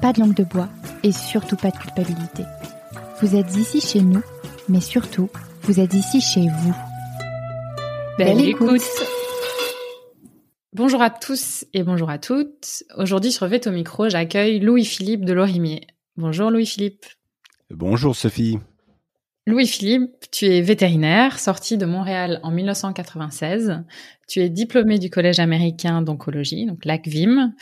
pas de langue de bois et surtout pas de culpabilité. Vous êtes ici chez nous, mais surtout, vous êtes ici chez vous. Belle, écoute. Bonjour à tous et bonjour à toutes. Aujourd'hui sur Veto Micro, j'accueille Louis-Philippe de Lorimier. Bonjour Louis-Philippe. Bonjour Sophie. Louis-Philippe, tu es vétérinaire, sorti de Montréal en 1996. Tu es diplômé du Collège américain d'oncologie, donc l'ACVIM,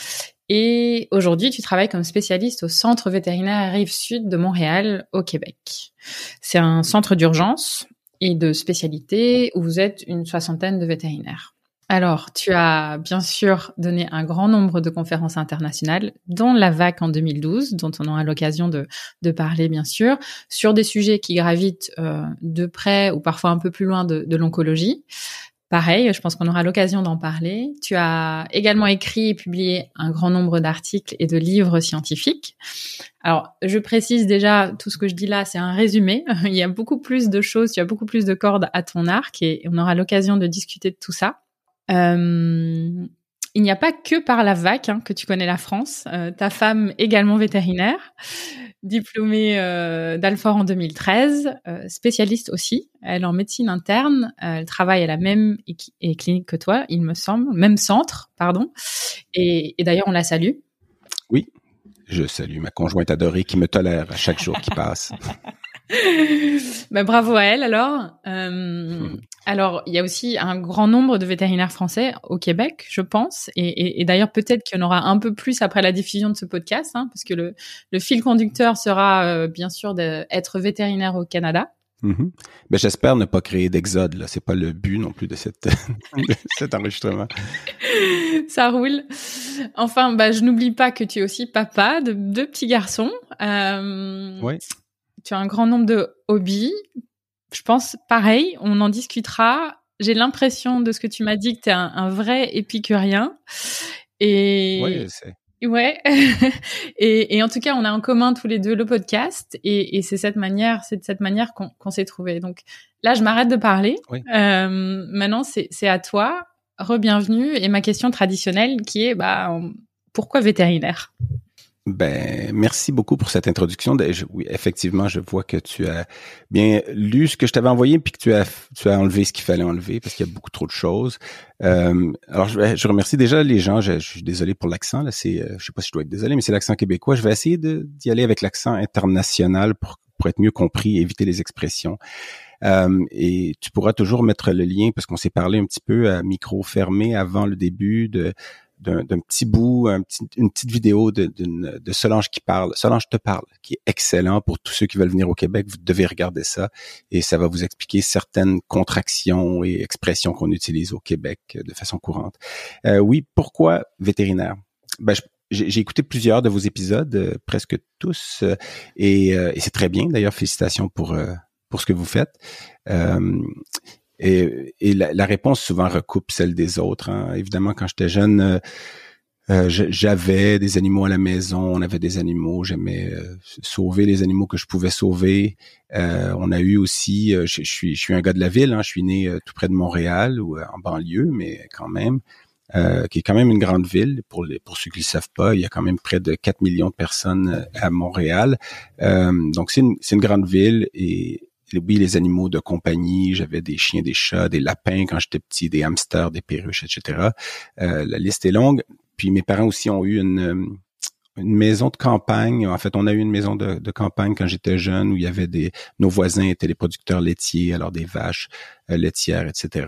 et aujourd'hui, tu travailles comme spécialiste au Centre vétérinaire Rive-Sud de Montréal, au Québec. C'est un centre d'urgence et de spécialité où vous êtes une soixantaine de vétérinaires. Alors, tu as bien sûr donné un grand nombre de conférences internationales, dont la VAC en 2012, dont on aura l'occasion de, parler bien sûr, sur des sujets qui gravitent euh, de près ou parfois un peu plus loin de, de l'oncologie. Pareil, je pense qu'on aura l'occasion d'en parler. Tu as également écrit et publié un grand nombre d'articles et de livres scientifiques. Alors, je précise déjà, tout ce que je dis là, c'est un résumé. Il y a beaucoup plus de choses, tu as beaucoup plus de cordes à ton arc et on aura l'occasion de discuter de tout ça. Euh, il n'y a pas que par la VAC hein, que tu connais la France. Euh, ta femme également vétérinaire, diplômée euh, d'Alfort en 2013, euh, spécialiste aussi. Elle en médecine interne. Elle travaille à la même clinique que toi, il me semble, même centre, pardon. Et, et d'ailleurs, on la salue. Oui, je salue ma conjointe adorée qui me tolère à chaque jour qui passe. ben, bravo à elle alors. Euh, alors, il y a aussi un grand nombre de vétérinaires français au Québec, je pense, et, et, et d'ailleurs peut-être qu'il y en aura un peu plus après la diffusion de ce podcast, hein, parce que le, le, fil conducteur sera euh, bien sûr d'être vétérinaire au Canada. Mm-hmm. Ben, j'espère ne pas créer d'exode. Là, c'est pas le but non plus de, cette, de cet enregistrement. Ça roule. Enfin, bah, je n'oublie pas que tu es aussi papa de deux petits garçons. Euh, oui tu as un grand nombre de hobbies. Je pense pareil, on en discutera. J'ai l'impression de ce que tu m'as dit que tu es un, un, vrai épicurien. Et ouais, c'est Ouais. et, et, en tout cas, on a en commun tous les deux le podcast, et, et c'est cette manière, c'est de cette manière qu'on qu s'est trouvé. Donc là, je m'arrête de parler. Oui. Euh, maintenant, c'est à toi. Rebienvenue. Et ma question traditionnelle, qui est, bah, pourquoi vétérinaire? Ben, merci beaucoup pour cette introduction. Je, oui, effectivement, je vois que tu as bien lu ce que je t'avais envoyé, puis que tu as, tu as enlevé ce qu'il fallait enlever parce qu'il y a beaucoup trop de choses. Euh, alors, je, je, remercie déjà les gens. Je, suis désolé pour l'accent. Là, c'est, euh, je sais pas si je dois être désolé, mais c'est l'accent québécois. Je vais essayer d'y aller avec l'accent international pour, pour être mieux compris, éviter les expressions. Euh, et tu pourras toujours mettre le lien parce qu'on s'est parlé un petit peu à micro fermé avant le début de d'un petit bout, une petite vidéo de, de, Solange qui parle. Solange te parle, qui est excellent pour tous ceux qui veulent venir au Québec. Vous devez regarder ça et ça va vous expliquer certaines contractions et expressions qu'on utilise au Québec de façon courante. Euh, oui, pourquoi vétérinaire? Ben, j'ai écouté plusieurs de vos épisodes, euh, presque tous, euh, et, et c'est très bien. D'ailleurs, félicitations pour pour ce que vous faites. Et, et la, la, réponse souvent recoupe celle des autres. Hein. Évidemment, quand j'étais jeune, euh, euh j'avais des animaux à la maison, on avait des animaux, j'aimais euh, sauver les animaux que je pouvais sauver. Euh, on a eu aussi, je, suis, je suis un gars de la ville, hein, je suis né tout près de Montréal ou en banlieue, mais quand même, qui est quand même une grande ville. Pour, les, pour ceux qui ne le savent pas, il y a quand même près de 4 millions de personnes à Montréal. donc c'est une, une grande ville et oui, les animaux de compagnie, j'avais des chiens, des chats, des lapins quand j'étais petit, des hamsters, des perruches, etc. Euh, la liste est longue. Puis mes parents aussi ont eu une, une maison de campagne. En fait, on a eu une maison de, campagne quand j'étais jeune où il y avait des nos voisins étaient les producteurs laitiers, alors des vaches euh, laitières, etc.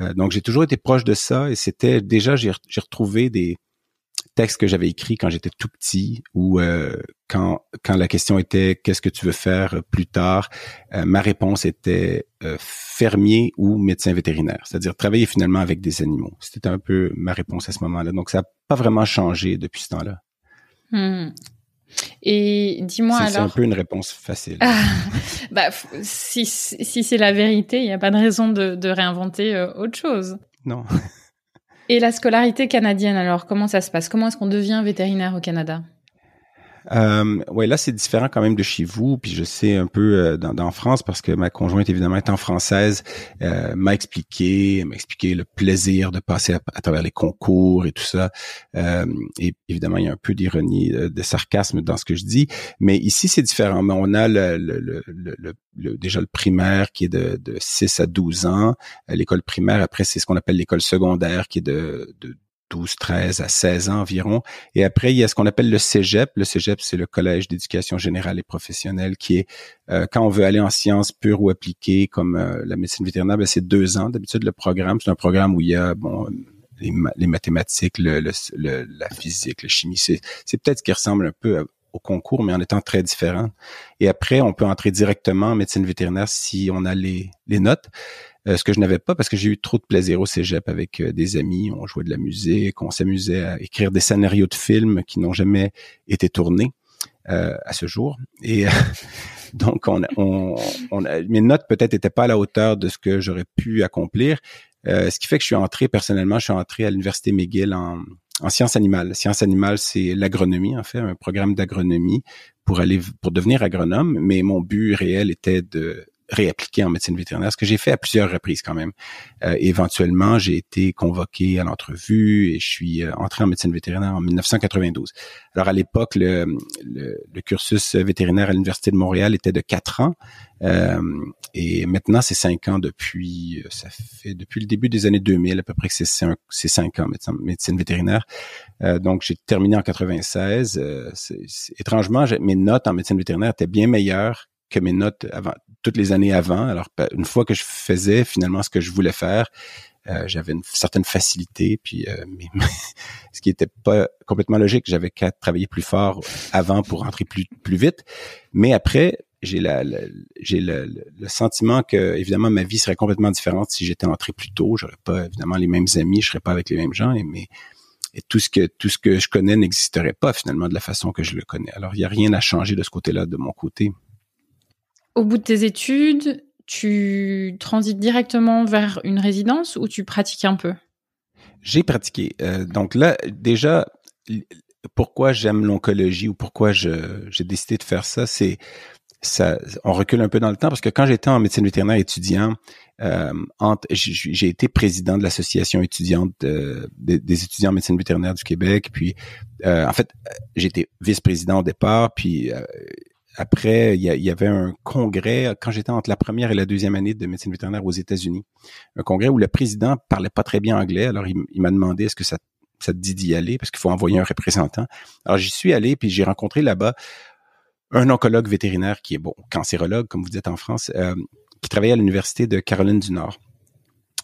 Euh, donc j'ai toujours été proche de ça et c'était déjà j'ai retrouvé des textes que j'avais écrits quand j'étais tout petit ou euh, quand quand la question était qu'est-ce que tu veux faire plus tard, ma réponse était fermier ou médecin vétérinaire, c'est-à-dire travailler finalement avec des animaux. C'était un peu ma réponse à ce moment-là. Donc ça n'a pas vraiment changé depuis ce temps-là. Hmm. Et dis-moi alors. C'est un peu une réponse facile. bah, si, si c'est la vérité, il n'y a pas de raison de, de réinventer euh, autre chose. Non. Et la scolarité canadienne, alors, comment ça se passe? Comment est-ce qu'on devient vétérinaire au Canada? Euh, ouais, là c'est différent quand même de chez vous. Puis je sais un peu euh, dans, dans, France parce que ma conjointe évidemment étant française euh, m'a expliqué, m'a expliqué le plaisir de passer à, travers les concours et tout ça. Euh, et évidemment il y a un peu d'ironie, euh, de sarcasme dans ce que je dis. Mais ici c'est différent. Mais on a le, le, le, le, déjà le primaire qui est de, de 6 à 12 ans. L'école primaire après c'est ce qu'on appelle l'école secondaire qui est de, de 12, 13 à 16 ans environ. Et après, il y a ce qu'on appelle le cégep. Le cégep, c'est le collège d'éducation générale et professionnelle qui est, euh, quand on veut aller en sciences pures ou appliquées, comme euh, la médecine vétérinaire, ben, c'est deux ans d'habitude le programme. C'est un programme où il y a, bon, les, mathématiques, la physique, la chimie. C'est, peut-être ce qui ressemble un peu au concours, mais en étant très différent. Et après, on peut entrer directement en médecine vétérinaire si on a les notes. Euh, ce que je n'avais pas parce que j'ai eu trop de plaisir au cégep avec euh, des amis. On jouait de la musique, on s'amusait à écrire des scénarios de films qui n'ont jamais été tournés euh, à ce jour. Et donc, on, on, on mes notes peut-être n'étaient pas à la hauteur de ce que j'aurais pu accomplir. ce qui fait que je suis entré personnellement, je suis entré à l'université McGill en, en sciences animales. Sciences animales, c'est l'agronomie en fait, un programme d'agronomie pour aller pour devenir agronome. Mais mon but réel était de réappliquer en médecine vétérinaire, ce que j'ai fait à plusieurs reprises quand même. Euh, éventuellement, j'ai été convoqué à l'entrevue et je suis euh, entré en médecine vétérinaire en 1992. Alors à l'époque, le, le, cursus vétérinaire à l'Université de Montréal était de quatre ans euh, et maintenant c'est cinq ans depuis, euh, ça fait depuis le début des années 2000 à peu près que c'est cinq, ans médecine, vétérinaire. Euh, donc j'ai terminé en 96. étrangement, mes notes en médecine vétérinaire étaient bien meilleures que mes notes avant, toutes les années avant. Alors, une fois que je faisais finalement ce que je voulais faire, euh, j'avais une certaine facilité, puis euh, ce qui était pas complètement logique. J'avais qu'à travailler plus fort avant pour rentrer plus plus vite. Mais après, j'ai la, j'ai le, sentiment que évidemment ma vie serait complètement différente si j'étais entré plus tôt. J'aurais pas évidemment les mêmes amis, je serais pas avec les mêmes gens, et, mais et tout ce que tout ce que je connais n'existerait pas finalement de la façon que je le connais. Alors il y a rien à changer de ce côté-là de mon côté. Au bout de tes études, tu transites directement vers une résidence ou tu pratiques un peu? J'ai pratiqué. Euh, donc là, déjà, pourquoi j'aime l'oncologie ou pourquoi j'ai décidé de faire ça, c'est ça, on recule un peu dans le temps parce que quand j'étais en médecine vétérinaire étudiant, euh, j'ai été président de l'association étudiante des étudiants en médecine vétérinaire du Québec. Puis, euh, en fait, j'étais vice-président au départ. Puis, après, il y, avait un congrès quand j'étais entre la première et la deuxième année de médecine vétérinaire aux États-Unis. Un congrès où le président parlait pas très bien anglais. Alors, il, m'a demandé est-ce que ça, te dit d'y aller parce qu'il faut envoyer un représentant. Alors, j'y suis allé puis j'ai rencontré là-bas un oncologue vétérinaire qui est bon cancérologue, comme vous dites en France, euh, qui travaillait à l'université de Caroline du Nord.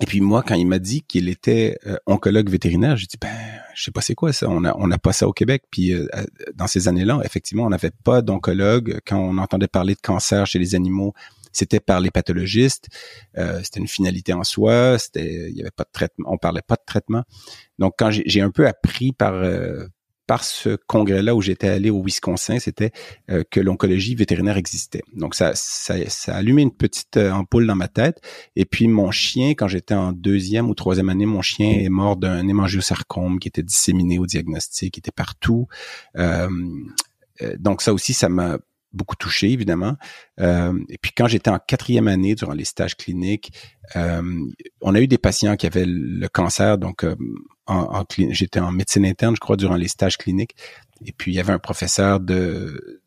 Et puis moi, quand il m'a dit qu'il était euh, oncologue vétérinaire, j'ai dit ben, je sais pas c'est quoi ça. On a on n'a pas ça au Québec. Puis euh, dans ces années-là, effectivement, on n'avait pas d'oncologue. Quand on entendait parler de cancer chez les animaux, c'était par les pathologistes. Euh, c'était une finalité en soi. C'était il y avait pas de traitement. On parlait pas de traitement. Donc quand j'ai un peu appris par par ce congrès-là où j'étais allé au Wisconsin, c'était euh, que l'oncologie vétérinaire existait. Donc ça, ça, ça, a allumé une petite euh, ampoule dans ma tête. Et puis mon chien, quand j'étais en deuxième ou troisième année, mon chien est mort d'un hémangiosarcome qui était disséminé au diagnostic, qui était partout. Euh, donc ça aussi, ça m'a beaucoup touché, évidemment. et puis quand j'étais en quatrième année, durant les stages cliniques, on a eu des patients qui avaient le cancer, donc en, j'étais en médecine interne, je crois, durant les stages cliniques. Et puis, il y avait un professeur de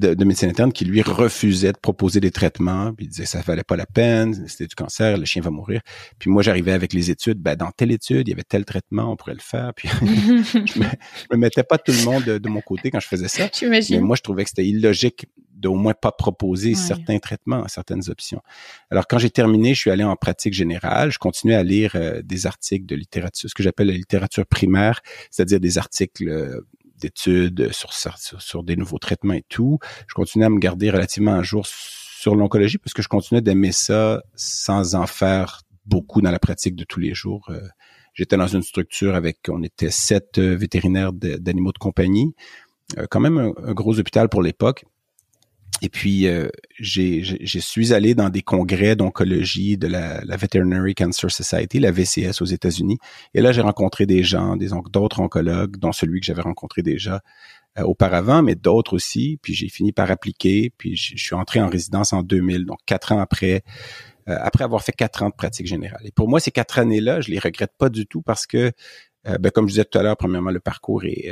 de, médecine interne qui lui refusait de proposer des traitements, puis il disait ça valait pas la peine, c'était du cancer, le chien va mourir. Puis moi j'arrivais avec les études, ben dans telle étude il y avait tel traitement, on pourrait le faire. Puis je, me, me mettais pas tout le monde de, mon côté quand je faisais ça. Mais moi je trouvais que c'était illogique d'au moins pas proposer certains traitements, certaines options. Alors quand j'ai terminé, je suis allé en pratique générale. Je continuais à lire euh, des articles de littérature, ce que j'appelle la littérature primaire, c'est-à-dire des articles euh, d'études sur, sur, des nouveaux traitements et tout. Je continuais à me garder relativement un jour sur l'oncologie parce que je continuais d'aimer ça sans en faire beaucoup dans la pratique de tous les jours. Euh, j'étais dans une structure avec, on était sept euh, vétérinaires d'animaux de compagnie, euh, quand même un, gros hôpital pour l'époque. Et puis, euh, je suis allé dans des congrès d'oncologie de la, la, Veterinary Cancer Society, la VCS aux États-Unis. Et là, j'ai rencontré des gens, des d'autres oncologues, dont celui que j'avais rencontré déjà euh, auparavant, mais d'autres aussi. Puis j'ai fini par appliquer. Puis je, suis entré en résidence en 2000, donc quatre ans après, euh, après avoir fait quatre ans de pratique générale. Et pour moi, ces quatre années-là, je les regrette pas du tout parce que, ben, comme je disais tout à l'heure, premièrement, le parcours est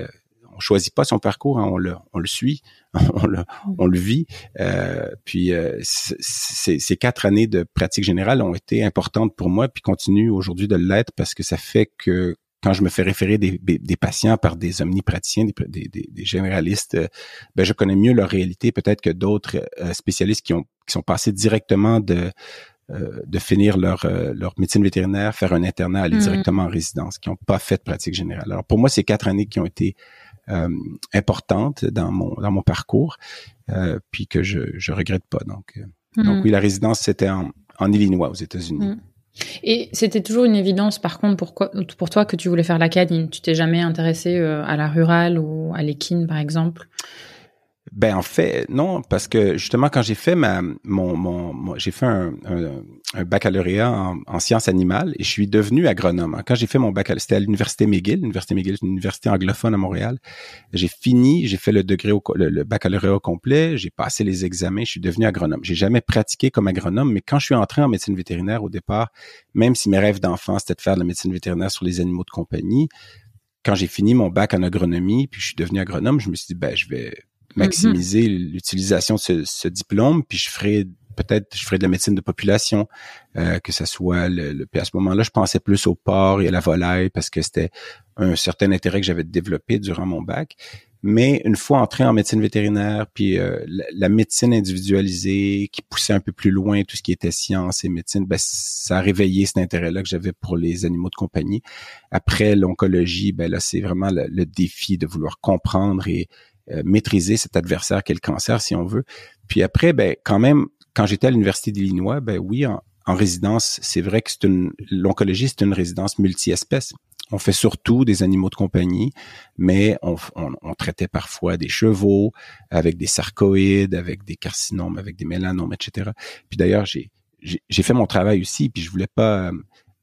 on choisit pas son parcours, hein, on le on le suit, on le on le vit. Euh, puis euh, ces quatre années de pratique générale ont été importantes pour moi, puis continuent aujourd'hui de l'être parce que ça fait que quand je me fais référer des, des patients par des omnipraticiens, des, des, des généralistes, euh, ben je connais mieux leur réalité peut-être que d'autres spécialistes qui ont qui sont passés directement de de finir leur, leur médecine vétérinaire, faire un internat, aller mmh. directement en résidence, qui n'ont pas fait de pratique générale. Alors pour moi, ces quatre années qui ont été euh, importante dans mon dans mon parcours, euh, puis que je je regrette pas. Donc euh, donc mm. oui, la résidence c'était en, en Illinois aux États-Unis. Mm. Et c'était toujours une évidence, par contre, pour, pour toi que tu voulais faire l'académie. Tu t'es jamais intéressé à la rurale ou à l'équine, par exemple? Ben en fait non parce que justement quand j'ai fait ma mon, mon, j'ai fait un, baccalauréat en, en, sciences animales et je suis devenu agronome. Quand j'ai fait mon baccalauréat, c'était à l'université McGill, l'université McGill, une université anglophone à Montréal. J'ai fini, j'ai fait le degré le, baccalauréat complet, j'ai passé les examens, je suis devenu agronome. J'ai jamais pratiqué comme agronome, mais quand je suis entré en médecine vétérinaire au départ, même si mes rêves d'enfant c'était de faire de la médecine vétérinaire sur les animaux de compagnie, quand j'ai fini mon bac en agronomie, puis je suis devenu agronome, je me suis dit ben je vais maximiser mm-hmm. l'utilisation de ce, ce, diplôme, puis je ferai peut-être je ferai de la médecine de population, euh, que ce soit le, le, Puis à ce moment-là, je pensais plus au porc et à la volaille parce que c'était un certain intérêt que j'avais développé durant mon bac. Mais une fois entré en médecine vétérinaire, puis euh, la, médecine individualisée qui poussait un peu plus loin tout ce qui était science et médecine, ben, ça a réveillé cet intérêt-là que j'avais pour les animaux de compagnie. Après l'oncologie, ben là, c'est vraiment le, le, défi de vouloir comprendre et euh, maîtriser cet adversaire qu'est le cancer, si on veut. Puis après, ben quand même, quand j'étais à l'université d'Illinois, ben oui, en, résidence, c'est vrai que c'est une l'oncologie, c'est une résidence multi-espèces. On fait surtout des animaux de compagnie, mais on, on, traitait parfois des chevaux avec des sarcoïdes, avec des carcinomes, avec des mélanomes, etc. Puis d'ailleurs, j'ai j'ai fait mon travail aussi, puis je voulais pas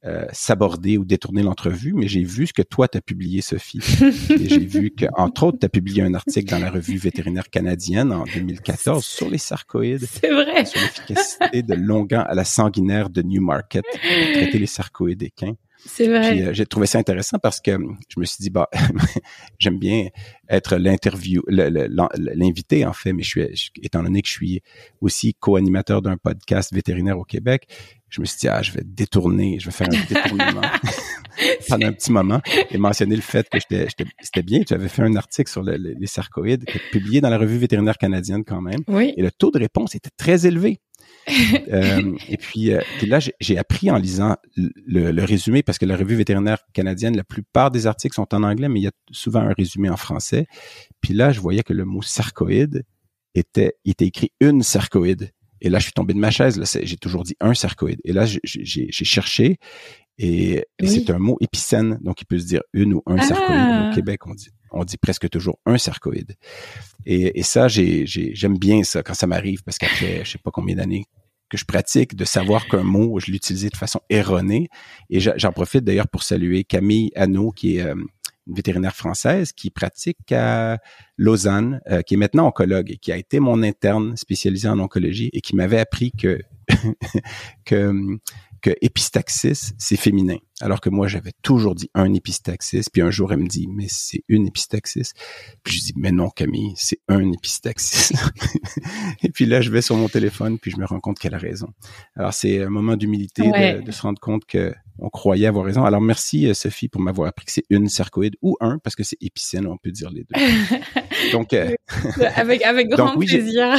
euh, s'aborder ou détourner l'entrevue, mais j'ai vu ce que toi t'as publié, Sophie. et j'ai vu que, entre autres, tu as publié un article dans la revue vétérinaire canadienne en 2014 sur les sarcoïdes. C'est vrai. Sur l'efficacité de l'onguent à la sanguinaire de Newmarket pour traiter les sarcoïdes équins. C'est vrai. Euh, j'ai trouvé ça intéressant parce que hum, je me suis dit, bah, j'aime bien être l'interview, l'invité en fait, mais je suis, étant donné que je suis aussi co-animateur d'un podcast vétérinaire au Québec, je me suis dit, ah, je vais détourner, je vais faire un détournement pendant un petit moment et mentionner le fait que c'était bien. Tu avais fait un article sur les sarcoïdes publié dans la revue vétérinaire canadienne quand même. Oui. Et le taux de réponse était très élevé. euh, et puis, euh, là, j'ai appris en lisant le, le, résumé, parce que la revue vétérinaire canadienne, la plupart des articles sont en anglais, mais il y a souvent un résumé en français. Puis là, je voyais que le mot sarcoïde était, il était écrit une sarcoïde. Et là, je suis tombé de ma chaise. Là, j'ai toujours dit un sarcoïde. Et là, j'ai cherché et, c'est un mot épicène, donc il peut se dire une ou un sarcoïde. Au ah! Québec, on dit, on dit presque toujours un sarcoïde. Et, et ça, j'aime bien ça quand ça m'arrive parce qu'après, je sais pas combien d'années que je pratique, de savoir qu'un mot, je l'utilisais de façon erronée. Et j'en profite d'ailleurs pour saluer Camille Hanot, qui est euh, vétérinaire française qui pratique à Lausanne, euh, qui est maintenant oncologue et qui a été mon interne spécialisé en oncologie et qui m'avait appris que que que épistaxis, c'est féminin. Alors que moi, j'avais toujours dit un épistaxis. Puis un jour, elle me dit, mais c'est une épistaxis. Puis je dis, mais non, Camille, c'est un épistaxis. et puis là, je vais sur mon téléphone, puis je me rends compte qu'elle a raison. Alors, c'est un moment d'humilité de, se rendre compte que on croyait avoir raison. Alors, merci, euh, Sophie, pour m'avoir appris que c'est une cercoïde ou un, parce que c'est épicène, on peut dire les deux. Donc, euh, avec, avec grand plaisir.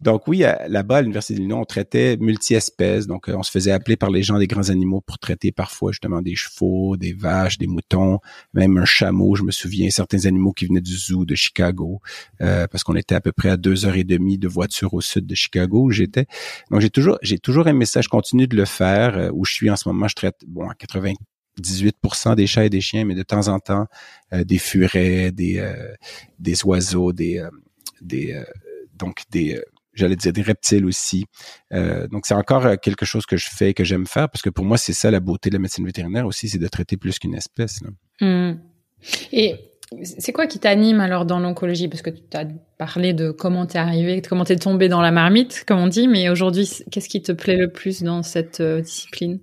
donc oui, là-bas à l'Université de l'Illinois, on traitait multi-espèces. Donc, euh, on se faisait appeler par les gens des grands animaux pour traiter parfois justement des chevaux, des vaches, des moutons, même un chameau. Je me souviens, certains animaux qui venaient du zoo de Chicago, euh, parce qu'on était à peu près à deux heures et demie de voiture au sud de Chicago où j'étais. Donc, j'ai toujours, j'ai toujours aimé ça. Je continue de le faire. Euh, où je suis en ce moment, je traite, bon, à 98% des chats et des chiens, mais de temps en temps, des furets, des, des oiseaux, des, des donc des j'allais dire des reptiles aussi. Euh, donc c'est encore euh, quelque chose que je fais et que j'aime faire parce que pour moi c'est ça la beauté de la médecine vétérinaire aussi, c'est de traiter plus qu'une espèce. Mmh. Et c'est quoi qui t'anime alors dans l'oncologie? Parce que tu as parlé de comment t'es arrivé, comment t'es tombé dans la marmite, comme on dit, mais aujourd'hui, qu'est-ce qui te plaît le plus dans cette euh, discipline?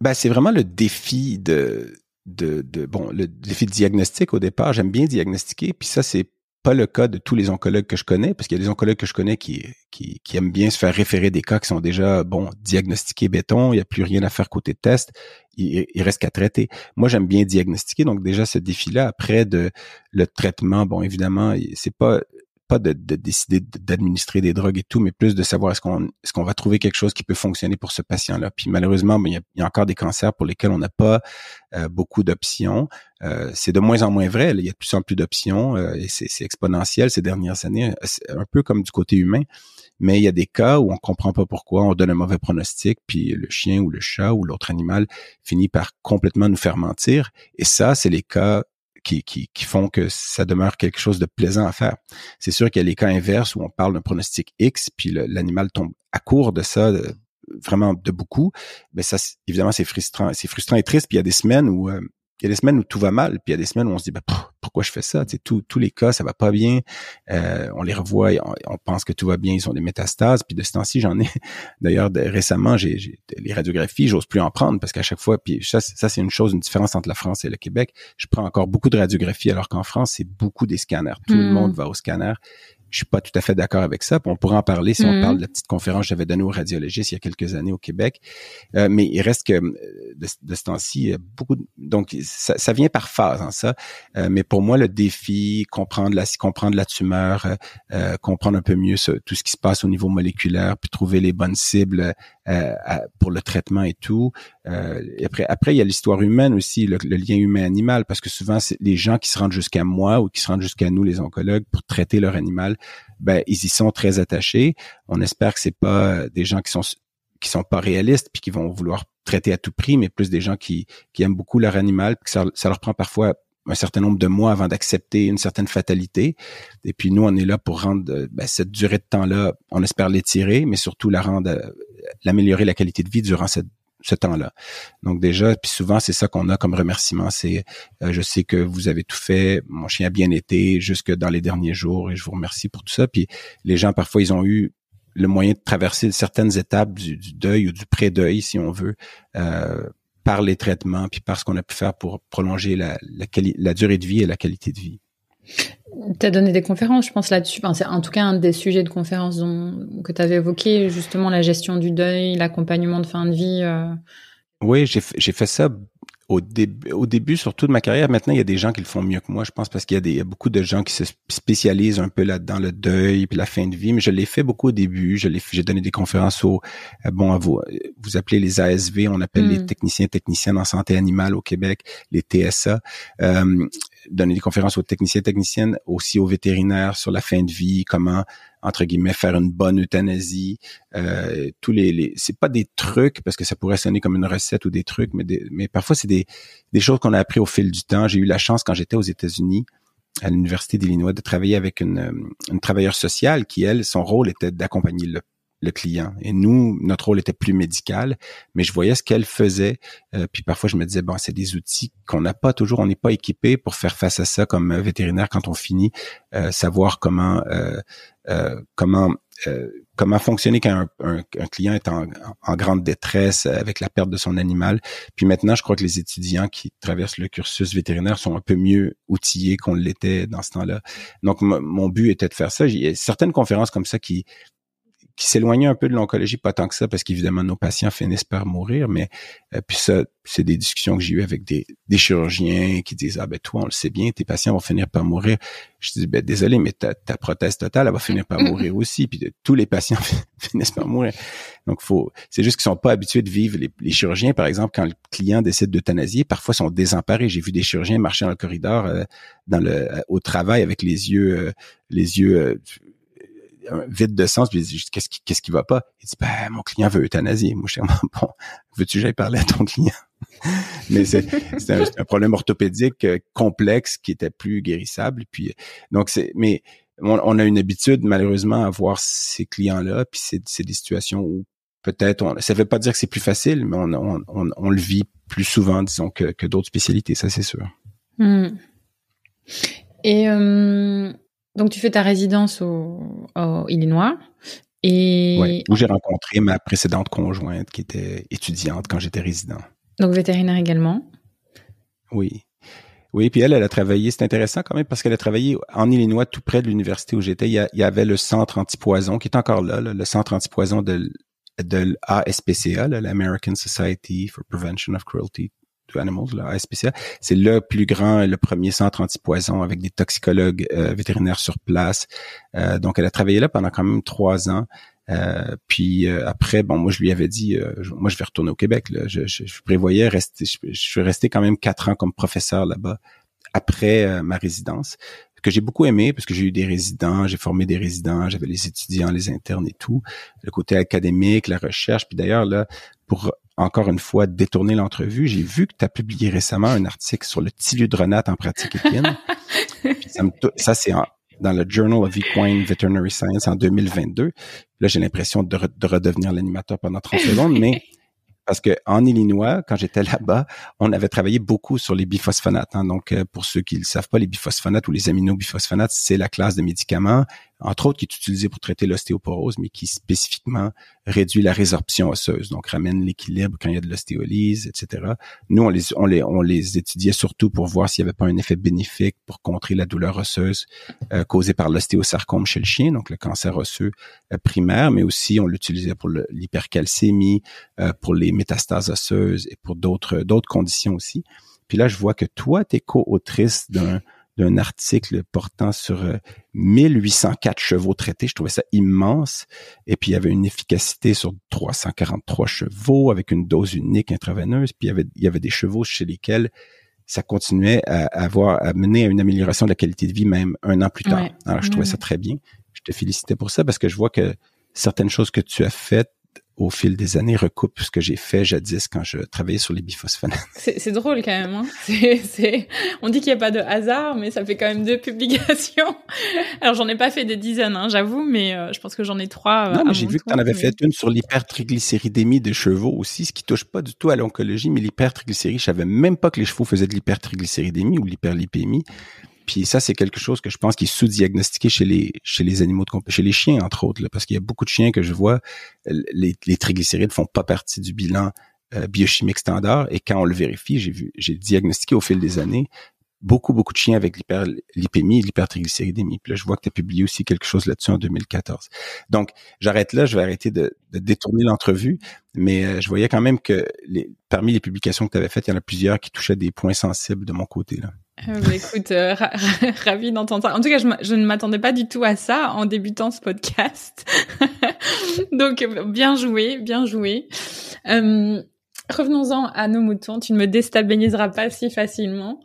Ben, c'est vraiment le défi de, de, de, bon, le défi de diagnostic au départ. J'aime bien diagnostiquer, puis ça, c'est pas le cas de tous les oncologues que je connais, parce qu'il y a des oncologues que je connais qui, qui, aiment bien se faire référer des cas qui sont déjà, bon, diagnostiqués béton, il n'y a plus rien à faire côté test, il, il reste qu'à traiter. Moi, j'aime bien diagnostiquer, donc déjà ce défi-là, après de le traitement, bon, évidemment, c'est pas pas de, décider d'administrer des drogues et tout, mais plus de savoir est-ce qu'on est-ce qu'on va trouver quelque chose qui peut fonctionner pour ce patient-là. Puis malheureusement, ben, il, y a, encore des cancers pour lesquels on n'a pas euh, beaucoup d'options. Euh, c'est de moins en moins vrai. Il y a de plus en plus d'options euh, et c'est exponentiel ces dernières années, un peu comme du côté humain. Mais il y a des cas où on comprend pas pourquoi, on donne un mauvais pronostic, puis le chien ou le chat ou l'autre animal finit par complètement nous faire mentir. Et ça, c'est les cas qui, font que ça demeure quelque chose de plaisant à faire. C'est sûr qu'il y a les cas inverses où on parle d'un pronostic X, puis l'animal tombe à court de ça, vraiment de beaucoup. Mais ça, évidemment, c'est frustrant. C'est frustrant et triste. Puis il y a des semaines où euh, il y a des semaines où tout va mal, puis il y a des semaines où on se dit ben, pourquoi je fais ça tu tous tous les cas ça va pas bien, euh, on les revoit, on, pense que tout va bien, ils ont des métastases, puis de ce temps-ci j'en ai. D'ailleurs récemment j'ai les radiographies, j'ose plus en prendre parce qu'à chaque fois, puis ça, ça c'est une chose, une différence entre la France et le Québec. Je prends encore beaucoup de radiographies alors qu'en France c'est beaucoup des scanners, tout le hmm. monde va au scanner je suis pas tout à fait d'accord avec ça. On pourra en parler si on mm-hmm. parle de la petite conférence que j'avais donnée aux radiologistes il y a quelques années au Québec. Euh, mais il reste que euh, de, ce temps-ci, beaucoup donc ça, ça, vient par phase, hein, ça. Euh, mais pour moi, le défi, comprendre la comprendre la tumeur, comprendre un peu mieux tout ce qui se passe au niveau moléculaire, puis trouver les bonnes cibles pour le traitement et tout. Et après, après il y a l'histoire humaine aussi, le, le lien humain-animal, parce que souvent c'est les gens qui se rendent jusqu'à moi ou qui se rendent jusqu'à nous, les oncologues, pour traiter leur animal ben ils y sont très attachés. On espère que c'est pas des gens qui sont qui sont pas réalistes puis qui vont vouloir traiter à tout prix, mais plus des gens qui, qui aiment beaucoup leur animal, puis que ça, ça leur prend parfois un certain nombre de mois avant d'accepter une certaine fatalité. Et puis nous, on est là pour rendre ben, cette durée de temps-là, on espère l'étirer, mais surtout la rendre, l'améliorer la qualité de vie durant cette ce temps-là. Donc déjà, puis souvent c'est ça qu'on a comme remerciement, c'est euh, je sais que vous avez tout fait, mon chien a bien été jusque dans les derniers jours et je vous remercie pour tout ça. Puis les gens parfois ils ont eu le moyen de traverser certaines étapes du, deuil ou du pré-deuil si on veut. Euh, par les traitements, puis par ce qu'on a pu faire pour prolonger la, durée de vie et la qualité de vie. Tu as donné des conférences, je pense, là-dessus. Enfin, c'est en tout cas un des sujets de conférence que tu avais évoqué, justement la gestion du deuil, l'accompagnement de fin de vie. Euh. Oui, j'ai fait ça au, au début, surtout de ma carrière, maintenant, il y a des gens qui le font mieux que moi, je pense, parce qu'il y a, des, beaucoup de gens qui se spécialisent un peu là dans le deuil puis la fin de vie. Mais je l'ai fait beaucoup au début. J'ai donné des conférences au, euh, bon, à vous, vous appelez les ASV, on appelle les hmm. techniciens techniciennes en santé animale au Québec, les TSA. Euh, donner des conférences aux techniciens techniciennes, aussi aux vétérinaires sur la fin de vie, comment entre guillemets faire une bonne euthanasie. Euh, tous les, les c'est pas des trucs parce que ça pourrait sonner comme une recette ou des trucs, mais mais parfois c'est des des choses qu'on a appris au fil du temps. J'ai eu la chance quand j'étais aux États-Unis à l'université d'Illinois de travailler avec une, une travailleuse sociale qui elle son rôle était d'accompagner le le client. Et nous, notre rôle était plus médical, mais je voyais ce qu'elle faisait. Euh, puis parfois, je me disais, bon, c'est des outils qu'on n'a pas toujours, on n'est pas équipé pour faire face à ça comme vétérinaire quand on finit, euh, savoir comment, euh, comment comment fonctionner quand un, client est en, grande détresse avec la perte de son animal. Puis maintenant, je crois que les étudiants qui traversent le cursus vétérinaire sont un peu mieux outillés qu'on l'était dans ce temps-là. Donc, mon but était de faire ça. Il y a certaines conférences comme ça qui qui s'éloignait un peu de l'oncologie, pas tant que ça, parce qu'évidemment, nos patients finissent par mourir, mais euh, puis ça, c'est des discussions que j'ai eues avec des, des, chirurgiens qui disent Ah ben toi, on le sait bien, tes patients vont finir par mourir. Je dis ben désolé, mais ta, ta prothèse totale, elle va finir par mourir aussi. Puis tous les patients finissent par mourir. Donc, faut c'est juste qu'ils sont pas habitués de vivre. Les, chirurgiens, par exemple, quand le client décide d'euthanasier, parfois sont désemparés. J'ai vu des chirurgiens marcher dans le corridor euh, dans le au travail avec les yeux euh, les yeux vide de sens, puis il dit qu'est-ce qui va pas? Il dit ben mon client veut euthanasier. Moi je dis bon, veux-tu parler à ton client? Mais c'est un, problème orthopédique euh, complexe qui était plus guérissable. Puis donc c'est mais on, a une habitude malheureusement à voir ces clients-là, puis c'est des situations où peut-être on, ça veut pas dire que c'est plus facile, mais on, le vit plus souvent disons que, que d'autres spécialités, ça c'est sûr. Hmm. Et euh, donc, tu fais ta résidence au, Illinois. Et... Oui, où j'ai rencontré ma précédente conjointe qui était étudiante quand j'étais résident. Donc, vétérinaire également. Oui. Oui, puis elle, elle a travaillé, c'est intéressant quand même parce qu'elle a travaillé en Illinois, tout près de l'université où j'étais. Il, y avait le centre antipoison qui est encore là, le centre antipoison de, de l'ASPCA, l'American Society for Prevention of Cruelty C'est le plus grand, le premier centre antipoison avec des toxicologues euh, vétérinaires sur place. Euh, donc, elle a travaillé là pendant quand même trois ans. Euh, puis après, bon, moi je lui avais dit, moi je vais retourner au Québec. Là. Je, je, prévoyais rester, je, suis resté quand même quatre ans comme professeur là-bas après ma résidence que j'ai beaucoup aimé parce que j'ai eu des résidents, j'ai formé des résidents, j'avais les étudiants, les internes et tout, le côté académique, la recherche. Puis d'ailleurs là, pour encore une fois détourner l'entrevue, j'ai vu que tu as publié récemment un article sur le tiludronate en pratique équine. ça, ça c'est dans le Journal of Equine Veterinary Science en 2022. Là, j'ai l'impression de, de, redevenir l'animateur pendant 30 secondes, mais parce que en Illinois, quand j'étais là-bas, on avait travaillé beaucoup sur les biphosphonates. Hein. Donc, euh, pour ceux qui ne savent pas, les biphosphonates ou les aminobiphosphonates, c'est la classe de médicaments entre autres qui est utilisé pour traiter l'ostéoporose, mais qui spécifiquement réduit la résorption osseuse, donc ramène l'équilibre quand il y a de l'ostéolyse, etc. Nous, on les, on les, on les étudiait surtout pour voir s'il n'y avait pas un effet bénéfique pour contrer la douleur osseuse euh, causée par l'ostéosarcome chez le chien, donc le cancer osseux euh, primaire, mais aussi on l'utilisait pour l'hypercalcémie, euh, pour les métastases osseuses et pour d'autres d'autres conditions aussi. Puis là, je vois que toi, tu es co-autrice d'un d'un article portant sur 1804 euh, chevaux traités. Je trouvais ça immense. Et puis, il y avait une efficacité sur 343 chevaux avec une dose unique intraveineuse. Puis, il y avait, il y avait des chevaux chez lesquels ça continuait à, avoir, à mener à une amélioration de la qualité de vie même un an plus tard. Alors, je trouvais ça très bien. Je te félicitais pour ça parce que je vois que certaines choses que tu as faites au fil des années recoupe ce que j'ai fait jadis quand je travaillais sur les biphosphonates. C'est drôle quand même. Hein On dit qu'il n'y a pas de hasard, mais ça fait quand même deux publications. Alors j'en ai pas fait des dizaines, hein, j'avoue, mais euh, je pense que j'en ai trois. Euh, non, mais j'ai vu que tu en avais fait une sur l'hypertriglycéridémie des chevaux aussi, ce qui touche pas du tout à l'oncologie, mais l'hypertriglycérie, je savais même pas que les chevaux faisaient de l'hypertriglycéridémie ou l'hyperlipémie. Puis ça, c'est quelque chose que je pense qui est sous-diagnostiqué chez les chez les animaux de compagnie, chez les chiens entre autres, parce qu'il y a beaucoup de chiens que je vois, les, les triglycérides font pas partie du bilan euh, biochimique standard. Et quand on le vérifie, j'ai diagnostiqué au fil des années beaucoup, beaucoup de chiens avec l'hyperlipémie et l'hypertriglycéridémie. Puis là, je vois que tu as publié aussi quelque chose là-dessus en 2014. Donc, j'arrête là, je vais arrêter de, détourner l'entrevue, mais euh, je voyais quand même que parmi les publications que tu avais faites, il y en a plusieurs qui touchaient des points sensibles de mon côté. là. Euh, bah, écoute, euh, ravi d'entendre ça. En tout cas, je, je ne m'attendais pas du tout à ça en débutant ce podcast. Donc, bien joué, bien joué. Euh, Revenons-en à nos moutons. Tu ne me déstabiliseras pas si facilement.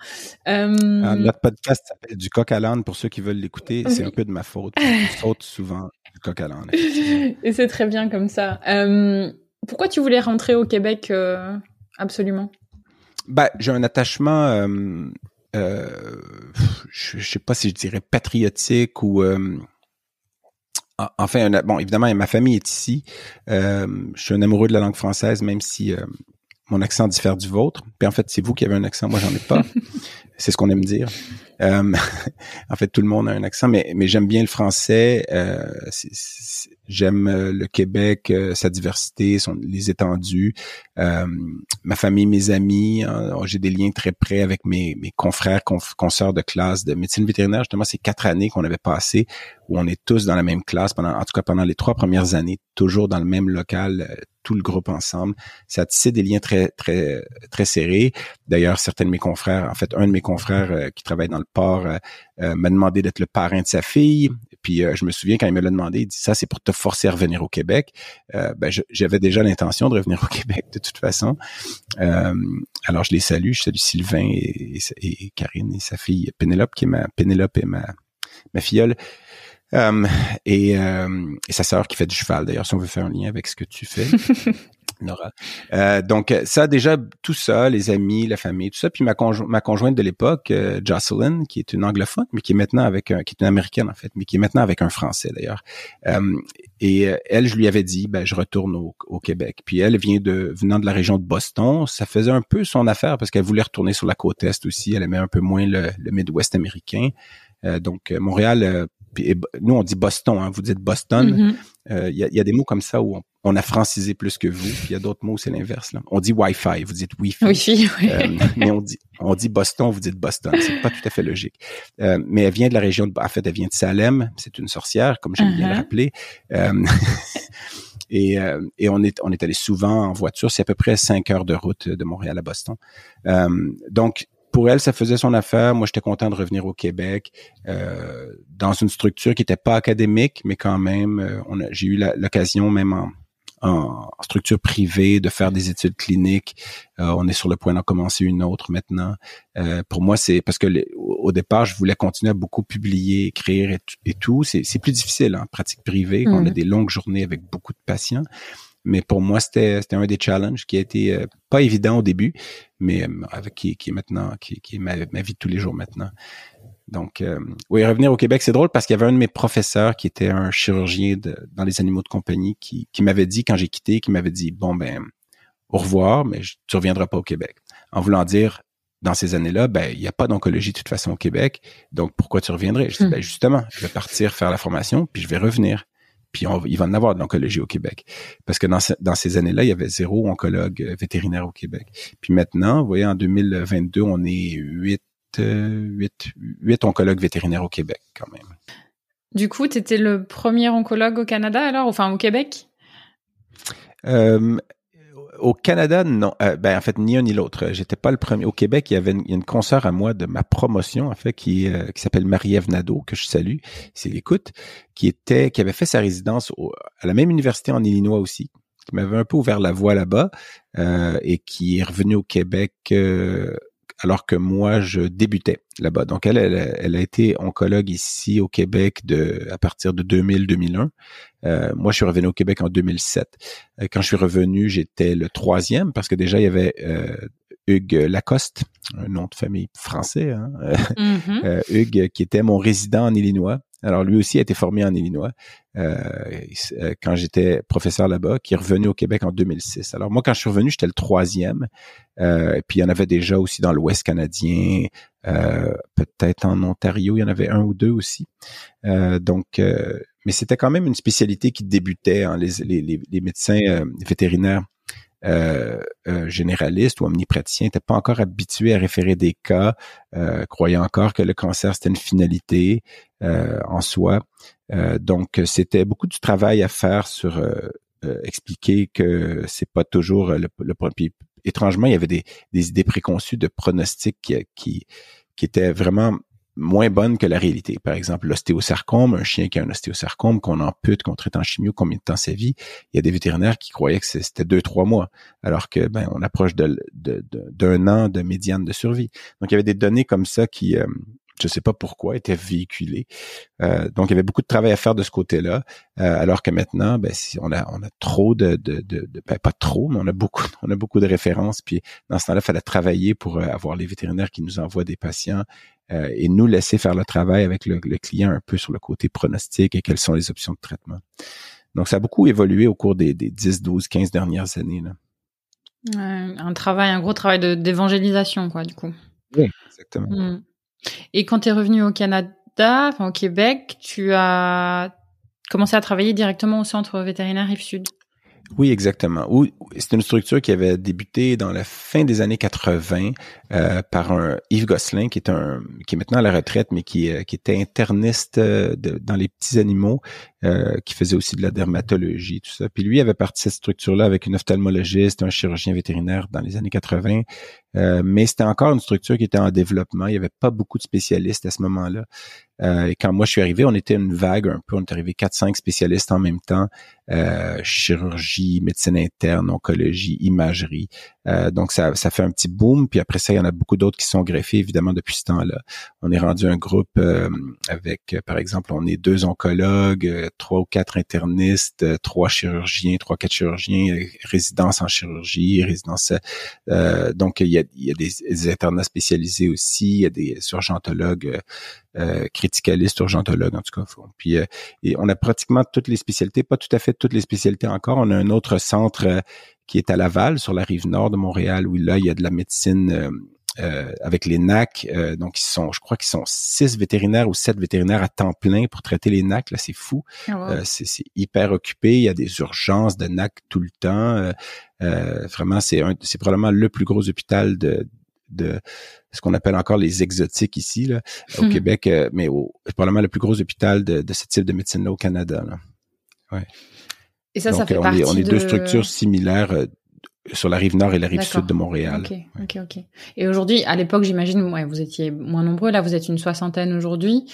Euh... Ah, notre podcast s'appelle Du coq à l'âne pour ceux qui veulent l'écouter. C'est un peu de ma faute. Je saute souvent du coq à l'âne. Et c'est très bien comme ça. Euh, pourquoi tu voulais rentrer au Québec euh, absolument? Bah, j'ai un attachement. Euh, euh, je, ne sais pas si je dirais patriotique ou enfin, bon, évidemment, ma famille est ici. Euh, je suis un amoureux de la langue française, même si euh, mon accent diffère du vôtre. Puis en fait, c'est vous qui avez un accent, moi j'en ai pas. c'est ce qu'on aime dire. Euh, en fait, tout le monde a un accent, mais, mais j'aime bien le français. Euh, j'aime euh, le Québec, euh, sa diversité, son, les étendues. Euh, ma famille, mes amis, hein, j'ai des liens très près avec mes, mes confrères, consoeurs de classe de médecine vétérinaire. Justement, c'est quatre années qu'on avait passé où on est tous dans la même classe pendant, en tout cas pendant les trois premières années, toujours dans le même local, tout le groupe ensemble. Ça tissé des liens très, très, très serrés. D'ailleurs, certains de mes confrères, en fait, un de mes confrères qui travaille dans le port m'a demandé d'être le parrain de sa fille. Puis je me souviens quand il me l'a demandé, il dit ça c'est pour te forcer à revenir au Québec. Euh, ben, j'avais déjà l'intention de revenir au Québec de toute façon. Euh, alors je les salue, je salue Sylvain et, et, Karine et sa fille Pénélope qui est ma Pénélope et ma ma filleule. Euh, et, et, sa sœur qui fait du cheval d'ailleurs si on veut faire un lien avec ce que tu fais Nora. Euh, donc ça déjà tout ça, les amis, la famille, tout ça. Puis ma, ma conjointe de l'époque, euh, Jocelyn, qui est une anglophone, mais qui est maintenant avec un, qui est une américaine en fait, mais qui est maintenant avec un français d'ailleurs. Euh, et elle, je lui avais dit, ben je retourne au, au, Québec. Puis elle vient de venant de la région de Boston, ça faisait un peu son affaire parce qu'elle voulait retourner sur la côte est aussi. Elle aimait un peu moins le, le Midwest américain. Euh, donc Montréal nous on dit Boston, hein, vous dites Boston. Mm-hmm. Euh, il y, a, des mots comme ça où on, a francisé plus que vous. Puis il y a d'autres mots où c'est l'inverse. On dit Wi-Fi, vous dites Wi-Fi. Wi-Fi oui. Euh, mais on dit, on dit Boston, vous dites Boston. C'est pas tout à fait logique. Euh, mais elle vient de la région de, en fait, elle vient de Salem. C'est une sorcière, comme j'aime bien le uh-huh. rappeler. et, et on est on est allé souvent en voiture. C'est à peu près cinq heures de route de Montréal à Boston. donc pour elle, ça faisait son affaire. Moi, j'étais content de revenir au Québec euh, dans une structure qui n'était pas académique, mais quand même, euh, j'ai eu l'occasion, même en, structure privée, de faire des études cliniques. Euh, on est sur le point d'en commencer une autre maintenant. pour moi, c'est parce que au départ, je voulais continuer à beaucoup publier, écrire et, tout. C'est plus difficile en pratique privée. On a mmh. des longues journées avec beaucoup de patients. Mais pour moi, c'était un des challenges qui a été euh, pas évident au début, mais euh, avec qui, qui est maintenant, qui, qui est ma, vie de tous les jours maintenant. Donc, euh, oui, revenir au Québec, c'est drôle parce qu'il y avait un de mes professeurs qui était un chirurgien de, dans les animaux de compagnie qui, qui m'avait dit quand j'ai quitté, qui m'avait dit bon ben au revoir, mais tu reviendras pas au Québec. En voulant dire dans ces années-là, ben il n'y a pas d'oncologie de toute façon au Québec, donc pourquoi tu reviendrais? Je dis hmm. ben justement, je vais partir faire la formation puis je vais revenir. Puis il va en avoir de l'oncologie au Québec. Parce que dans, dans ces années-là, il y avait zéro oncologue euh, vétérinaire au Québec. Puis maintenant, vous voyez, en 2022, on est huit, huit, huit oncologues vétérinaires au Québec quand même. Du coup, tu étais le premier oncologue au Canada alors, enfin au Québec? Euh, au Canada, non. Euh, ben en fait, ni un ni l'autre. J'étais pas le premier. Au Québec, il y avait une, une consoeur à moi de ma promotion, en fait, qui euh, qui s'appelle Marie-Ève Nadeau, que je salue, c'est l'écoute, qui était, qui avait fait sa résidence à la même université en Illinois aussi, qui m'avait un peu ouvert la voie là-bas et qui est revenue au Québec alors que moi, je débutais là-bas. Donc, elle, elle, a été oncologue ici au Québec de, à partir de 2000-2001. Euh, moi, je suis revenu au Québec en 2007. Euh, quand je suis revenu, j'étais le troisième parce que déjà, il y avait euh, Hugues Lacoste, un nom de famille français, hein? Mm-hmm. Euh, Hugues, qui était mon résident en Illinois. Alors lui aussi a été formé en Illinois euh, euh, quand j'étais professeur là-bas, qui est revenu au Québec en 2006. Alors moi, quand je suis revenu, j'étais le troisième. Euh, puis il y en avait déjà aussi dans l'Ouest canadien, peut-être en Ontario, il y en avait un ou deux aussi. donc, mais c'était quand même une spécialité qui débutait. Hein, les, médecins vétérinaires euh, euh, généraliste ou omnipraticien n'était pas encore habitué à référer des cas, euh, encore que le cancer c'était une finalité euh, en soi. Euh, donc c'était beaucoup de travail à faire sur expliquer que c'est pas toujours le, le étrangement il y avait des, idées préconçues de pronostics qui qui étaient vraiment moins bonne que la réalité. Par exemple, l'ostéosarcome, un chien qui a un ostéosarcome, qu'on ampute, qu'on traite en chimio, combien de temps ça vit? Il y a des vétérinaires qui croyaient que c'était deux, trois mois, alors que ben on approche d'un de, de, an de médiane de survie. Donc, il y avait des données comme ça qui, euh, je ne sais pas pourquoi, étaient véhiculées. Euh, donc, il y avait beaucoup de travail à faire de ce côté-là, euh, alors que maintenant, ben, si on a on a trop de, de, de, ben, pas trop, mais on a beaucoup on a beaucoup de références. Puis dans ce temps-là, il fallait travailler pour avoir les vétérinaires qui nous envoient des patients euh, et nous laisser faire le travail avec le, client un peu sur le côté pronostic et quelles sont les options de traitement. Donc, ça a beaucoup évolué au cours des, des 10, 12, 15 dernières années. Là. un travail, un gros travail d'évangélisation, quoi, du coup. Oui, exactement. Hmm. Et quand tu es revenu au Canada, enfin, au Québec, tu as commencé à travailler directement au centre vétérinaire Rive-Sud. Oui, exactement. C'est une structure qui avait débuté dans la fin des années 80 euh, par un Yves Gosselin, qui est un qui est maintenant à la retraite, mais qui, euh, était interniste euh, dans les petits animaux, qui faisait aussi de la dermatologie, tout ça. Puis lui avait parti cette structure-là avec une ophtalmologiste, un chirurgien vétérinaire dans les années 80. Mais c'était encore une structure qui était en développement. Il n'y avait pas beaucoup de spécialistes à ce moment-là. Euh, et quand moi je suis arrivé, on était une vague un peu. On est arrivé 4-5 spécialistes en même temps. Euh, chirurgie, médecine interne, oncologie, imagerie. Euh, donc ça, ça fait un petit boom. Puis après ça, il y en a beaucoup d'autres qui sont greffés évidemment depuis ce temps-là. On est rendu un groupe euh, avec, par exemple, on est deux oncologues, trois ou quatre internistes, trois chirurgiens, trois quatre chirurgiens, résidence en chirurgie, résidence. donc il y a, il y a des, internats spécialisés aussi, il y a des urgentologues euh, criticaliste, urgentologue en tout cas. Puis euh, et on a pratiquement toutes les spécialités, pas tout à fait toutes les spécialités encore. On a un autre centre euh, qui est à Laval, sur la rive nord de Montréal, où là il y a de la médecine. Avec les NAC, donc ils sont, je crois qu'ils sont six vétérinaires ou sept vétérinaires à temps plein pour traiter les NAC. Là, c'est fou. Ah, c'est hyper occupé. Il y a des urgences de NAC tout le temps. vraiment, c'est c'est probablement le plus gros hôpital de, de ce qu'on appelle encore les exotiques ici là, au hmm. Québec, euh, mais au, probablement le plus gros hôpital de, de ce type de médecine là au Canada. Là. Ouais. Et ça, ça fait on partie est, on est deux structures similaires euh, sur la rive nord et la rive sud de Montréal. Ok, ok, ok. Et aujourd'hui, à l'époque, j'imagine, ouais, vous étiez moins nombreux. Là, vous êtes une soixantaine aujourd'hui.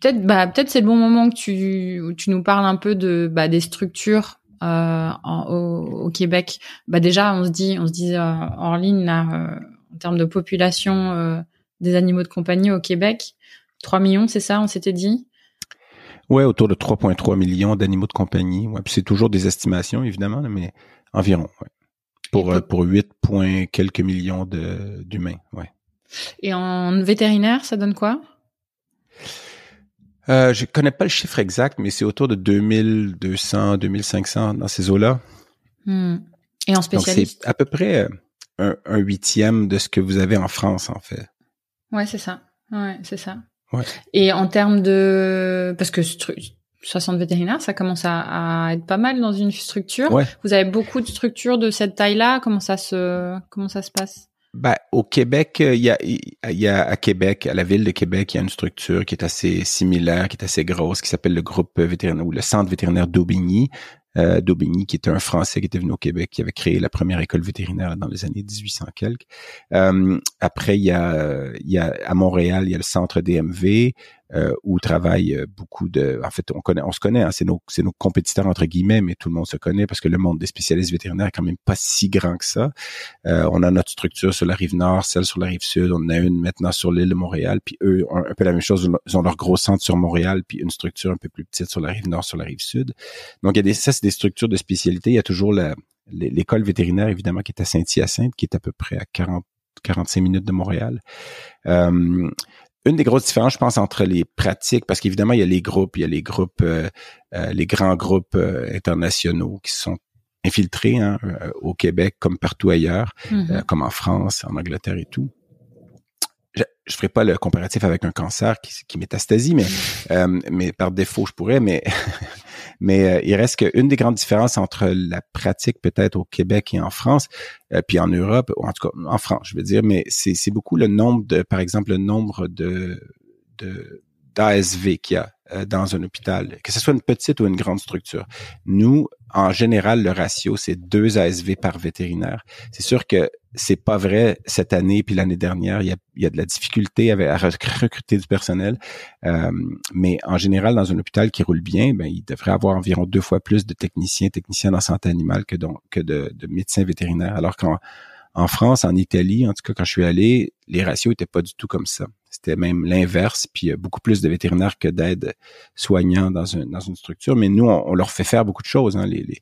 Peut-être, bah, peut-être c'est le bon moment que tu, tu nous parles un peu de, bah, des structures euh, en, au, au, Québec. Bah, déjà, on se dit, on se dit euh, en ligne là. Euh, en termes de population euh, des animaux de compagnie au Québec. 3 millions, c'est ça, on s'était dit? Ouais, autour de 3,3 millions d'animaux de compagnie. Ouais, puis c'est toujours des estimations, évidemment, mais environ. Ouais. Pour, euh, pour 8 points quelques millions d'humains. Ouais. Et en vétérinaire, ça donne quoi? Euh, Je connais pas le chiffre exact, mais c'est autour de 2200, 2500 dans ces eaux-là. Hmm. Et en spécialiste c'est à peu près... Euh, un, huitième de ce que vous avez en France, en fait. Ouais, c'est ça. Ouais, c'est ça. Ouais. Et en termes de, parce que 60 vétérinaires, ça commence à, être pas mal dans une structure. Ouais. Vous avez beaucoup de structures de cette taille-là. Comment ça se, comment ça se passe? Ben, au Québec, il y a, il y a à Québec, à la ville de Québec, il y a une structure qui est assez similaire, qui est assez grosse, qui s'appelle le groupe vétérinaire ou le centre vétérinaire d'Aubigny, euh, d'Aubigny, qui était un Français qui était venu au Québec, qui avait créé la première école vétérinaire dans les années 1800 quelques. Euh, après, il y, a, il y a à Montréal, il y a le centre DMV euh, où travaillent euh, beaucoup de. En fait, on connaît, on se connaît. Hein, c'est nos, c'est nos compétiteurs entre guillemets, mais tout le monde se connaît parce que le monde des spécialistes vétérinaires est quand même pas si grand que ça. Euh, on a notre structure sur la rive nord, celle sur la rive sud. On en a une maintenant sur l'île de Montréal, puis eux un peu la même chose. Ils ont leur gros centre sur Montréal, puis une structure un peu plus petite sur la rive nord, sur la rive sud. Donc, il y a des, ça, c'est des structures de spécialité. Il y a toujours la, l'école vétérinaire, évidemment, qui est à Saint-Hyacinthe, qui est à peu près à 40 45 minutes de Montréal. Euh, une des grosses différences, je pense, entre les pratiques, parce qu'évidemment, il y a les groupes, il y a les groupes, euh, euh, les grands groupes euh, internationaux qui sont infiltrés hein, au Québec comme partout ailleurs, mm-hmm. comme en France, en Angleterre et tout. Je, je ferai pas le comparatif avec un cancer qui, qui métastasie, mais mais par défaut je pourrais, mais Mais euh, il reste qu'une des grandes différences entre la pratique peut-être au Québec et en France, euh, puis en Europe, ou en tout cas en France, je veux dire, mais c'est beaucoup le nombre de, par exemple, le nombre de, d'ASV qu'il y a dans un hôpital, que ce soit une petite ou une grande structure. Nous, en général, le ratio, c'est deux ASV par vétérinaire. C'est sûr que c'est pas vrai cette année puis l'année dernière. Il y a, il y a de la difficulté avec, à recruter du personnel, euh, mais en général, dans un hôpital qui roule bien, ben, il devrait avoir environ deux fois plus de techniciens, techniciens en santé animale que, donc, que de, de médecins vétérinaires. Alors qu'en en France, en Italie, en tout cas quand je suis allé, les ratios étaient pas du tout comme ça. C'était même l'inverse, puis il beaucoup plus de vétérinaires que d'aides soignants dans, une structure. Mais nous, on, leur fait faire beaucoup de choses. Hein. Les,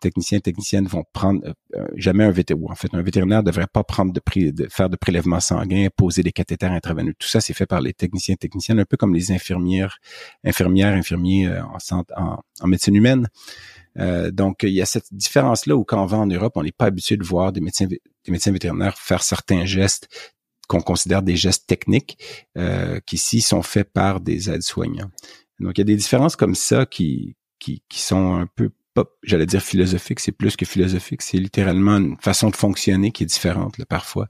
techniciens et techniciennes vont prendre euh, euh, jamais un vétérinaire. En fait, un vétérinaire devrait pas prendre de, de faire de prélèvements sanguins, poser des cathéters intraveineux. Tout ça, c'est fait par les techniciens et techniciennes, un peu comme les infirmières, infirmières, infirmiers euh, en, médecine humaine. donc, il y a cette différence-là où quand on va en Europe, on n'est pas habitué de voir des médecins vétérinaires faire certains gestes qu'on considère des gestes techniques qui ici sont faits par des aides-soignants. Donc, il y a des différences comme ça qui, qui, qui sont un peu j'allais dire philosophique, c'est plus que philosophique, c'est littéralement une façon de fonctionner qui est différente là, parfois.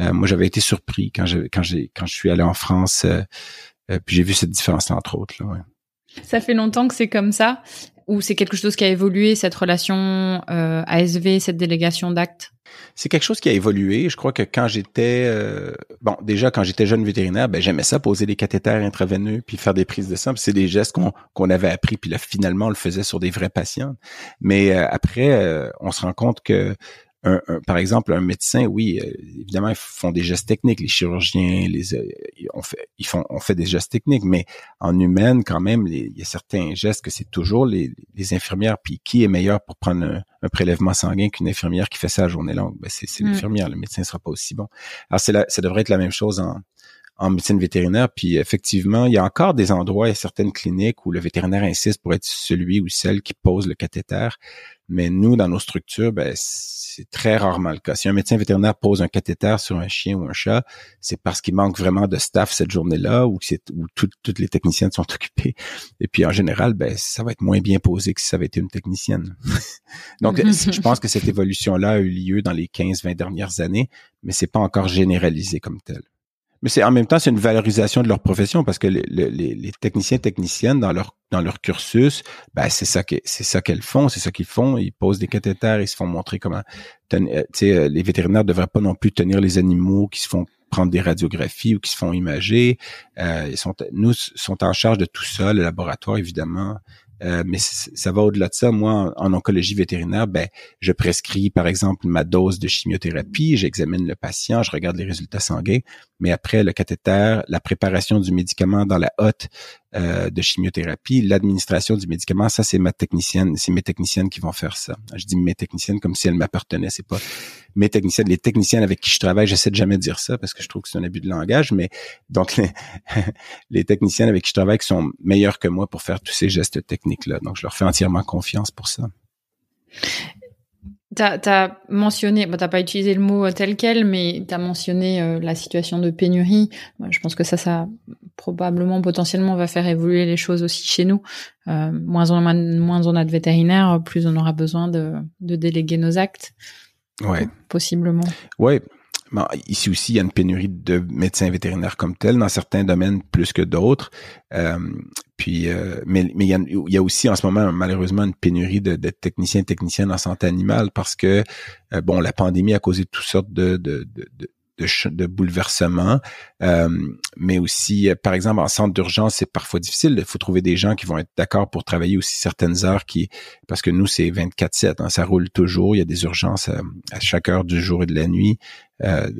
Euh, moi, j'avais été surpris quand je quand j'ai quand je suis allé en France, euh, euh, puis j'ai vu cette différence entre autres. Là, ouais. Ça fait longtemps que c'est comme ça, ou c'est quelque chose qui a évolué cette relation ASV, cette délégation d'actes? C'est quelque chose qui a évolué. Je crois que quand j'étais euh, bon, déjà quand j'étais jeune vétérinaire, ben j'aimais ça poser des cathéters intraveineux puis faire des prises de sang. C'est des gestes qu'on avait appris puis là finalement on le faisait sur des vrais patients. Mais euh, après, euh, on se rend compte que par exemple, un médecin, oui, euh, évidemment, ils font des gestes techniques. Les chirurgiens, les, euh, on fait, ils font, on fait des gestes techniques, mais en humaine, quand même, il y a certains gestes que c'est toujours les, infirmières. Puis qui est meilleur pour prendre un, prélèvement sanguin qu'une infirmière qui fait ça à journée longue? Ben c'est mm. l'infirmière. Le médecin sera pas aussi bon. Alors c'est ça devrait être la même chose en, en médecine vétérinaire. Puis effectivement, il y a encore des endroits et certaines cliniques où le vétérinaire insiste pour être celui ou celle qui pose le cathéter. Mais nous, dans nos structures, ben, c'est très rarement le cas. Si un médecin vétérinaire pose un cathéter sur un chien ou un chat, c'est parce qu'il manque vraiment de staff cette journée-là ou que où toutes les techniciennes sont occupées. Et puis en général, ben, ça va être moins bien posé que si ça avait été une technicienne. Donc, je pense que cette évolution-là a eu lieu dans les 15-20 dernières années, mais c'est pas encore généralisé comme tel. Mais c'est en même temps, c'est une valorisation de leur profession parce que les, les, les techniciens techniciennes dans leur dans leur cursus, ben c'est ça que c'est ça qu'elles font, c'est ça qu'ils font. Ils posent des cathéters, ils se font montrer comment. Euh, tu sais, euh, les vétérinaires devraient pas non plus tenir les animaux qui se font prendre des radiographies ou qui se font imager. Euh, ils sont nous sont en charge de tout ça, le laboratoire évidemment. Euh, mais ça va au-delà de ça. Moi, en, oncologie vétérinaire, ben, je prescris, par exemple, ma dose de chimiothérapie, j'examine le patient, je regarde les résultats sanguins, mais après le cathéter, la préparation du médicament dans la hotte euh, de chimiothérapie, l'administration du médicament, ça c'est ma technicienne, c'est mes techniciennes qui vont faire ça. Je dis mes techniciennes comme si elles m'appartenaient, c'est pas mes techniciennes, les techniciennes avec qui je travaille, j'essaie de jamais dire ça parce que je trouve que c'est un abus de langage, mais donc les, les techniciennes avec qui je travaille sont meilleures que moi pour faire tous ces gestes techniques-là. Donc je leur fais entièrement confiance pour ça. Tu as, mentionné, bon, tu pas utilisé le mot tel quel, mais tu as mentionné euh, la situation de pénurie. je pense que ça, ça probablement, potentiellement, va faire évoluer les choses aussi chez nous. Euh, moins, on, moins on a de vétérinaires, plus on aura besoin de, de déléguer nos actes. Ouais. Possiblement. Ouais. Ici aussi, il y a une pénurie de médecins vétérinaires comme tel, dans certains domaines plus que d'autres. Euh, puis, euh, mais, mais il, y a, aussi en ce moment malheureusement une pénurie de, techniciens et techniciennes en santé animale parce que euh, bon, la pandémie a causé toutes sortes de, de, de de, bouleversements, euh, mais aussi, euh, par exemple, en centre d'urgence, c'est parfois difficile. Il faut trouver des gens qui vont être d'accord pour travailler aussi certaines heures, qui parce que nous, c'est 24-7, hein, ça roule toujours. Il y a des urgences à, à, chaque heure du jour et de la nuit euh,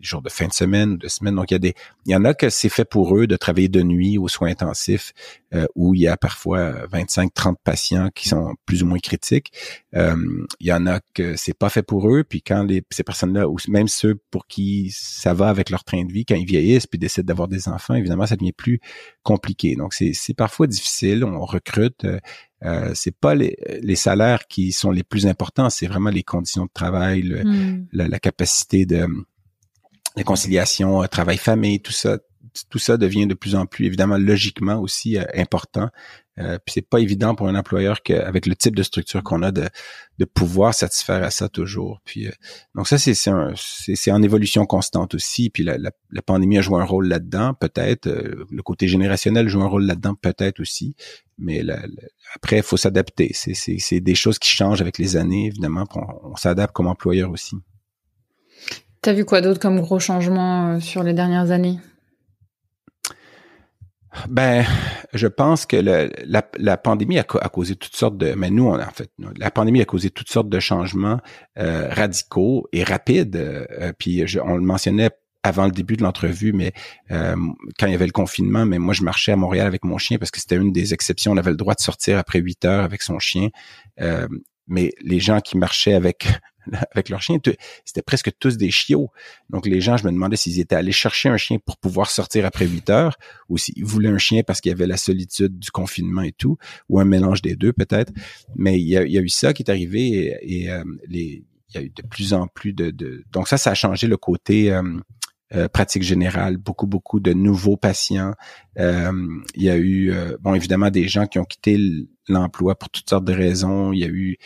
jours de fin de semaine ou de semaine. Donc, il y a des, il y en a que c'est fait pour eux de travailler de nuit aux soins intensifs euh, où il y a parfois 25-30 patients qui sont plus ou moins critiques. Euh, il y en a que c'est pas fait pour eux. Puis quand les, ces personnes-là, ou même ceux pour qui ça va avec leur train de vie, quand ils vieillissent puis décident d'avoir des enfants, évidemment, ça devient plus compliqué. Donc, c'est, c'est parfois difficile. On recrute. Euh, euh, c'est pas les, les, salaires qui sont les plus importants, c'est vraiment les conditions de travail, hmm. la, capacité de la conciliation, euh, travail-famille, tout ça. Tout ça devient de plus en plus évidemment logiquement aussi euh, important. Euh, puis c'est pas évident pour un employeur qu'avec le type de structure qu'on a de, de pouvoir satisfaire à ça toujours. Puis donc ça c'est c'est en évolution constante aussi. Puis la, la, pandémie a joué un rôle là-dedans peut-être. le côté générationnel joue un rôle là-dedans peut-être aussi. Mais après, il faut s'adapter. C'est des choses qui changent avec les années, évidemment. On, s'adapte comme employeur aussi. T'as vu quoi d'autre comme gros changements euh, sur les dernières années? Ben, je pense que la, pandémie a, causé toutes sortes de, mais nous, on, en fait, la pandémie a causé toutes sortes de changements euh, radicaux et rapides. Euh, puis on le mentionnait avant le début de l'entrevue, mais euh, quand il y avait le confinement, mais moi je marchais à Montréal avec mon chien parce que c'était une des exceptions. On avait le droit de sortir après huit heures avec son chien. Euh, mais les gens qui marchaient avec avec leur chien. C'était presque tous des chiots. Donc les gens, je me demandais s'ils étaient allés chercher un chien pour pouvoir sortir après 8 heures, ou s'ils voulaient un chien parce qu'il y avait la solitude du confinement et tout, ou un mélange des deux peut-être. Mais il y a, eu ça qui est arrivé et, euh, les, il y a eu de plus en plus de, de... donc ça, ça a changé le côté euh, euh, pratique générale, beaucoup, beaucoup de nouveaux patients. Euh, il y a eu, euh, bon, évidemment, des gens qui ont quitté l'emploi pour toutes sortes de raisons. Il y a eu,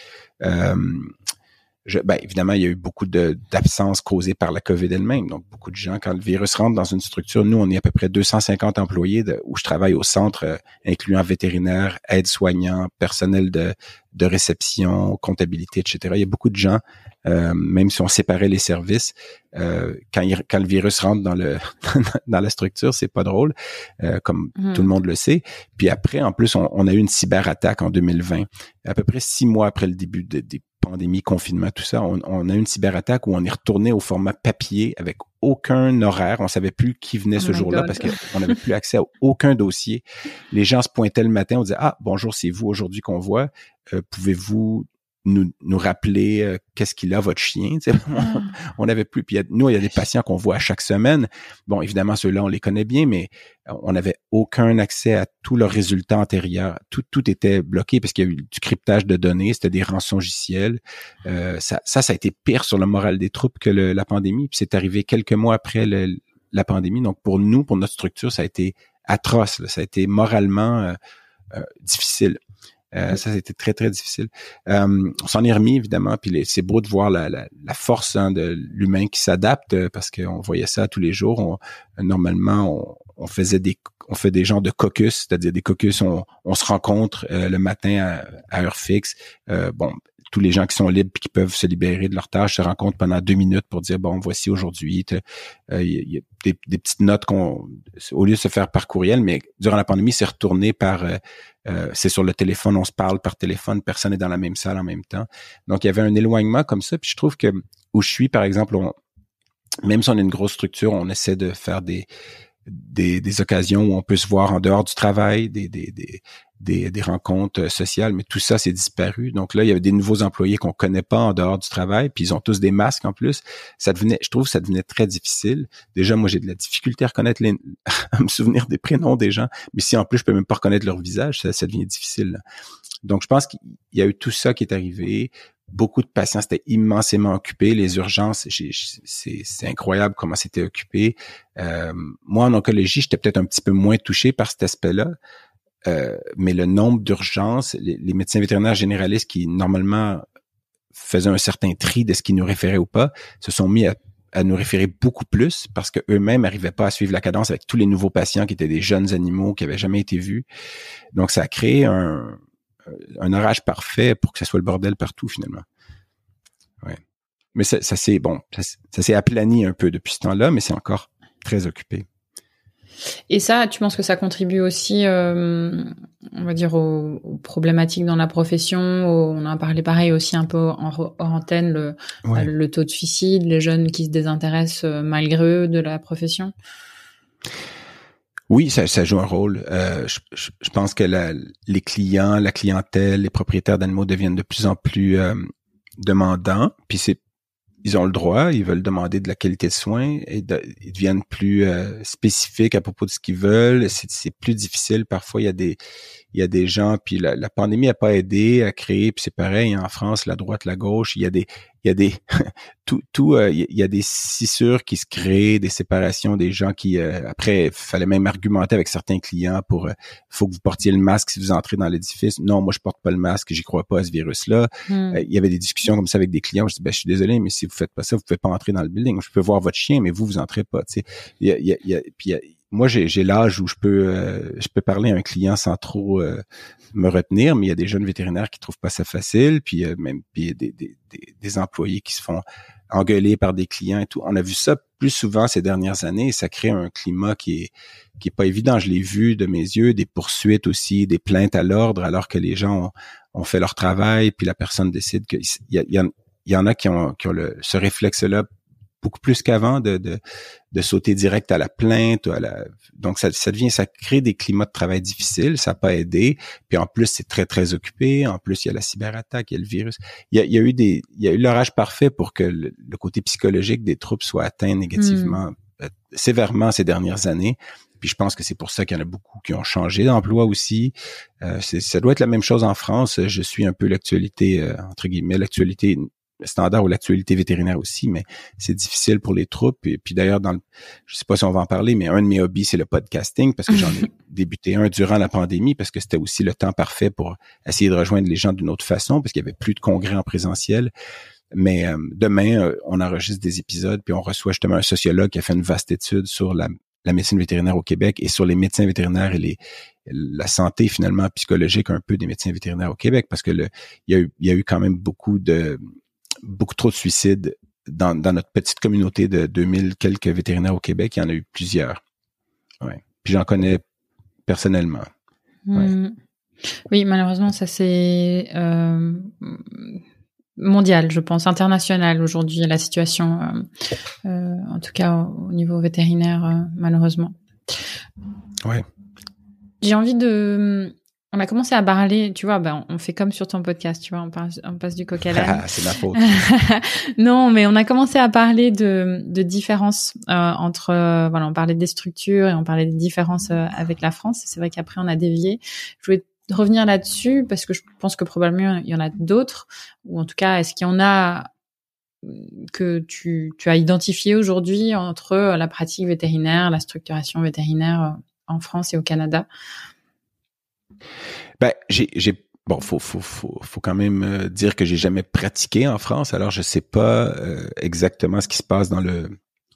je, ben, évidemment, il y a eu beaucoup d'absences causées par la COVID elle-même. Donc, beaucoup de gens, quand le virus rentre dans une structure, nous, on est à peu près 250 employés de, où je travaille au centre, incluant vétérinaires, aides-soignants, personnel de, de réception, comptabilité, etc. Il y a beaucoup de gens euh, même si on séparait les services, euh, quand, quand le virus rentre dans le dans la structure, c'est pas drôle, euh, comme mhm. tout le monde le sait. Puis après, en plus, on, a eu une cyberattaque en 2020, à peu près six mois après le début des pandémies, confinement, tout ça. On, a eu une cyberattaque où on est retourné au format papier avec aucun horaire. On savait plus qui venait ce oh jour-là parce qu'on n'avait plus accès à aucun dossier. Les gens se pointaient le matin, on disait ah bonjour, c'est vous aujourd'hui qu'on voit. Pouvez-vous nous, nous rappeler euh, qu'est-ce qu'il a votre chien. Ah. on n'avait plus. Puis nous, il y a des patients qu'on voit chaque semaine. Bon, évidemment, ceux-là, on les connaît bien, mais euh, on n'avait aucun accès à tous leurs résultats antérieurs. Tout, tout était bloqué parce qu'il y a eu du cryptage de données, c'était des rançongiciels. Euh, ça, ça, ça a été pire sur le moral des troupes que la pandémie. Puis c'est arrivé quelques mois après la pandémie. Donc pour nous, pour notre structure, ça a été atroce. Ça a été moralement euh, difficile. Euh, ça, c'était très, très difficile. Euh, on s'en est remis, évidemment, puis c'est beau de voir la, force hein, de l'humain qui s'adapte, euh, parce qu'on voyait ça tous les jours. On, normalement, on, faisait des on fait des genres de caucus, c'est-à-dire des caucus, on, on se rencontre le matin à, à heure fixe. bon, les gens qui sont libres et qui peuvent se libérer de leur tâche se rencontrent pendant deux minutes pour dire bon voici aujourd'hui il y, a des, petites notes qu'on au lieu de se faire par courriel mais durant la pandémie c'est retourné par euh, c'est sur le téléphone, on se parle par téléphone, personne n'est dans la même salle en même temps. Donc, il y avait un éloignement comme ça. Puis je trouve que où je suis, par exemple, même si on est une grosse structure, on essaie de faire des, des, occasions où on peut se voir en dehors du travail, des, des rencontres euh, sociales, mais tout ça, c'est disparu. Donc là, il y avait des nouveaux employés qu'on connaît pas en dehors du travail, puis ils ont tous des masques en plus. Ça devenait, je trouve, ça devenait très difficile. Déjà, moi, j'ai de la difficulté à reconnaître les, à me souvenir des prénoms des gens, mais si en plus je peux même pas reconnaître leur visage, ça, devient difficile. Donc, je pense qu'il y a eu tout ça qui est arrivé beaucoup de patients étaient immensément occupés. Les urgences, c'est incroyable comment c'était occupé. Euh, moi, en oncologie, j'étais peut-être un petit peu moins touché par cet aspect-là. Euh, mais le nombre d'urgences, les, médecins vétérinaires généralistes qui normalement faisaient un certain tri de ce qui nous référait ou pas, se sont mis à, nous référer beaucoup plus parce qu'eux-mêmes n'arrivaient pas à suivre la cadence avec tous les nouveaux patients qui étaient des jeunes animaux qui avaient jamais été vus. Donc ça a créé un, un orage parfait pour que ça soit le bordel partout finalement. Ouais. Mais ça, ça s'est bon, ça, s'est aplani un peu depuis ce temps-là, mais c'est encore très occupé. Et ça, tu penses que ça contribue aussi, euh, on va dire, aux, problématiques dans la profession. on en a parlé pareil aussi un peu en, antenne, le, le, taux de suicide, les jeunes qui se désintéressent euh, malgré eux de la profession? Oui, ça, ça, joue un rôle. Euh, je, je, pense que la, les clients, la clientèle, les propriétaires d'animaux deviennent de plus en plus euh, demandants. Puis c'est, ils ont le droit, ils veulent demander de la qualité de soins et ils deviennent plus euh, spécifiques à propos de ce qu'ils veulent. C'est plus difficile. Parfois, il y a des, il y a des gens. Puis la, la pandémie a pas aidé à créer. Puis c'est pareil en France, la droite, la gauche. Il y a des, il y a des tout tout euh, il y a des scissures qui se créent, des séparations, des gens qui euh, après fallait même argumenter avec certains clients pour euh, faut que vous portiez le masque si vous entrez dans l'édifice. Non, moi je porte pas le masque, j'y crois pas à ce virus-là. Hmm. il y avait des discussions comme ça avec des clients. Je dis ben je suis désolé, mais si vous faites pas ça, vous pouvez pas entrer dans le building. Je peux voir votre chien, mais vous vous entrez pas. Tu sais, il y a, il y a, puis moi j'ai l'âge où je peux je peux parler à un client sans trop me retenir, mais il y a des jeunes vétérinaires qui trouvent pas ça facile, puis euh, même puis des, des, des, employés qui se font engueuler par des clients et tout. On a vu ça plus souvent ces dernières années et ça crée un climat qui est qui est pas évident. Je l'ai vu de mes yeux, des poursuites aussi, des plaintes à l'ordre alors que les gens ont, fait leur travail, puis la personne décide qu'il y, y, y, en a qui ont, qui ont le, ce réflexe-là beaucoup plus qu'avant de, de, de, sauter direct à la plainte. À la... Donc, ça, ça devient, ça crée des climats de travail difficiles. Ça n'a pas aidé. Puis en plus, c'est très, très occupé. En plus, il y a la cyberattaque, il y a le virus. Il y a, il y a eu des, il y a eu l'orage parfait pour que le, côté psychologique des troupes soit atteint négativement, hmm. euh, sévèrement ces dernières années. Puis je pense que c'est pour ça qu'il y en a beaucoup qui ont changé d'emploi aussi. Euh, ça doit être la même chose en France. Je suis un peu l'actualité, euh, entre guillemets, l'actualité standard ou l'actualité vétérinaire aussi, mais c'est difficile pour les troupes. Et puis d'ailleurs, dans le, je sais pas si on va en parler, mais un de mes hobbies, c'est le podcasting, parce que j'en ai débuté un durant la pandémie, parce que c'était aussi le temps parfait pour essayer de rejoindre les gens d'une autre façon, parce qu'il y avait plus de congrès en présentiel. Mais euh, demain, euh, on enregistre des épisodes, puis on reçoit justement un sociologue qui a fait une vaste étude sur la, la médecine vétérinaire au Québec et sur les médecins vétérinaires et les, la santé finalement psychologique un peu des médecins vétérinaires au Québec parce que le, il y a eu, il y a eu quand même beaucoup de beaucoup trop de suicides dans, dans notre petite communauté de 2000 quelques vétérinaires au Québec. Il y en a eu plusieurs. Ouais. Puis j'en connais personnellement. Hmm. Oui, malheureusement, ça c'est euh, mondial, je pense, international aujourd'hui, la situation, euh, euh, en tout cas au niveau vétérinaire, malheureusement. Ouais. J'ai envie de. On a commencé à parler, tu vois, ben, on fait comme sur ton podcast, tu vois, on passe, on passe du coq à l'âne. c'est ma faute. non, mais on a commencé à parler de, de différences entre, voilà, on parlait des structures et on parlait des différences avec la France. C'est vrai qu'après on a dévié. Je voulais revenir là-dessus parce que je pense que probablement il y en a d'autres ou en tout cas est-ce qu'il y en a que tu, tu as identifié aujourd'hui entre la pratique vétérinaire, la structuration vétérinaire euh, en France et au Canada? Ben j'ai bon faut faut faut faut quand même euh, dire que j'ai jamais pratiqué en France alors je sais pas euh, exactement ce qui se passe dans le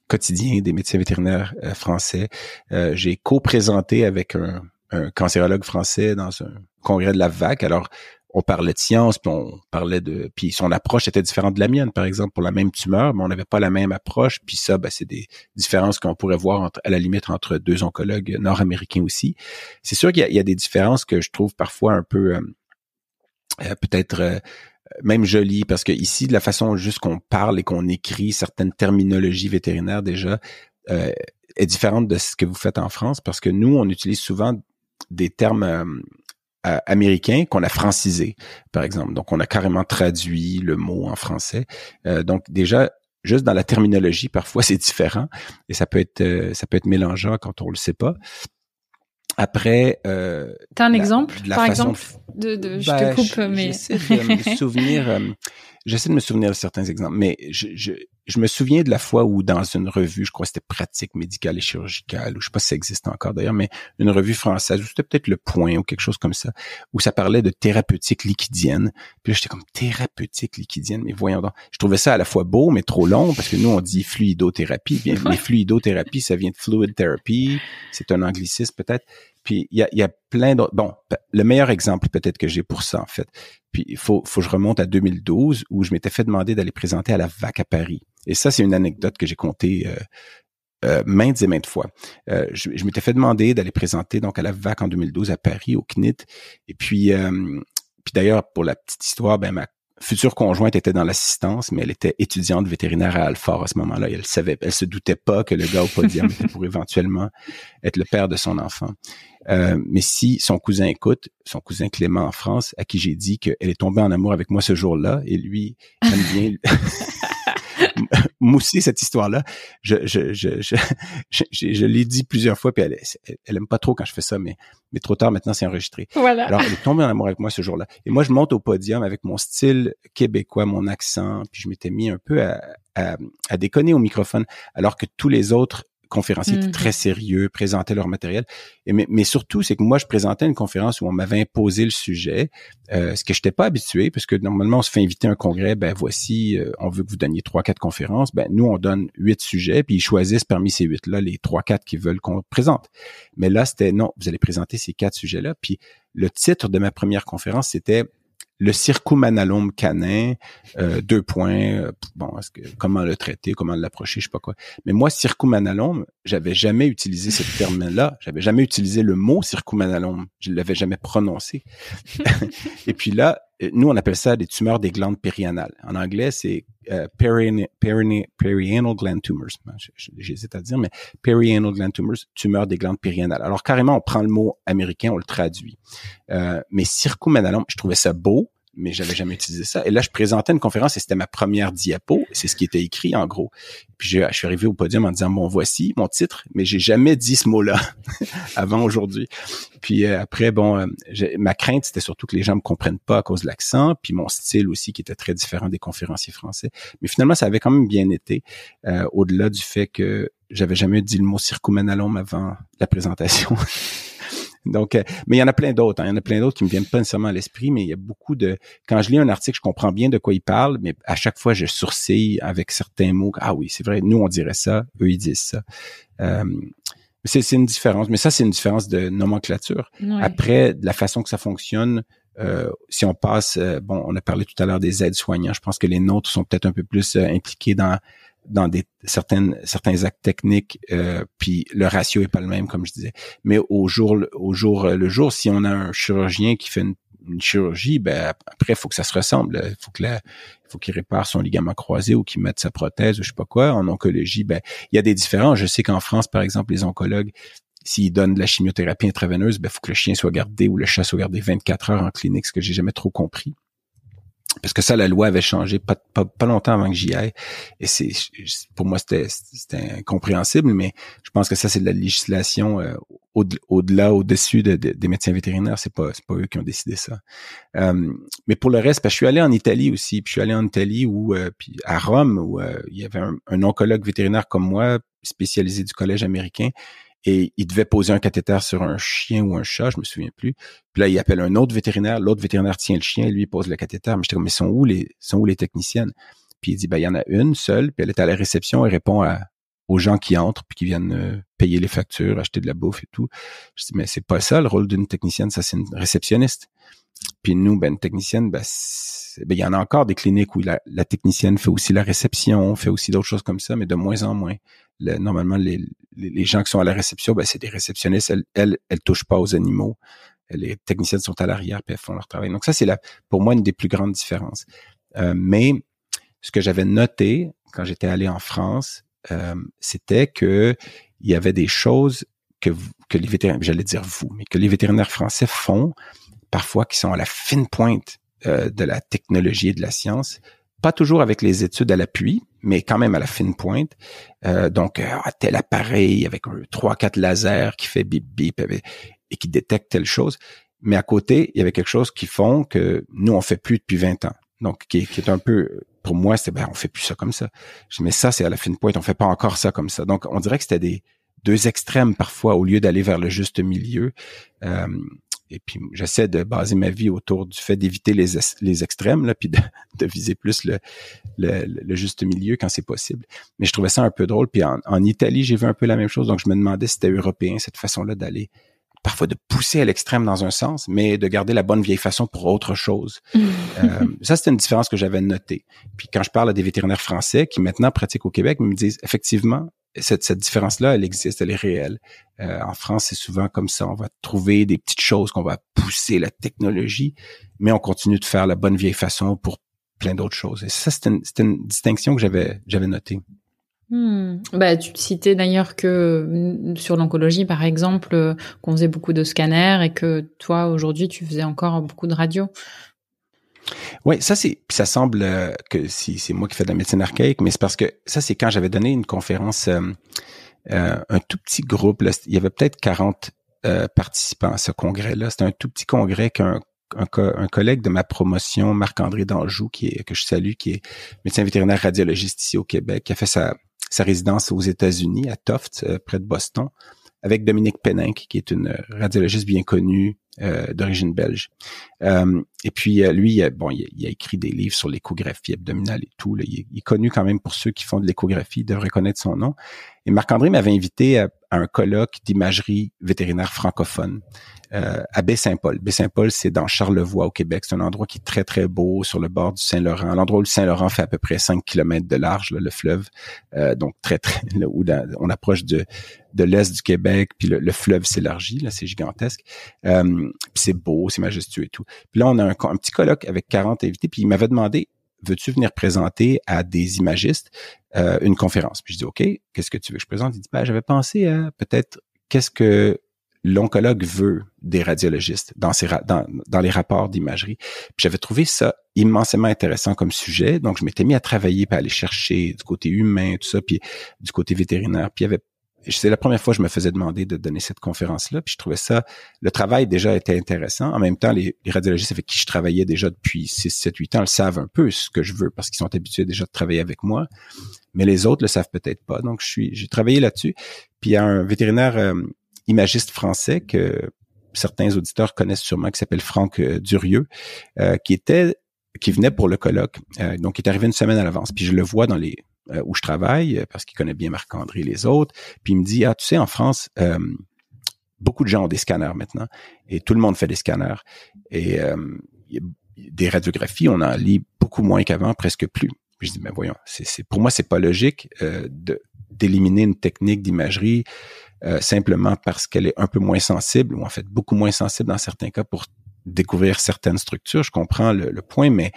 quotidien des médecins vétérinaires français. j'ai co-présenté avec un un cancérologue français dans un congrès de la VAC. Alors, on parlait de science, puis on parlait de... Puis son approche était différente de la mienne, par exemple, pour la même tumeur, mais on n'avait pas la même approche. Puis ça, ben, c'est des différences qu'on pourrait voir entre, à la limite entre deux oncologues nord-américains aussi. C'est sûr qu'il y, a des différences que je trouve parfois un peu... Euh, euh, peut-être... Euh, même jolies, parce que ici, de la façon juste qu'on parle et qu'on écrit certaines terminologies vétérinaires déjà, est différente de ce que vous faites en France, parce que nous, on utilise souvent des termes euh, euh, américains qu'on a francisés, par exemple. Donc, on a carrément traduit le mot en français. Euh, donc, déjà, juste dans la terminologie, parfois c'est différent et ça peut être ça peut être mélangeant quand on le sait pas. Après, euh, t'as un exemple, par exemple, de, de je te ben, coupe, mais j'essaie de me souvenir, euh, j'essaie de me souvenir de certains exemples, mais je, je, je, me souviens de la fois où dans une revue, je crois que c'était pratique médicale et chirurgicale, ou je sais pas si ça existe encore d'ailleurs, mais une revue française, ou c'était peut-être Le Point ou quelque chose comme ça, où ça parlait de thérapeutique liquidienne. Puis j'étais comme thérapeutique liquidienne, mais voyons donc. Je trouvais ça à la fois beau, mais trop long, parce que nous, on dit fluidothérapie. Bien, les fluidothérapies, ça vient de fluid therapy, c'est un anglicisme peut-être. Puis il y a, y a plein d'autres. Bon, le meilleur exemple peut-être que j'ai pour ça en fait. Puis il faut, faut que je remonte à 2012 où je m'étais fait demander d'aller présenter à la VAC à Paris. Et ça, c'est une anecdote que j'ai contée euh, euh, maintes et maintes fois. Euh, je, je m'étais fait demander d'aller présenter donc à la VAC en 2012 à Paris au CNIT. Et puis, euh, puis d'ailleurs pour la petite histoire, ben ma future conjointe était dans l'assistance, mais elle était étudiante vétérinaire à Alfort à ce moment-là. elle savait, elle se doutait pas que le gars au podium était pour éventuellement être le père de son enfant. Euh, mais si son cousin écoute, son cousin Clément en France, à qui j'ai dit qu'elle est tombée en amour avec moi ce jour-là, et lui aime bien mousser cette histoire-là. Je, je, je, je, je, l'ai dit plusieurs fois, puis elle, elle, aime pas trop quand je fais ça, mais, mais trop tard maintenant, c'est enregistré. Voilà. Alors, elle est tombée en amour avec moi ce jour-là. Et moi, je monte au podium avec mon style québécois, mon accent, puis je m'étais mis un peu à, à, à déconner au microphone, alors que tous les autres conférenciers étaient très mhm. sérieux, présentaient leur matériel. Et mais, mais surtout, c'est que moi, je présentais une conférence où on m'avait imposé le sujet, euh, ce que je n'étais pas habitué, parce que normalement, on se fait inviter à un congrès, ben voici, euh, on veut que vous donniez trois, quatre conférences. Ben nous, on donne huit sujets, puis ils choisissent parmi ces huit-là les trois, quatre qu'ils veulent qu'on présente. Mais là, c'était non, vous allez présenter ces quatre sujets-là. Puis le titre de ma première conférence, c'était le circumanalome canin, euh, deux points, euh, bon, que, comment le traiter, comment l'approcher, je sais pas quoi. Mais moi, circumanalome, j'avais jamais utilisé ce terme-là, j'avais jamais utilisé le mot circumanalome, je l'avais jamais prononcé. Et puis là, nous, on appelle ça des tumeurs des glandes périanales. En anglais, c'est euh, perianal gland tumors. J'hésite à dire, mais perianal gland tumors, tumeurs des glandes périanales. Alors, carrément, on prend le mot américain, on le traduit. Euh, mais circumenalome, je trouvais ça beau, mais j'avais jamais utilisé ça. Et là, je présentais une conférence et c'était ma première diapo. C'est ce qui était écrit en gros. Puis je, suis arrivé au podium en disant bon voici mon titre, mais j'ai jamais dit ce mot-là avant aujourd'hui. Puis euh, après bon, euh, ma crainte c'était surtout que les gens me comprennent pas à cause de l'accent, puis mon style aussi qui était très différent des conférenciers français. Mais finalement, ça avait quand même bien été euh, au-delà du fait que j'avais jamais dit le mot circumenalome avant la présentation. Donc, euh, mais il y en a plein d'autres. Hein. Il y en a plein d'autres qui me viennent pas nécessairement à l'esprit, mais il y a beaucoup de. Quand je lis un article, je comprends bien de quoi il parle, mais à chaque fois, je sourcille avec certains mots. Ah oui, c'est vrai. Nous, on dirait ça. Eux, ils disent ça. Euh, c'est une différence, mais ça, c'est une différence de nomenclature. Après, de la façon que ça fonctionne, euh, si on passe, euh, bon, on a parlé tout à l'heure des aides soignants. Je pense que les nôtres sont peut-être un peu plus impliqués dans dans des certaines certains actes techniques euh, puis le ratio est pas le même comme je disais. Mais au jour au jour le jour si on a un chirurgien qui fait une, chirurgie ben après faut que ça se ressemble. Faut que la, faut qu'il répare son ligament croisé ou qu'il mette sa prothèse ou je sais pas quoi. En oncologie ben il y a des différences. Je sais qu'en France par exemple les oncologues s'ils donnent de la chimiothérapie intraveineuse ben faut que le chien soit gardé ou le chat soit gardé 24 heures en clinique ce que j'ai jamais trop compris parce que ça, la loi avait changé pas, pas, longtemps avant que j'y aille. Et c'est pour moi, c'était incompréhensible, mais je pense que ça, c'est de la législation euh, au-delà, au-dessus de, des médecins vétérinaires. C'est pas, pas eux qui ont décidé ça. Euh, mais pour le reste, parce que je suis allé en Italie aussi, puis je suis allé en Italie où, euh, puis à Rome, où il y avait un, un oncologue vétérinaire comme moi, spécialisé du collège américain, et il devait poser un cathéter sur un chien ou un chat, je me souviens plus. Puis là, il appelle un autre vétérinaire, l'autre vétérinaire tient le chien, et lui pose le cathéter. Mais j'étais comme, mais sont où les, sont où les techniciennes? Puis il dit, ben, il y en a une seule, puis elle est à la réception, elle répond à, aux gens qui entrent puis qui viennent euh, payer les factures, acheter de la bouffe et tout. Je dis, mais c'est pas ça le rôle d'une technicienne, ça c'est une réceptionniste. Puis nous, ben, une technicienne, ben, ben, il y en a encore des cliniques où la, la, technicienne fait aussi la réception, fait aussi d'autres choses comme ça, mais de moins en moins. normalement, les, les, gens qui sont à la réception, ben, c'est des réceptionnistes. Elles, elles, elles touchent pas aux animaux. Les techniciennes sont à l'arrière puis elles font leur travail. Donc ça, c'est la, pour moi une des plus grandes différences. Euh, mais ce que j'avais noté quand j'étais allé en France, euh, c'était que il y avait des choses que, que les vétérinaires, j'allais dire vous, mais que les vétérinaires français font parfois qui sont à la fine pointe euh, de la technologie et de la science, pas toujours avec les études à l'appui, mais quand même à la fine pointe. Euh, donc, euh, tel appareil avec un 3-4 lasers qui fait bip bip et qui détecte telle chose. Mais à côté, il y avait quelque chose qui font que nous, on fait plus depuis 20 ans. Donc, qui, est un peu, pour moi, c'est ben, on fait plus ça comme ça. Je mais ça, c'est à la fine pointe, on fait pas encore ça comme ça. Donc, on dirait que c'était des deux extrêmes parfois au lieu d'aller vers le juste milieu. Euh, et puis j'essaie de baser ma vie autour du fait d'éviter les, les extrêmes, là, puis de, de viser plus le, le, le, juste milieu quand c'est possible. Mais je trouvais ça un peu drôle. Puis en, en Italie, j'ai vu un peu la même chose, donc je me demandais si c'était européen cette façon-là d'aller parfois de pousser à l'extrême dans un sens, mais de garder la bonne vieille façon pour autre chose. euh, ça, c'était une différence que j'avais notée. Puis quand je parle à des vétérinaires français qui maintenant pratiquent au Québec, ils me disent effectivement, cette, cette différence-là, elle existe, elle est réelle. Euh, en France, c'est souvent comme ça. On va trouver des petites choses qu'on va pousser la technologie, mais on continue de faire la bonne vieille façon pour plein d'autres choses. Et ça, c'est une, une, distinction que j'avais j'avais notée. Hmm. Bah, tu citais d'ailleurs que mm, sur l'oncologie, par exemple, euh, qu'on faisait beaucoup de scanners et que toi, aujourd'hui, tu faisais encore beaucoup de radio. Oui, ça c'est ça semble euh, que si c'est moi qui fais de la médecine archaïque, mais c'est parce que ça c'est quand j'avais donné une conférence euh, euh, un tout petit groupe, il y avait peut-être 40 participants à ce congrès-là. C'était un tout petit congrès qu'un un, collègue de ma promotion, Marc-André Danjou, qui est, que je salue, qui est médecin vétérinaire radiologiste ici au Québec, qui a fait sa, sa résidence aux États-Unis, à Tufts, près de Boston, avec Dominique Péninck, qui est une radiologiste bien connue, euh, d'origine belge. Euh, et puis euh, lui, bon, il a, écrit des livres sur l'échographie abdominale et tout. Il, est, connu quand même pour ceux qui font de l'échographie, de reconnaître son nom. Et Marc-André m'avait invité à, un colloque d'imagerie vétérinaire francophone euh, à Baie-Saint-Paul. Baie-Saint-Paul, c'est dans Charlevoix au Québec. C'est un endroit qui est très, très beau sur le bord du Saint-Laurent. L'endroit où le Saint-Laurent fait à peu près 5 km de large, le fleuve. Euh, donc, très, très, on approche de, de l'est du Québec, puis le, fleuve s'élargit, là, c'est gigantesque. Euh, puis c'est beau, c'est majestueux et tout. Puis là, on a un, un petit colloque avec 40 invités, puis il m'avait demandé veux-tu venir présenter à des imagistes euh, une conférence? Puis je dis, OK, qu'est-ce que tu veux que je présente? Il dit, ben, j'avais pensé à peut-être qu'est-ce que l'oncologue veut des radiologistes dans, dans, dans les rapports d'imagerie. Puis j'avais trouvé ça immensément intéressant comme sujet. Donc, je m'étais mis à travailler, puis à aller chercher du côté humain, tout ça, puis du côté vétérinaire. Puis il y avait c'est la première fois que je me faisais demander de donner cette conférence-là, puis je trouvais ça, le travail déjà était intéressant. En même temps, les, radiologistes avec qui je travaillais déjà depuis 6, 7, 8 ans le savent un peu ce que je veux parce qu'ils sont habitués déjà de travailler avec moi, mais les autres le savent peut-être pas. Donc, je suis, j'ai travaillé là-dessus. Puis il y a un vétérinaire euh, imagiste français que certains auditeurs connaissent sûrement, qui s'appelle Franck euh, Durieux, euh, qui était qui venait pour le colloque. donc, il est arrivé une semaine à l'avance. Puis je le vois dans les euh, où je travaille, euh, parce qu'il connaît bien Marc-André et les autres. Puis il me dit, ah, tu sais, en France, euh, beaucoup de gens ont des scanners maintenant, et tout le monde fait des scanners. Et des radiographies, on en lit beaucoup moins qu'avant, presque plus. Puis je dis, mais voyons, c'est, pour moi, c'est pas logique de d'éliminer une technique d'imagerie simplement parce qu'elle est un peu moins sensible, ou en fait beaucoup moins sensible dans certains cas pour découvrir certaines structures. Je comprends le, le point, mais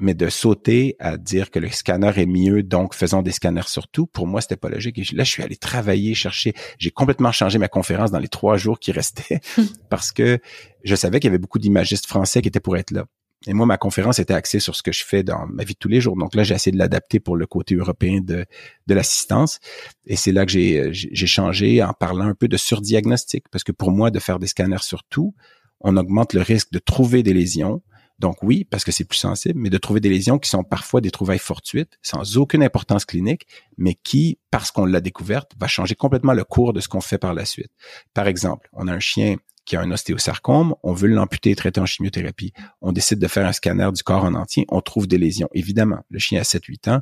mais de sauter à dire que le scanner est mieux, donc faisons des scanners surtout, pour moi, c'était pas logique. Et là, je suis allé travailler, chercher. J'ai complètement changé ma conférence dans les trois jours qui restaient parce que je savais qu'il y avait beaucoup d'imagistes français qui étaient pour être là. Et moi, ma conférence était axée sur ce que je fais dans ma vie de tous les jours. Donc là, j'ai essayé de l'adapter pour le côté européen de, de l'assistance. Et c'est là que j'ai, j'ai changé en parlant un peu de surdiagnostic. Parce que pour moi, de faire des scanners sur tout, on augmente le risque de trouver des lésions, donc oui, parce que c'est plus sensible, mais de trouver des lésions qui sont parfois des trouvailles fortuites, sans aucune importance clinique, mais qui, parce qu'on l'a découverte, va changer complètement le cours de ce qu'on fait par la suite. Par exemple, on a un chien qui a un ostéosarcome, on veut l'amputer et traiter en chimiothérapie. On décide de faire un scanner du corps en entier, on trouve des lésions. Évidemment, le chien a 7-8 ans,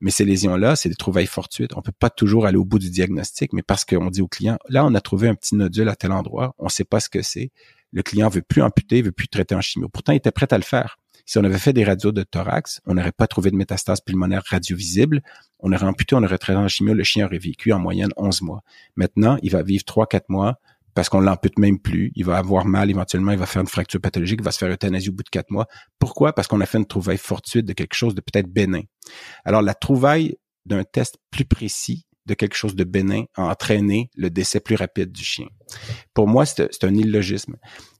mais ces lésions-là, c'est des trouvailles fortuites. On peut pas toujours aller au bout du diagnostic, mais parce qu'on dit au client, là, on a trouvé un petit nodule à tel endroit, on sait pas ce que c'est le client veut plus amputer, veut plus traiter en chimio. Pourtant, il était prêt à le faire. Si on avait fait des radios de thorax, on n'aurait pas trouvé de métastase pulmonaire radiovisible. On aurait amputé, on aurait traité en chimio, le chien aurait vécu en moyenne 11 mois. Maintenant, il va vivre 3-4 mois parce qu'on l'ampute même plus. Il va avoir mal éventuellement, il va faire une fracture pathologique, il va se faire euthanasie au bout de 4 mois. Pourquoi? Parce qu'on a fait une trouvaille fortuite de quelque chose de peut-être bénin. Alors, la trouvaille d'un test plus précis de quelque chose de bénin a entraîné le décès plus rapide du chien. Pour moi, c'est un illogisme.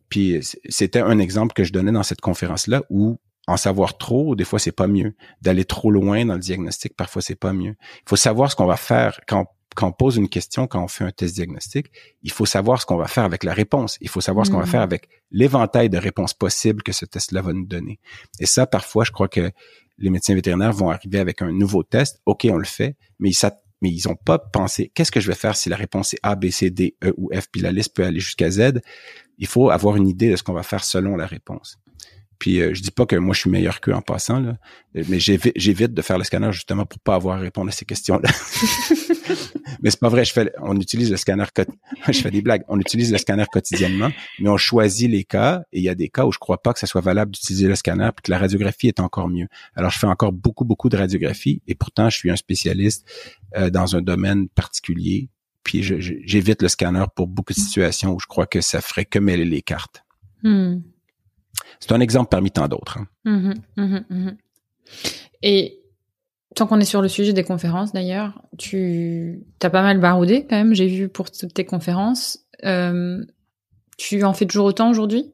Puis c'était un exemple que je donnais dans cette conférence-là où en savoir trop, des fois c'est pas mieux. D'aller trop loin dans le diagnostic, parfois c'est pas mieux. Il faut savoir ce qu'on va faire quand, quand on pose une question, quand on fait un test diagnostique. Il faut savoir ce qu'on va faire avec la réponse. Il faut savoir ce qu'on va faire mm. avec l'éventail de réponses possibles que ce test-là va nous donner. Et ça, parfois, je crois que les médecins vétérinaires vont arriver avec un nouveau test. OK, on le fait, mais ils mais ils n'ont pas pensé qu'est-ce que je vais faire si la réponse est A, B, C, D, E ou F, puis la liste peut aller jusqu'à Z? Il faut avoir une idée de ce qu'on va faire selon la réponse. Puis euh, je dis pas que moi je suis meilleur qu'eux en passant là, mais j'évite de faire le scanner justement pour pas avoir à répondre à ces questions-là. mais c'est pas vrai, je fais on utilise le scanner je fais des blagues, on utilise le scanner quotidiennement, mais on choisit les cas et il y a des cas où je crois pas que ça soit valable d'utiliser le scanner puis que la radiographie est encore mieux. Alors je fais encore beaucoup beaucoup de radiographie et pourtant je suis un spécialiste euh, dans un domaine particulier. Puis j'évite le scanner pour beaucoup de situations où je crois que ça ferait que mêler les cartes. Hmm. C'est un exemple parmi tant d'autres. Hein. Mhm, mhm, mhm. Et tant qu'on est sur le sujet des conférences, d'ailleurs, tu as pas mal baroudé quand même, j'ai vu pour toutes tes conférences. Euh, tu en fais toujours autant aujourd'hui?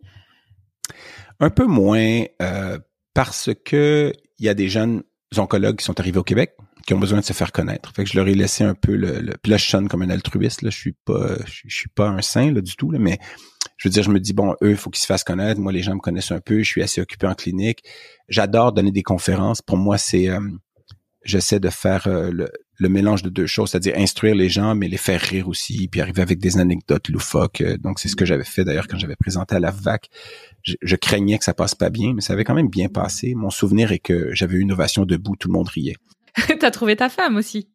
Un peu moins, euh, parce que il y a des jeunes oncologues qui sont arrivés au Québec, qui ont besoin de se faire connaître. Fait que je leur ai laissé un peu le, le puis là je sonne comme un altruiste là, je suis pas je, suis pas un saint là du tout là, mais je veux dire je me dis bon eux il faut qu'ils se fassent connaître, moi les gens me connaissent un peu, je suis assez occupé en clinique. J'adore donner des conférences, pour moi c'est euh, j'essaie de faire euh, le, mélange de deux choses, c'est-à-dire instruire les gens mais les faire rire aussi, puis arriver avec des anecdotes loufoques. Donc c'est ce que j'avais fait d'ailleurs quand j'avais présenté à la VAC. Je, craignais que ça passe pas bien, mais ça avait quand même bien passé. Mon souvenir est que j'avais une ovation debout, tout le monde riait. T'as trouvé ta femme aussi.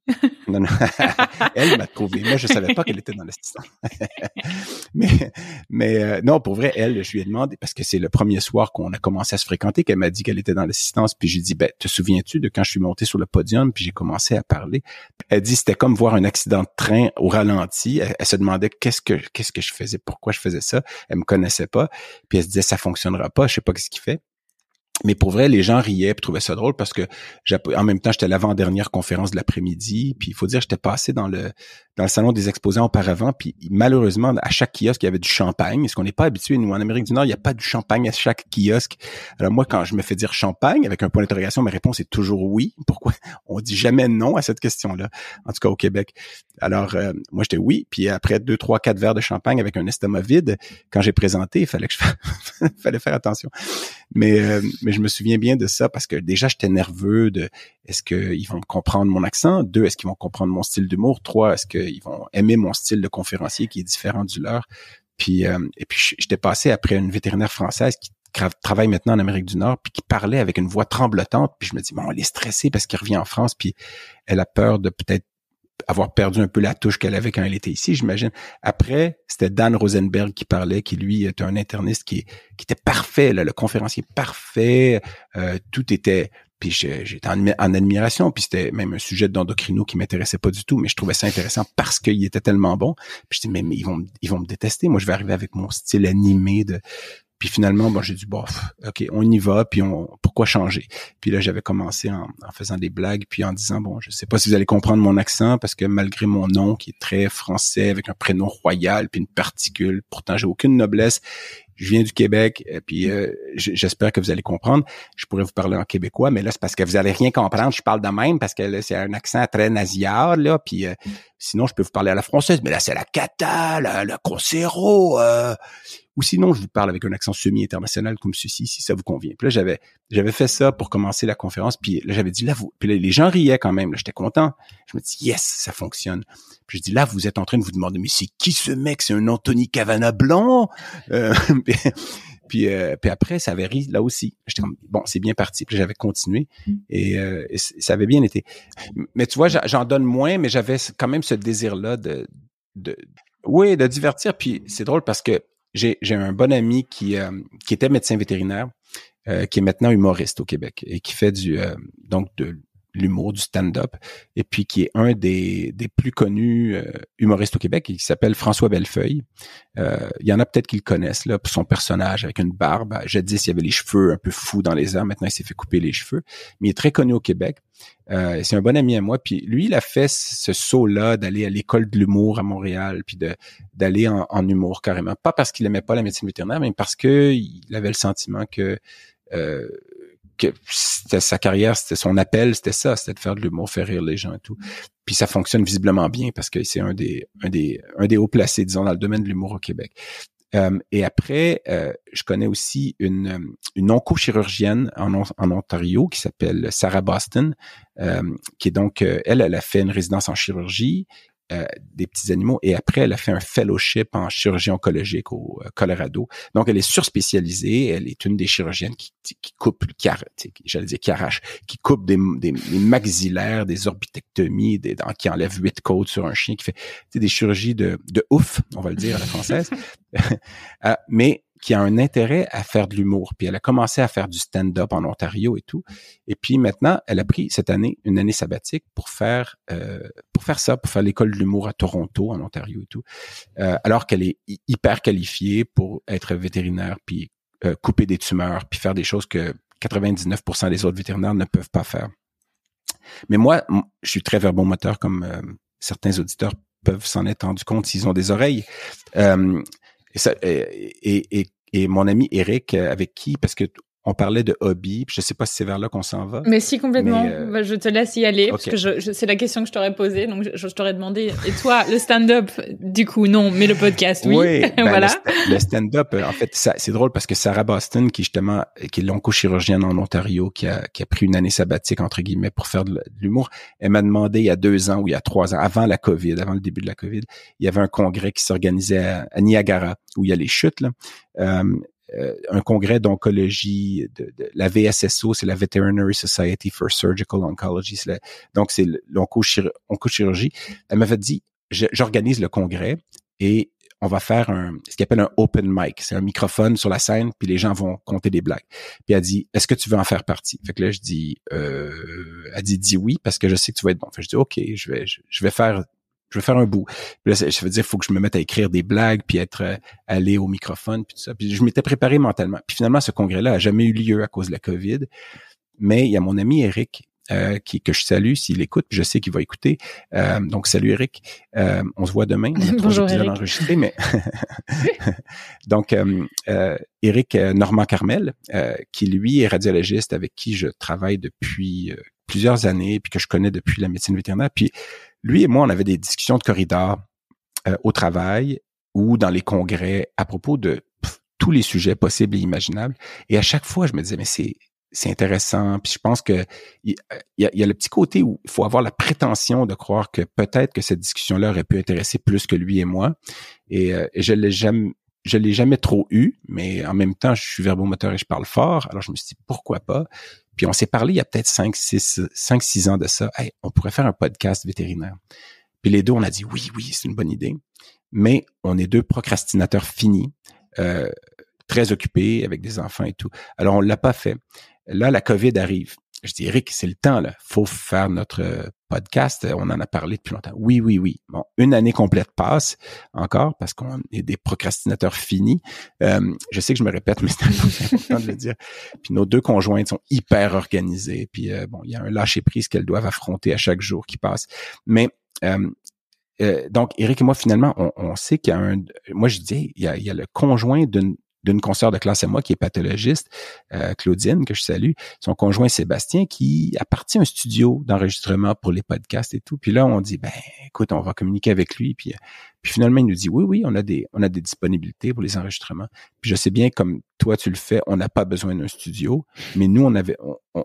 non, non. elle m'a trouvé. Moi, je savais pas qu'elle était dans l'assistance. mais, mais euh, non, pour vrai, elle, je lui ai demandé parce que c'est le premier soir qu'on a commencé à se fréquenter qu'elle m'a dit qu'elle était dans l'assistance. Puis j'ai dit, ben, te souviens-tu de quand je suis monté sur le podium puis j'ai commencé à parler? Elle dit, c'était comme voir un accident de train au ralenti. Elle, se demandait qu'est-ce que qu'est-ce que je faisais, pourquoi je faisais ça? Elle me connaissait pas. Puis elle se disait, ça fonctionnera pas. Je sais pas ce qu'il fait. Mais pour vrai, les gens riaient et trouvaient ça drôle parce que en même temps, j'étais l'avant-dernière conférence de l'après-midi. Puis il faut dire, j'étais passé dans le dans le salon des exposants auparavant. Puis malheureusement, à chaque kiosque, il y avait du champagne. Ce qu'on n'est pas habitué, nous, en Amérique du Nord, il n'y a pas du champagne à chaque kiosque. Alors moi, quand je me fais dire champagne avec un point d'interrogation, ma réponse est toujours oui. Pourquoi? On dit jamais non à cette question-là. En tout cas, au Québec? Alors, euh, moi, j'étais oui. Puis après deux, trois, quatre verres de champagne avec un estomac vide, quand j'ai présenté, il fallait que je fallait faire attention. Mais, euh, mais je me souviens bien de ça parce que déjà, j'étais nerveux de est-ce qu'ils vont comprendre mon accent? Deux, est-ce qu'ils vont comprendre mon style d'humour? Trois, est-ce qu'ils vont aimer mon style de conférencier qui est différent du leur? Puis, euh, et puis, j'étais passé après une vétérinaire française qui travaille maintenant en Amérique du Nord, puis qui parlait avec une voix tremblotante. Puis je me dis, bon, elle est stressée parce qu'elle revient en France, puis elle a peur de peut-être avoir perdu un peu la touche qu'elle avait quand elle était ici, j'imagine. Après, c'était Dan Rosenberg qui parlait, qui lui était un interniste qui, était parfait, là, le conférencier parfait. Euh, tout était puis j'étais en, admiration, puis c'était même un sujet d'endocrino qui m'intéressait pas du tout, mais je trouvais ça intéressant parce qu'il était tellement bon. Puis je dis mais, mais, ils vont ils vont me détester. Moi, je vais arriver avec mon style animé de puis finalement, bon, j'ai dit, bof, OK, on y va, puis on, pourquoi changer? Puis là, j'avais commencé en, faisant des blagues, puis en disant, bon, je sais pas si vous allez comprendre mon accent, parce que malgré mon nom, qui est très français, avec un prénom royal, puis une particule, pourtant, j'ai aucune noblesse, je viens du Québec, et puis euh, j'espère que vous allez comprendre. Je pourrais vous parler en québécois, mais là, c'est parce que vous allez rien comprendre. Je parle de même parce que là, c'est un accent très nasillard, là. Puis euh, sinon, je peux vous parler à la française, mais là, c'est la cata, la, la conserro. Euh, ou sinon, je vous parle avec un accent semi-international comme ceci, si ça vous convient. Puis là, j'avais, j'avais fait ça pour commencer la conférence. Puis là, j'avais dit, là, vous, puis les gens riaient quand même. J'étais content. Je me dis, yes, ça fonctionne. Puis je dis, là, vous êtes en train de vous demander, mais c'est qui ce mec? C'est un Anthony Cavana blanc? Euh, puis, euh, puis après, ça avait ri là aussi. J'étais comme, bon, c'est bien parti. Puis j'avais continué et, euh, ça avait bien été. Mais tu vois, j'en donne moins, mais j'avais quand même ce désir-là de, de, oui, de divertir. Puis c'est drôle parce que j'ai un bon ami qui, euh, qui était médecin vétérinaire, euh, qui est maintenant humoriste au Québec et qui fait du euh, donc de l'humour, du stand-up, et puis qui est un des, des plus connus euh, humoristes au Québec, qui s'appelle François Bellefeuille. Euh, il y en a peut-être qui le connaissent là, pour son personnage avec une barbe. Jadis, il y avait les cheveux un peu fous dans les airs. Maintenant, il s'est fait couper les cheveux. Mais il est très connu au Québec. Euh, c'est un bon ami à moi. Puis lui, il a fait ce saut-là d'aller à l'école de l'humour à Montréal, puis de d'aller en, en, humour carrément. Pas parce qu'il aimait pas la médecine vétérinaire, mais parce que il avait le sentiment que euh, que c'était sa carrière, c'était son appel, c'était ça, c'était de faire de l'humour, faire rire les gens et tout. Puis ça fonctionne visiblement bien parce que c'est un des, un des, un des hauts placés, disons, dans le domaine de l'humour au Québec. Euh, et après, euh, je connais aussi une, une oncochirurgienne en, en Ontario qui s'appelle Sarah Boston, euh, qui est donc, elle, elle a fait une résidence en chirurgie euh, des petits animaux et après elle a fait un fellowship en chirurgie oncologique au euh, Colorado. Donc elle est surspécialisée, elle est une des chirurgiennes qui, qui coupe, qui, j'allais dire qui qui coupe des, maxillaires, des orbitectomies, des, qui enlève huit côtes sur un chien, qui fait des chirurgies de, de ouf, on va le dire à la française. euh, mais qui a un intérêt à faire de l'humour. Puis elle a commencé à faire du stand-up en Ontario et tout. Et puis maintenant, elle a pris cette année une année sabbatique pour faire euh, pour faire ça, pour faire l'école de l'humour à Toronto, en Ontario et tout. Euh, alors qu'elle est hyper qualifiée pour être vétérinaire, puis euh, couper des tumeurs, puis faire des choses que 99% des autres vétérinaires ne peuvent pas faire. Mais moi, je suis très verbomoteur, comme certains auditeurs peuvent s'en être rendu compte s'ils ont des oreilles. et, ça, et, et mon ami Eric, euh, avec qui, parce que on parlait de hobby. Je sais pas si c'est vers là qu'on s'en va. Mais si complètement. Euh, bah, je te laisse y aller parce que je, c'est la question que je t'aurais posée. Donc je, t'aurais demandé. Et toi, le stand-up, du coup, non, mais le podcast, oui. oui ben, voilà. Le, stand-up, euh, en fait, c'est drôle parce que Sarah Boston, qui justement, qui est l'oncochirurgienne en Ontario, qui a, qui a pris une année sabbatique entre guillemets pour faire de, l'humour, elle m'a demandé il y a deux ans ou il y a trois ans, avant la COVID, avant le début de la COVID, il y avait un congrès qui s'organisait à, Niagara où il y a les chutes là. Euh, un congrès d'oncologie, de, la VSSO, c'est la Veterinary Society for Surgical Oncology, donc c'est l'oncochirurgie. Elle m'avait dit, j'organise le congrès et on va faire un, ce qu'on appelle un open mic. C'est un microphone sur la scène, puis les gens vont compter des blagues. Puis elle dit, est-ce que tu veux en faire partie? Fait que là, je dis, euh, elle dit, dis oui, parce que je sais que tu vas être bon. Fait que je dis, OK, je vais, je, vais faire, je vais faire un bout. Puis là, je veux dire, il faut que je me mette à écrire des blagues, puis être euh, allé au microphone, puis tout ça. Puis je m'étais préparé mentalement. Puis finalement, ce congrès-là a jamais eu lieu à cause de la COVID. Mais il y a mon ami Eric euh, qui, que je salue s'il écoute, puis je sais qu'il va écouter. Euh, donc, salut Eric. Euh, on se voit demain. Bonjour Eric. Enregistré, mais donc Eric Normand Carmel, qui lui est radiologiste avec qui je travaille depuis plusieurs années, puis que je connais depuis la médecine vétérinaire. Puis lui et moi, on avait des discussions de corridor au travail ou dans les congrès à propos de tous les sujets possibles et imaginables. Et à chaque fois, je me disais, mais c'est c'est intéressant. Puis je pense que il y, a, le petit côté où il faut avoir la prétention de croire que peut-être que cette discussion-là aurait pu intéresser plus que lui et moi. Et, euh, je l'ai jamais, je l'ai jamais trop eu, mais en même temps, je suis verbomoteur et je parle fort. Alors je me suis dit pourquoi pas? Puis on s'est parlé il y a peut-être 5, 6, 5, 6 ans de ça. Hey, on pourrait faire un podcast vétérinaire. Puis les deux, on a dit oui, oui, c'est une bonne idée. Mais on est deux procrastinateurs finis. Euh, très occupés avec des enfants et tout. Alors on l'a pas fait. Là, la COVID arrive. Je dis, Eric, c'est le temps, là. Faut faire notre euh, podcast. On en a parlé depuis longtemps. Oui, oui, oui. Bon, une année complète passe encore parce qu'on est des procrastinateurs finis. Euh, je sais que je me répète, mais c'est important de le dire. Puis nos deux conjointes sont hyper organisées. Puis euh, bon, il y a un lâcher prise qu'elles doivent affronter à chaque jour qui passe. Mais donc, Eric et moi, finalement, on, sait qu'il y a un. Moi, je dis, il y a, il y a le conjoint d'une d'une consoeur de classe à moi qui est pathologiste, euh, Claudine, que je salue, son conjoint Sébastien, qui a parti un studio d'enregistrement pour les podcasts et tout. Puis là, on dit, ben, écoute, on va communiquer avec lui. Puis, puis finalement, il nous dit, oui, oui, on a des, on a des disponibilités pour les enregistrements. Puis je sais bien, comme toi, tu le fais, on n'a pas besoin d'un studio. Mais nous, on avait,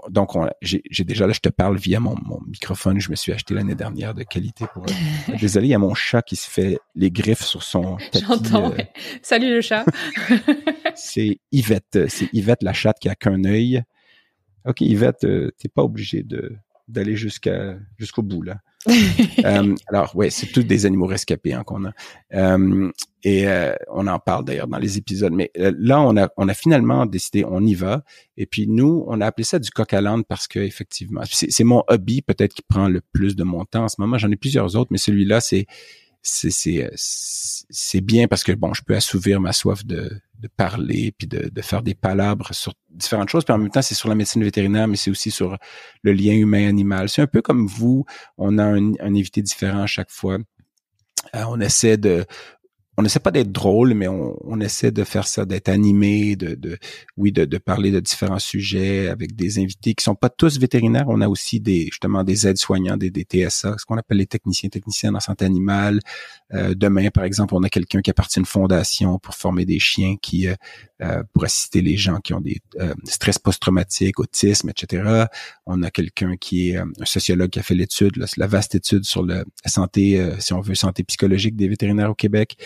donc, j'ai déjà là, je te parle via mon, mon microphone. Je me suis acheté l'année dernière de qualité pour. désolé, il y a mon chat qui se fait les griffes sur son. J'entends. Euh, Salut le chat. c'est Yvette. C'est Yvette la chatte qui a qu'un œil. OK, Yvette, euh, t'es pas obligé de d'aller jusqu'à jusqu'au bout là. Euh, alors ouais, c'est tous des animaux rescapés hein, qu'on a. Euh, et on en parle d'ailleurs dans les épisodes. Mais là, on a on a finalement décidé, on y va. Et puis nous, on a appelé ça du coq à l'âne parce que effectivement, c'est mon hobby peut-être qui prend le plus de mon temps en ce moment. J'en ai plusieurs autres, mais celui-là, c'est c'est c'est bien parce que bon, je peux assouvir ma soif de de parler puis de, de, faire des palabres sur différentes choses. Puis en même temps, c'est sur la médecine vétérinaire, mais c'est aussi sur le lien humain-animal. C'est un peu comme vous, on a un, un différent à chaque fois. Euh, on essaie de on essaie pas d'être drôle, mais on, on, essaie de faire ça, d'être animé, de, de oui, de, de, parler de différents sujets avec des invités qui sont pas tous vétérinaires. On a aussi des justement des aides-soignants, des, des TSA, ce qu'on appelle les techniciens, techniciens en santé animale. Euh, demain, par exemple, on a quelqu'un qui appartient à une fondation pour former des chiens qui euh, euh pour assister les gens qui ont des euh, stress post-traumatique, autisme, etc. On a quelqu'un qui est euh, un sociologue qui a fait l'étude, la vaste étude sur la santé, si on veut, santé psychologique des vétérinaires au Québec.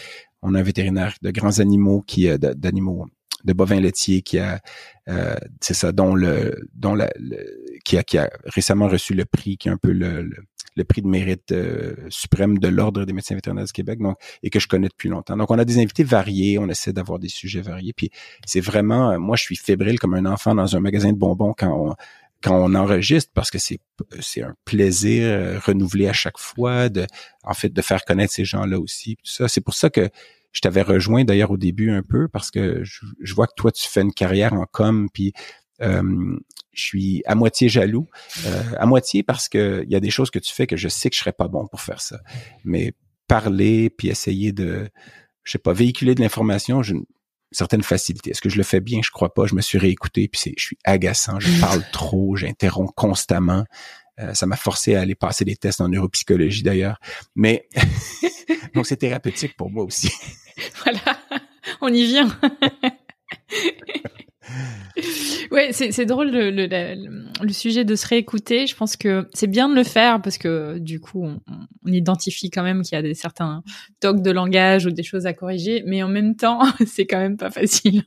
On a un vétérinaire de grands animaux qui euh, d'animaux de bovins laitiers qui a euh, c'est ça dont le dont la, qui a qui a récemment reçu le prix qui est un peu le, le, prix de mérite euh, suprême de l'ordre des médecins vétérinaires du Québec donc et que je connais depuis longtemps. Donc on a des invités variés on essaie d'avoir des sujets variés puis c'est vraiment moi je suis fébrile comme un enfant dans un magasin de bonbons quand on quand on enregistre parce que c'est c'est un plaisir euh, renouvelé à chaque fois de en fait de faire connaître ces gens-là aussi tout ça. C'est pour ça que je t'avais rejoint d'ailleurs au début un peu parce que je, vois que toi tu fais une carrière en com puis euh, je suis à moitié jaloux euh, à moitié parce que il y a des choses que tu fais que je sais que je serais pas bon pour faire ça. Mais parler puis essayer de je sais pas véhiculer de l'information je certaine facilité. Est-ce que je le fais bien? Je crois pas. Je me suis réécouté, puis c'est, je suis agaçant, je parle trop, j'interromps constamment. Euh, ça m'a forcé à aller passer des tests en neuropsychologie d'ailleurs. Mais donc c'est thérapeutique pour moi aussi. voilà, on y vient. ouais, c'est drôle le, le, le, sujet de se réécouter. Je pense que c'est bien de le faire parce que du coup, on, on identifie quand même qu'il y a des certains tocs de langage ou des choses à corriger, mais en même temps, c'est quand même pas facile.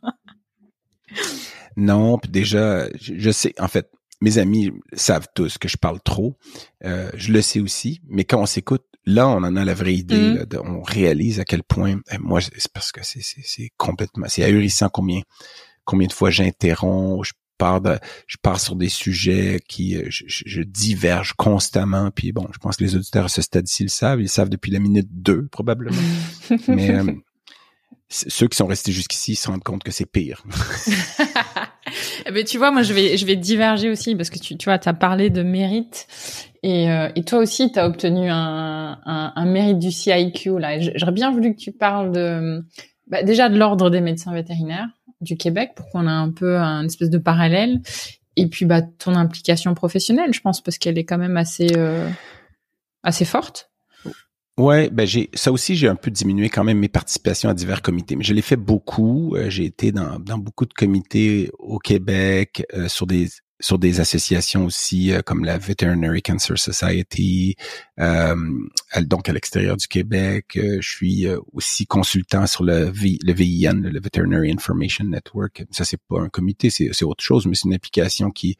non, déjà, je, sais, en fait, mes amis savent tous que je parle trop. Euh, je le sais aussi, mais quand on s'écoute, là, on en a la vraie idée. Mm. on réalise à quel point. Eh, moi, c'est parce que c'est complètement, c'est ahurissant combien combien de fois j'interromps, je pars de, je pars sur des sujets qui euh, je, diverge constamment. Puis bon, je pense que les auditeurs à ce stade-ci le savent. Ils savent depuis la minute 2, probablement. mais euh, ceux qui sont restés jusqu'ici se rendent compte que c'est pire. Mais tu vois, moi, je vais, je vais diverger aussi parce que tu, tu vois, tu as parlé de mérite et, euh, et toi aussi, tu as obtenu un, un, un, mérite du CIQ. Là, j'aurais bien voulu que tu parles de, bah, déjà de l'ordre des médecins vétérinaires du Québec pour qu'on ait un peu un espèce de parallèle et puis bah ton implication professionnelle, je pense, parce qu'elle est quand même assez euh, assez forte. Ouais, ben j'ai ça aussi j'ai un peu diminué quand même mes participations à divers comités, mais je l'ai fait beaucoup. Euh, j'ai été dans, dans beaucoup de comités au Québec euh, sur des sur des associations aussi euh, comme la Veterinary Cancer Society, euh, donc à l'extérieur du Québec. je suis aussi consultant sur le, VIN, le Veterinary Information Network. Ça c'est pas un comité, c'est autre chose, mais c'est une application qui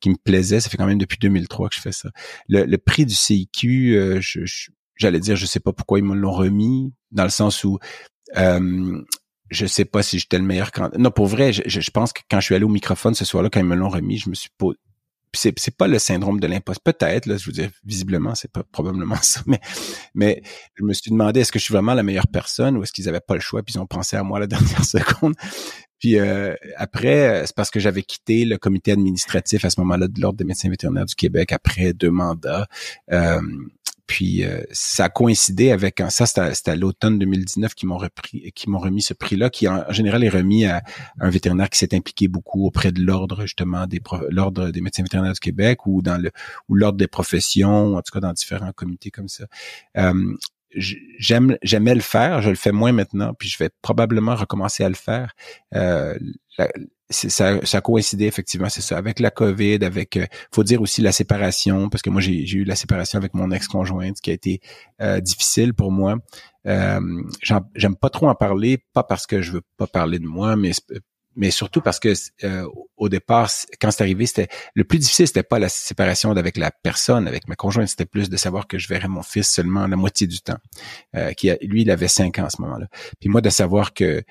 qui me plaisait. Ça fait quand même depuis 2003 que je fais ça. Le, prix du CIQ, j'allais dire, je sais pas pourquoi ils me l'ont remis, dans le sens où euh, je sais pas si j'étais le meilleur candidat. Non, pour vrai, je, je, pense que quand je suis allé au microphone ce soir-là, quand ils me l'ont remis, je me suis pas. C'est, c'est pas le syndrome de l'imposte. Peut-être, là, je veux dire, visiblement, c'est pas probablement ça, mais, mais je me suis demandé est-ce que je suis vraiment la meilleure personne ou est-ce qu'ils avaient pas le choix puis ils ont pensé à moi la dernière seconde? Puis euh, après, c'est parce que j'avais quitté le comité administratif à ce moment-là de l'Ordre des médecins vétérinaires du Québec après deux mandats. Euh, puis euh, ça a coïncidé avec ça, c'était à, l'automne 2019 qui m'ont repris, qui m'ont remis ce prix-là, qui en, général est remis à, un vétérinaire qui s'est impliqué beaucoup auprès de l'ordre justement des l'ordre des médecins vétérinaires du Québec ou dans le ou l'ordre des professions, en tout cas dans différents comités comme ça. Euh, j'aime j'aimais le faire, je le fais moins maintenant, puis je vais probablement recommencer à le faire. Euh, ça, ça a coïncidé effectivement, c'est ça, avec la COVID, avec, euh, faut dire aussi la séparation, parce que moi j'ai eu la séparation avec mon ex-conjointe qui a été euh, difficile pour moi. Euh, J'aime pas trop en parler, pas parce que je veux pas parler de moi, mais mais surtout parce que euh, au départ, quand c'est arrivé, c'était le plus difficile, c'était pas la séparation avec la personne, avec ma conjointe, c'était plus de savoir que je verrais mon fils seulement la moitié du temps. Euh, qui a, lui, il avait cinq ans à ce moment-là. Puis moi, de savoir que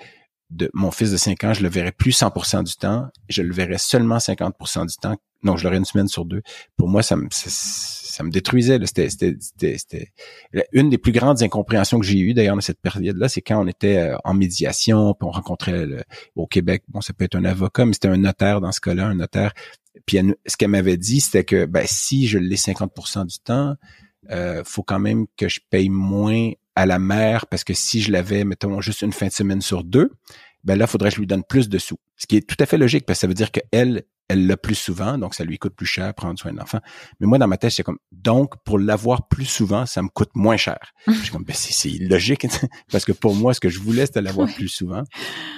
de mon fils de 5 ans, je le verrais plus 100% du temps, je le verrais seulement 50% du temps. Non, je l'aurais une semaine sur deux. Pour moi, ça me ça, me détruisait. C'était une des plus grandes incompréhensions que j'ai eues d'ailleurs dans cette période-là, c'est quand on était euh, en médiation, puis on rencontrait au Québec, bon, ça peut être un avocat, mais c'était un notaire dans ce cas-là, un notaire. Puis ce qu'elle m'avait dit, c'était que ben, si je l'ai 50% du temps, euh, faut quand même que je paye moins à la mère parce que si je l'avais, mettons, juste une fin de semaine sur deux, ben là, il faudrait que je lui donne plus de sous. Ce qui est tout à fait logique parce que ça veut dire qu'elle, elle l'a plus souvent, donc ça lui coûte plus cher prendre soin de l'enfant. Mais moi, dans ma tête, c'est comme, donc, pour l'avoir plus souvent, ça me coûte moins cher. je suis comme, ben, c'est illogique, parce que pour moi, ce que je voulais, c'était l'avoir plus souvent.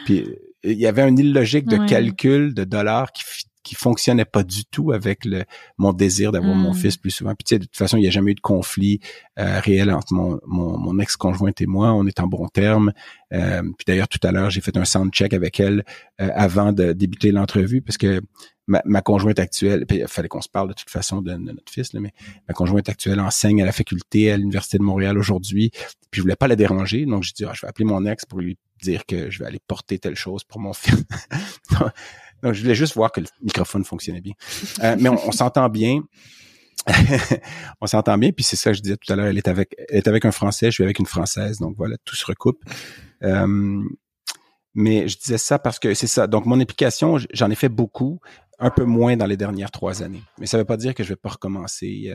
Puis, il y avait une illogique de calcul de dollars qui qui fonctionnait pas du tout avec le mon désir d'avoir mon hmm. fils plus souvent. Puis tu sais, de toute façon, il n'y a jamais eu de conflit euh, réel entre mon, mon, mon ex-conjointe et moi. On est en bon terme. Euh, puis d'ailleurs, tout à l'heure, j'ai fait un sound check avec elle euh, avant de débuter l'entrevue parce que ma, ma, conjointe actuelle, puis il fallait qu'on se parle de toute façon de, notre fils, là, mais ma conjointe actuelle enseigne à la faculté à l'Université de Montréal aujourd'hui. Puis je voulais pas la déranger, donc je dis ah, je vais appeler mon ex pour lui dire que je vais aller porter telle chose pour mon fils. Je voulais juste voir que le microphone fonctionnait bien. Euh, mais on, s'entend bien. on s'entend bien, puis c'est ça que je disais tout à l'heure, elle est avec est avec un Français, je suis avec une Française, donc voilà, tout se recoupe. Euh, mais je disais ça parce que c'est ça. Donc mon implication, j'en ai fait beaucoup, un peu moins dans les dernières trois années. Mais ça ne veut pas dire que je vais pas recommencer.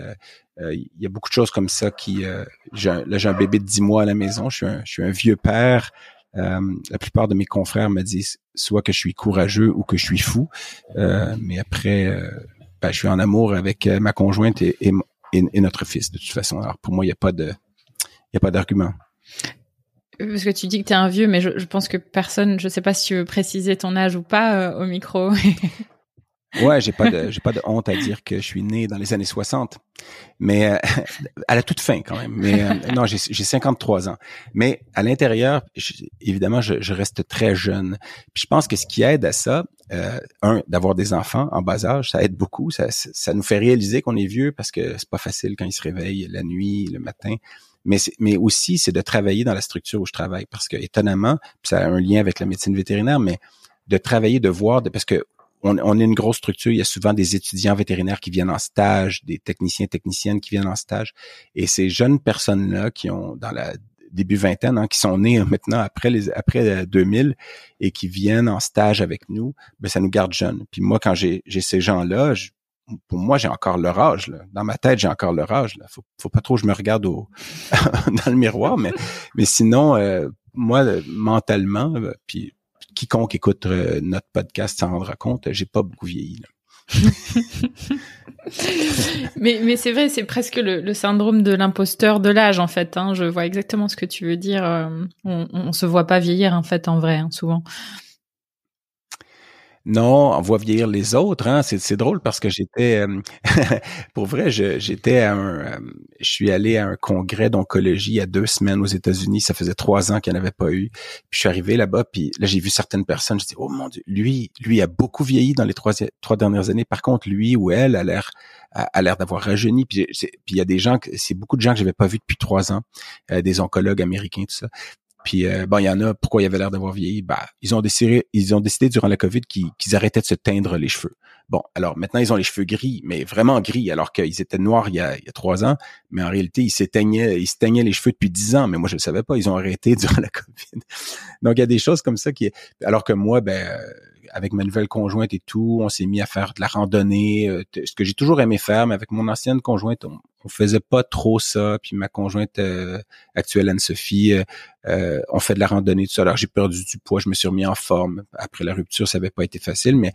Euh, il y a beaucoup de choses comme ça qui. là, j'ai un bébé de dix mois à la maison. Je suis un vieux père. Euh, la plupart de mes confrères me disent soit que je suis courageux ou que je suis fou. Euh, mais après, euh, ben, je suis en amour avec ma conjointe et, notre fils de toute façon. Alors pour moi, il n'y a pas d'argument. Parce que tu dis que tu es un vieux, mais je, pense que personne, je sais pas si tu veux préciser ton âge ou pas au micro. Ouais, j'ai pas de j'ai pas de honte à dire que je suis né dans les années 60, mais euh, à la toute fin quand même. Mais euh, non, j'ai j'ai 53 ans. Mais à l'intérieur, évidemment, je, je, reste très jeune. Puis je pense que ce qui aide à ça, euh, un, d'avoir des enfants en bas âge, ça aide beaucoup. Ça, ça nous fait réaliser qu'on est vieux parce que c'est pas facile quand ils se réveillent la nuit, le matin. Mais, mais aussi, c'est de travailler dans la structure où je travaille parce que étonnamment, ça a un lien avec la médecine vétérinaire, mais de travailler, de voir, de, parce que on, on est une grosse structure. Il y a souvent des étudiants vétérinaires qui viennent en stage, des techniciens, techniciennes qui viennent en stage. Et ces jeunes personnes-là qui ont dans la début vingtaine, hein, qui sont nés maintenant après les après 2000 et qui viennent en stage avec nous, ben ça nous garde jeunes. Puis moi, quand j'ai ces gens-là, pour moi, j'ai encore leur âge. Dans ma tête, j'ai encore leur âge. Là. Faut, faut pas trop que je me regarde dans le miroir, mais sinon, euh, moi, mentalement, euh, puis quiconque écoute euh, notre podcast s'en rendra compte, j'ai pas beaucoup vieilli. mais c'est vrai, c'est presque le, syndrome de l'imposteur de l'âge en fait. Hein. Je vois exactement ce que tu veux dire. Euh, on, on se voit pas vieillir en fait en vrai, hein, souvent. Non, on voit vieillir les autres. Hein? C'est, drôle parce que j'étais, euh, pour vrai, j'étais à un, euh, je suis allé à un congrès d'oncologie il y a deux semaines aux États-Unis. Ça faisait trois ans qu'il n'y en avait pas eu. Puis je suis arrivé là-bas, puis là j'ai vu certaines personnes. Je dis, oh mon dieu, lui, lui a beaucoup vieilli dans les trois, dernières années. Par contre, lui ou elle a l'air a, l'air d'avoir rajeuni. Puis il y a des gens, c'est beaucoup de gens que j'avais pas vus depuis trois ans, euh, des oncologues américains, tout ça. Puis euh, bon, il y en a, pourquoi il avait l'air d'avoir vieilli? Bah, ils ont décidé, ils ont décidé durant la COVID qu'ils arrêtaient de se teindre les cheveux. Bon, alors maintenant ils ont les cheveux gris, mais vraiment gris, alors qu'ils étaient noirs il y, a, trois ans, mais en réalité ils s'éteignaient, ils se teignaient les cheveux depuis dix ans, mais moi je ne savais pas, ils ont arrêté durant la COVID. Donc il y a des choses comme ça qui, alors que moi, ben avec ma nouvelle conjointe et tout, on s'est mis à faire de la randonnée, euh, ce que j'ai toujours aimé faire, mais avec mon ancienne conjointe, on, on faisait pas trop ça. Puis ma conjointe euh, actuelle, Anne-Sophie, euh, euh, on fait de la randonnée tout ça. Alors j'ai perdu du poids, je me suis remis en forme. Après la rupture, ça avait pas été facile, mais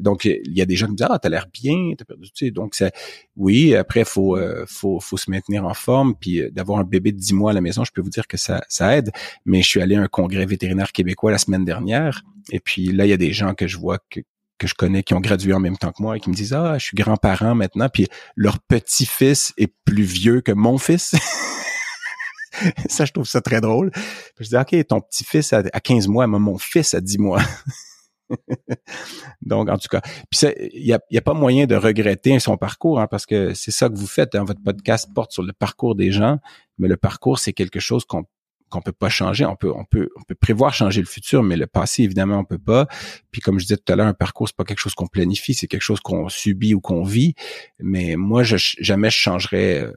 donc il y a des gens qui me disent ah t'as l'air bien, t'as perdu, tu sais. Donc ça, oui. Après faut faut faut se maintenir en forme, puis d'avoir un bébé de 10 mois à la maison, je peux vous dire que ça ça aide. Mais je suis allé à un congrès vétérinaire québécois la semaine dernière, et puis là il y a des gens que je vois que que je connais qui ont gradué en même temps que moi et qui me disent ah je suis grand-parent maintenant puis leur petit-fils est plus vieux que mon fils. ça je trouve ça très drôle. je dis OK ton petit-fils a, 15 mois mais mon fils a 10 mois. Donc, en tout cas, puis il y a, y a, pas moyen de regretter son parcours, hein, parce que c'est ça que vous faites. Hein, votre podcast porte sur le parcours des gens, mais le parcours, c'est quelque chose qu'on qu'on peut pas changer. On peut, on peut, on peut prévoir changer le futur, mais le passé, évidemment, on peut pas. Puis comme je disais tout à l'heure, un parcours, c'est pas quelque chose qu'on planifie, c'est quelque chose qu'on subit ou qu'on vit. Mais moi, je, jamais je changerais euh,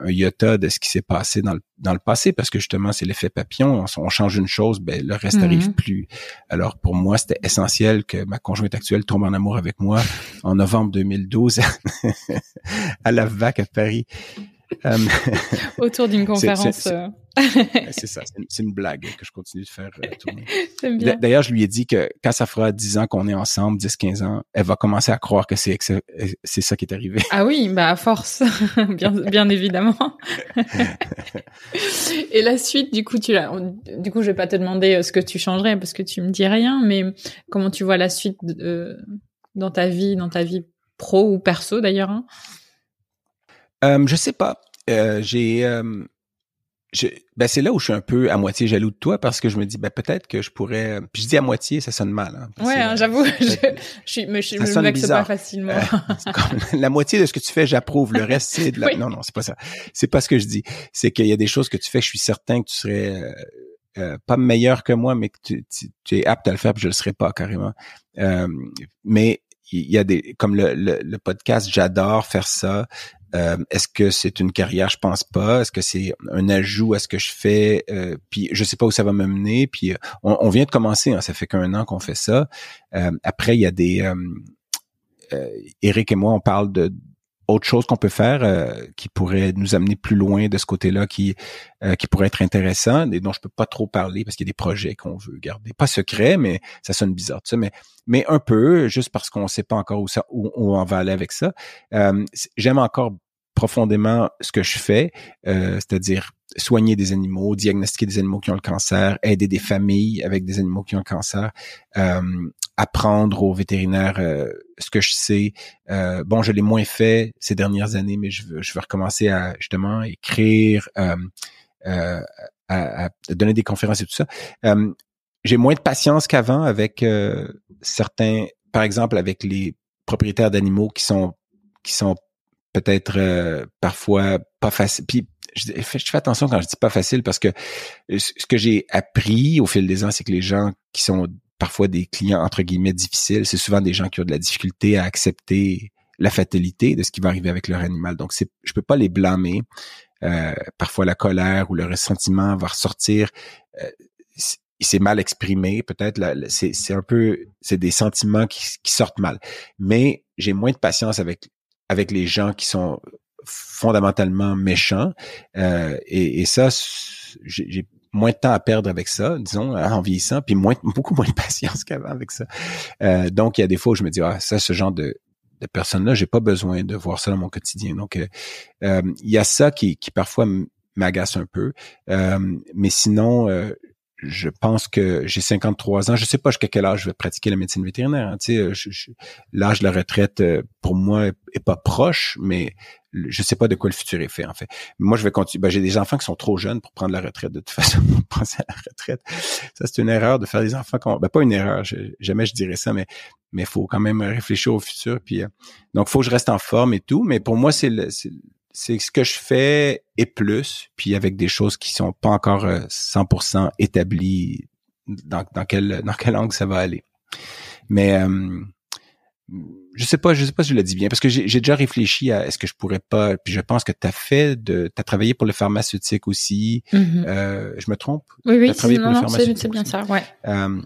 un iota de ce qui s'est passé dans le, dans le passé, parce que justement, c'est l'effet papillon. On, change une chose, ben le reste n'arrive mm-hmm. plus. Alors pour moi, c'était essentiel que ma conjointe actuelle tombe en amour avec moi en novembre 2012 à la VAC à Paris. Euh, Autour d'une conférence. Euh. C'est ça, c'est une, blague que je continue de faire euh, tourner. D'ailleurs, je lui ai dit que quand ça fera 10 ans qu'on est ensemble, 10-15 ans, elle va commencer à croire que c'est ça qui est arrivé. Ah oui, bah à force, bien, bien évidemment. Et la suite, du coup, tu l'as. Du coup, je vais pas te demander ce que tu changerais parce que tu me dis rien, mais comment tu vois la suite dans ta vie, dans ta vie pro ou perso d'ailleurs. Hein? Euh, je sais pas. Euh, j'ai, euh, ben c'est là où je suis un peu à moitié jaloux de toi parce que je me dis ben peut-être que je pourrais. Puis je dis à moitié, ça sonne mal. Hein, ouais, hein, j'avoue, je, je, suis, mais je, me vexe pas facilement. la moitié de ce que tu fais, j'approuve. Le reste, c'est de la. Non, non, c'est pas ça. C'est pas ce que je dis. C'est qu'il y a des choses que tu fais, je suis certain que tu serais. pas meilleur que moi, mais que tu, tu, es apte à le faire, puis je le serais pas carrément. mais il y a des comme le, le, le podcast, j'adore faire ça. Euh, est-ce que c'est une carrière? Je pense pas. Est-ce que c'est un ajout à ce que je fais? Euh, puis je sais pas où ça va me mener. Puis euh, on, vient de commencer, hein, ça fait qu'un an qu'on fait ça. après, il y a des Eric et moi, on parle de autre chose qu'on peut faire qui pourrait nous amener plus loin de ce côté-là, qui qui pourrait être intéressant et dont je peux pas trop parler parce qu'il y a des projets qu'on veut garder, pas secret, mais ça sonne bizarre, tu sais, mais mais un peu juste parce qu'on sait pas encore où ça où, on va aller avec ça. J'aime encore profondément ce que je fais, euh, c'est-à-dire soigner des animaux, diagnostiquer des animaux qui ont le cancer, aider des familles avec des animaux qui ont le cancer, euh, apprendre aux vétérinaires euh, ce que je sais. Euh, bon, je l'ai moins fait ces dernières années, mais je veux, je veux recommencer à justement écrire, à, à, donner des conférences et tout ça. J'ai moins de patience qu'avant avec certains, par exemple avec les propriétaires d'animaux qui sont qui sont peut-être parfois pas faciles. Je, fais attention quand je dis pas facile parce que ce que j'ai appris au fil des ans, c'est que les gens qui sont parfois des clients entre guillemets difficiles, c'est souvent des gens qui ont de la difficulté à accepter la fatalité de ce qui va arriver avec leur animal. Donc, c'est, je peux pas les blâmer. Euh, parfois, la colère ou le ressentiment va ressortir. Euh, il s'est mal exprimé, peut-être. C'est, c'est un peu, c'est des sentiments qui, qui sortent mal. Mais j'ai moins de patience avec avec les gens qui sont fondamentalement méchants. Euh, et, et, ça, j'ai moins de temps à perdre avec ça, disons, en vieillissant, puis moins, beaucoup moins de patience qu'avant avec ça. Euh, donc, il y a des fois où je me dis, ah, ça, ce genre de, de personnes-là, j'ai pas besoin de voir ça dans mon quotidien. Donc, euh, euh il y a ça qui, qui parfois m'agace un peu. Euh, mais sinon, euh, je pense que j'ai 53 ans. Je sais pas jusqu'à quel âge je vais pratiquer la médecine vétérinaire. Hein. L'âge de la retraite pour moi est, pas proche, mais je sais pas de quoi le futur est fait en fait. Moi, je vais continuer. Ben, j'ai des enfants qui sont trop jeunes pour prendre la retraite de toute façon. Pour penser à la retraite, ça c'est une erreur de faire des enfants. Ben, pas une erreur. jamais je dirais ça, mais mais faut quand même réfléchir au futur. Puis euh, donc, faut que je reste en forme et tout. Mais pour moi, c'est c'est ce que je fais et plus, puis avec des choses qui sont pas encore 100% euh, établies dans, dans quel dans quel angle ça va aller. Mais euh, je sais pas, je sais pas si je le dis bien, parce que j'ai déjà réfléchi à est-ce que je pourrais pas, puis je pense que tu as fait de, tu as travaillé pour le pharmaceutique aussi. Mm-hmm. euh, je me trompe? Oui, oui, c'est bien ça, ouais. Euh,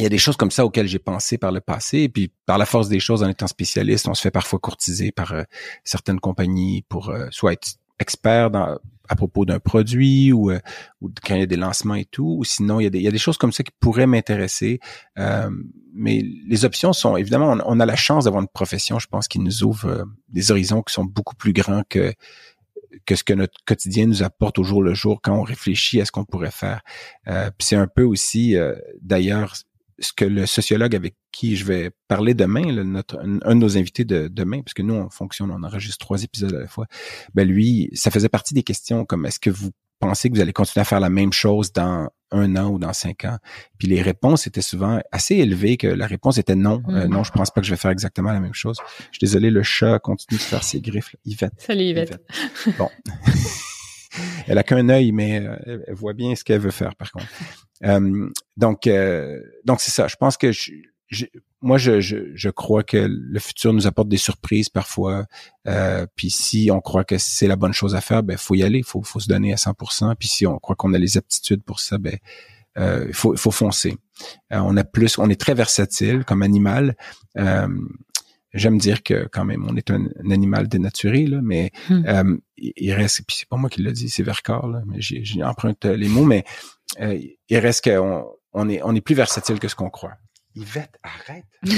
il y a des choses comme ça auxquelles j'ai pensé par le passé, et puis par la force des choses, en étant spécialiste, on se fait parfois courtiser par euh, certaines compagnies pour euh, soit être expert dans, à propos d'un produit ou, euh, ou, quand il y a des lancements et tout, ou sinon il y a des, il y a des choses comme ça qui pourraient m'intéresser. Euh, mais les options sont évidemment, on, a la chance d'avoir une profession, je pense, qui nous ouvre euh, des horizons qui sont beaucoup plus grands que que ce que notre quotidien nous apporte au jour le jour quand on réfléchit à ce qu'on pourrait faire. Euh, c'est un peu aussi, d'ailleurs, ce que le sociologue avec qui je vais parler demain, notre, un, de nos invités de demain, parce que nous, on fonctionne, on enregistre trois épisodes à la fois, ben lui, ça faisait partie des questions comme est-ce que vous pensez que vous allez continuer à faire la même chose dans un an ou dans cinq ans? Puis les réponses étaient souvent assez élevées que la réponse était non. Euh, mm. non, je pense pas que je vais faire exactement la même chose. Je suis désolé, le chat continue de faire ses griffes. Yvette. Salut Yvette. Bon. elle a qu'un œil, mais euh, elle voit bien ce qu'elle veut faire, par contre. Euh, donc, euh, donc c'est ça. Je pense que moi, je, crois que le futur nous apporte des surprises parfois. Euh, puis si on croit que c'est la bonne chose à faire, ben faut y aller, faut, faut se donner à 100%. Puis si on croit qu'on a les aptitudes pour ça, ben il faut, faut foncer. on a plus, on est très versatile comme animal. J'aime dire que quand même, on est un, animal dénaturé, là, mais hmm. il, reste, puis c'est pas moi qui le dit, c'est Vercors, là, mais j'emprunte les mots, mais euh, il reste qu'on on est, on est plus versatile que ce qu'on croit. Yvette, arrête.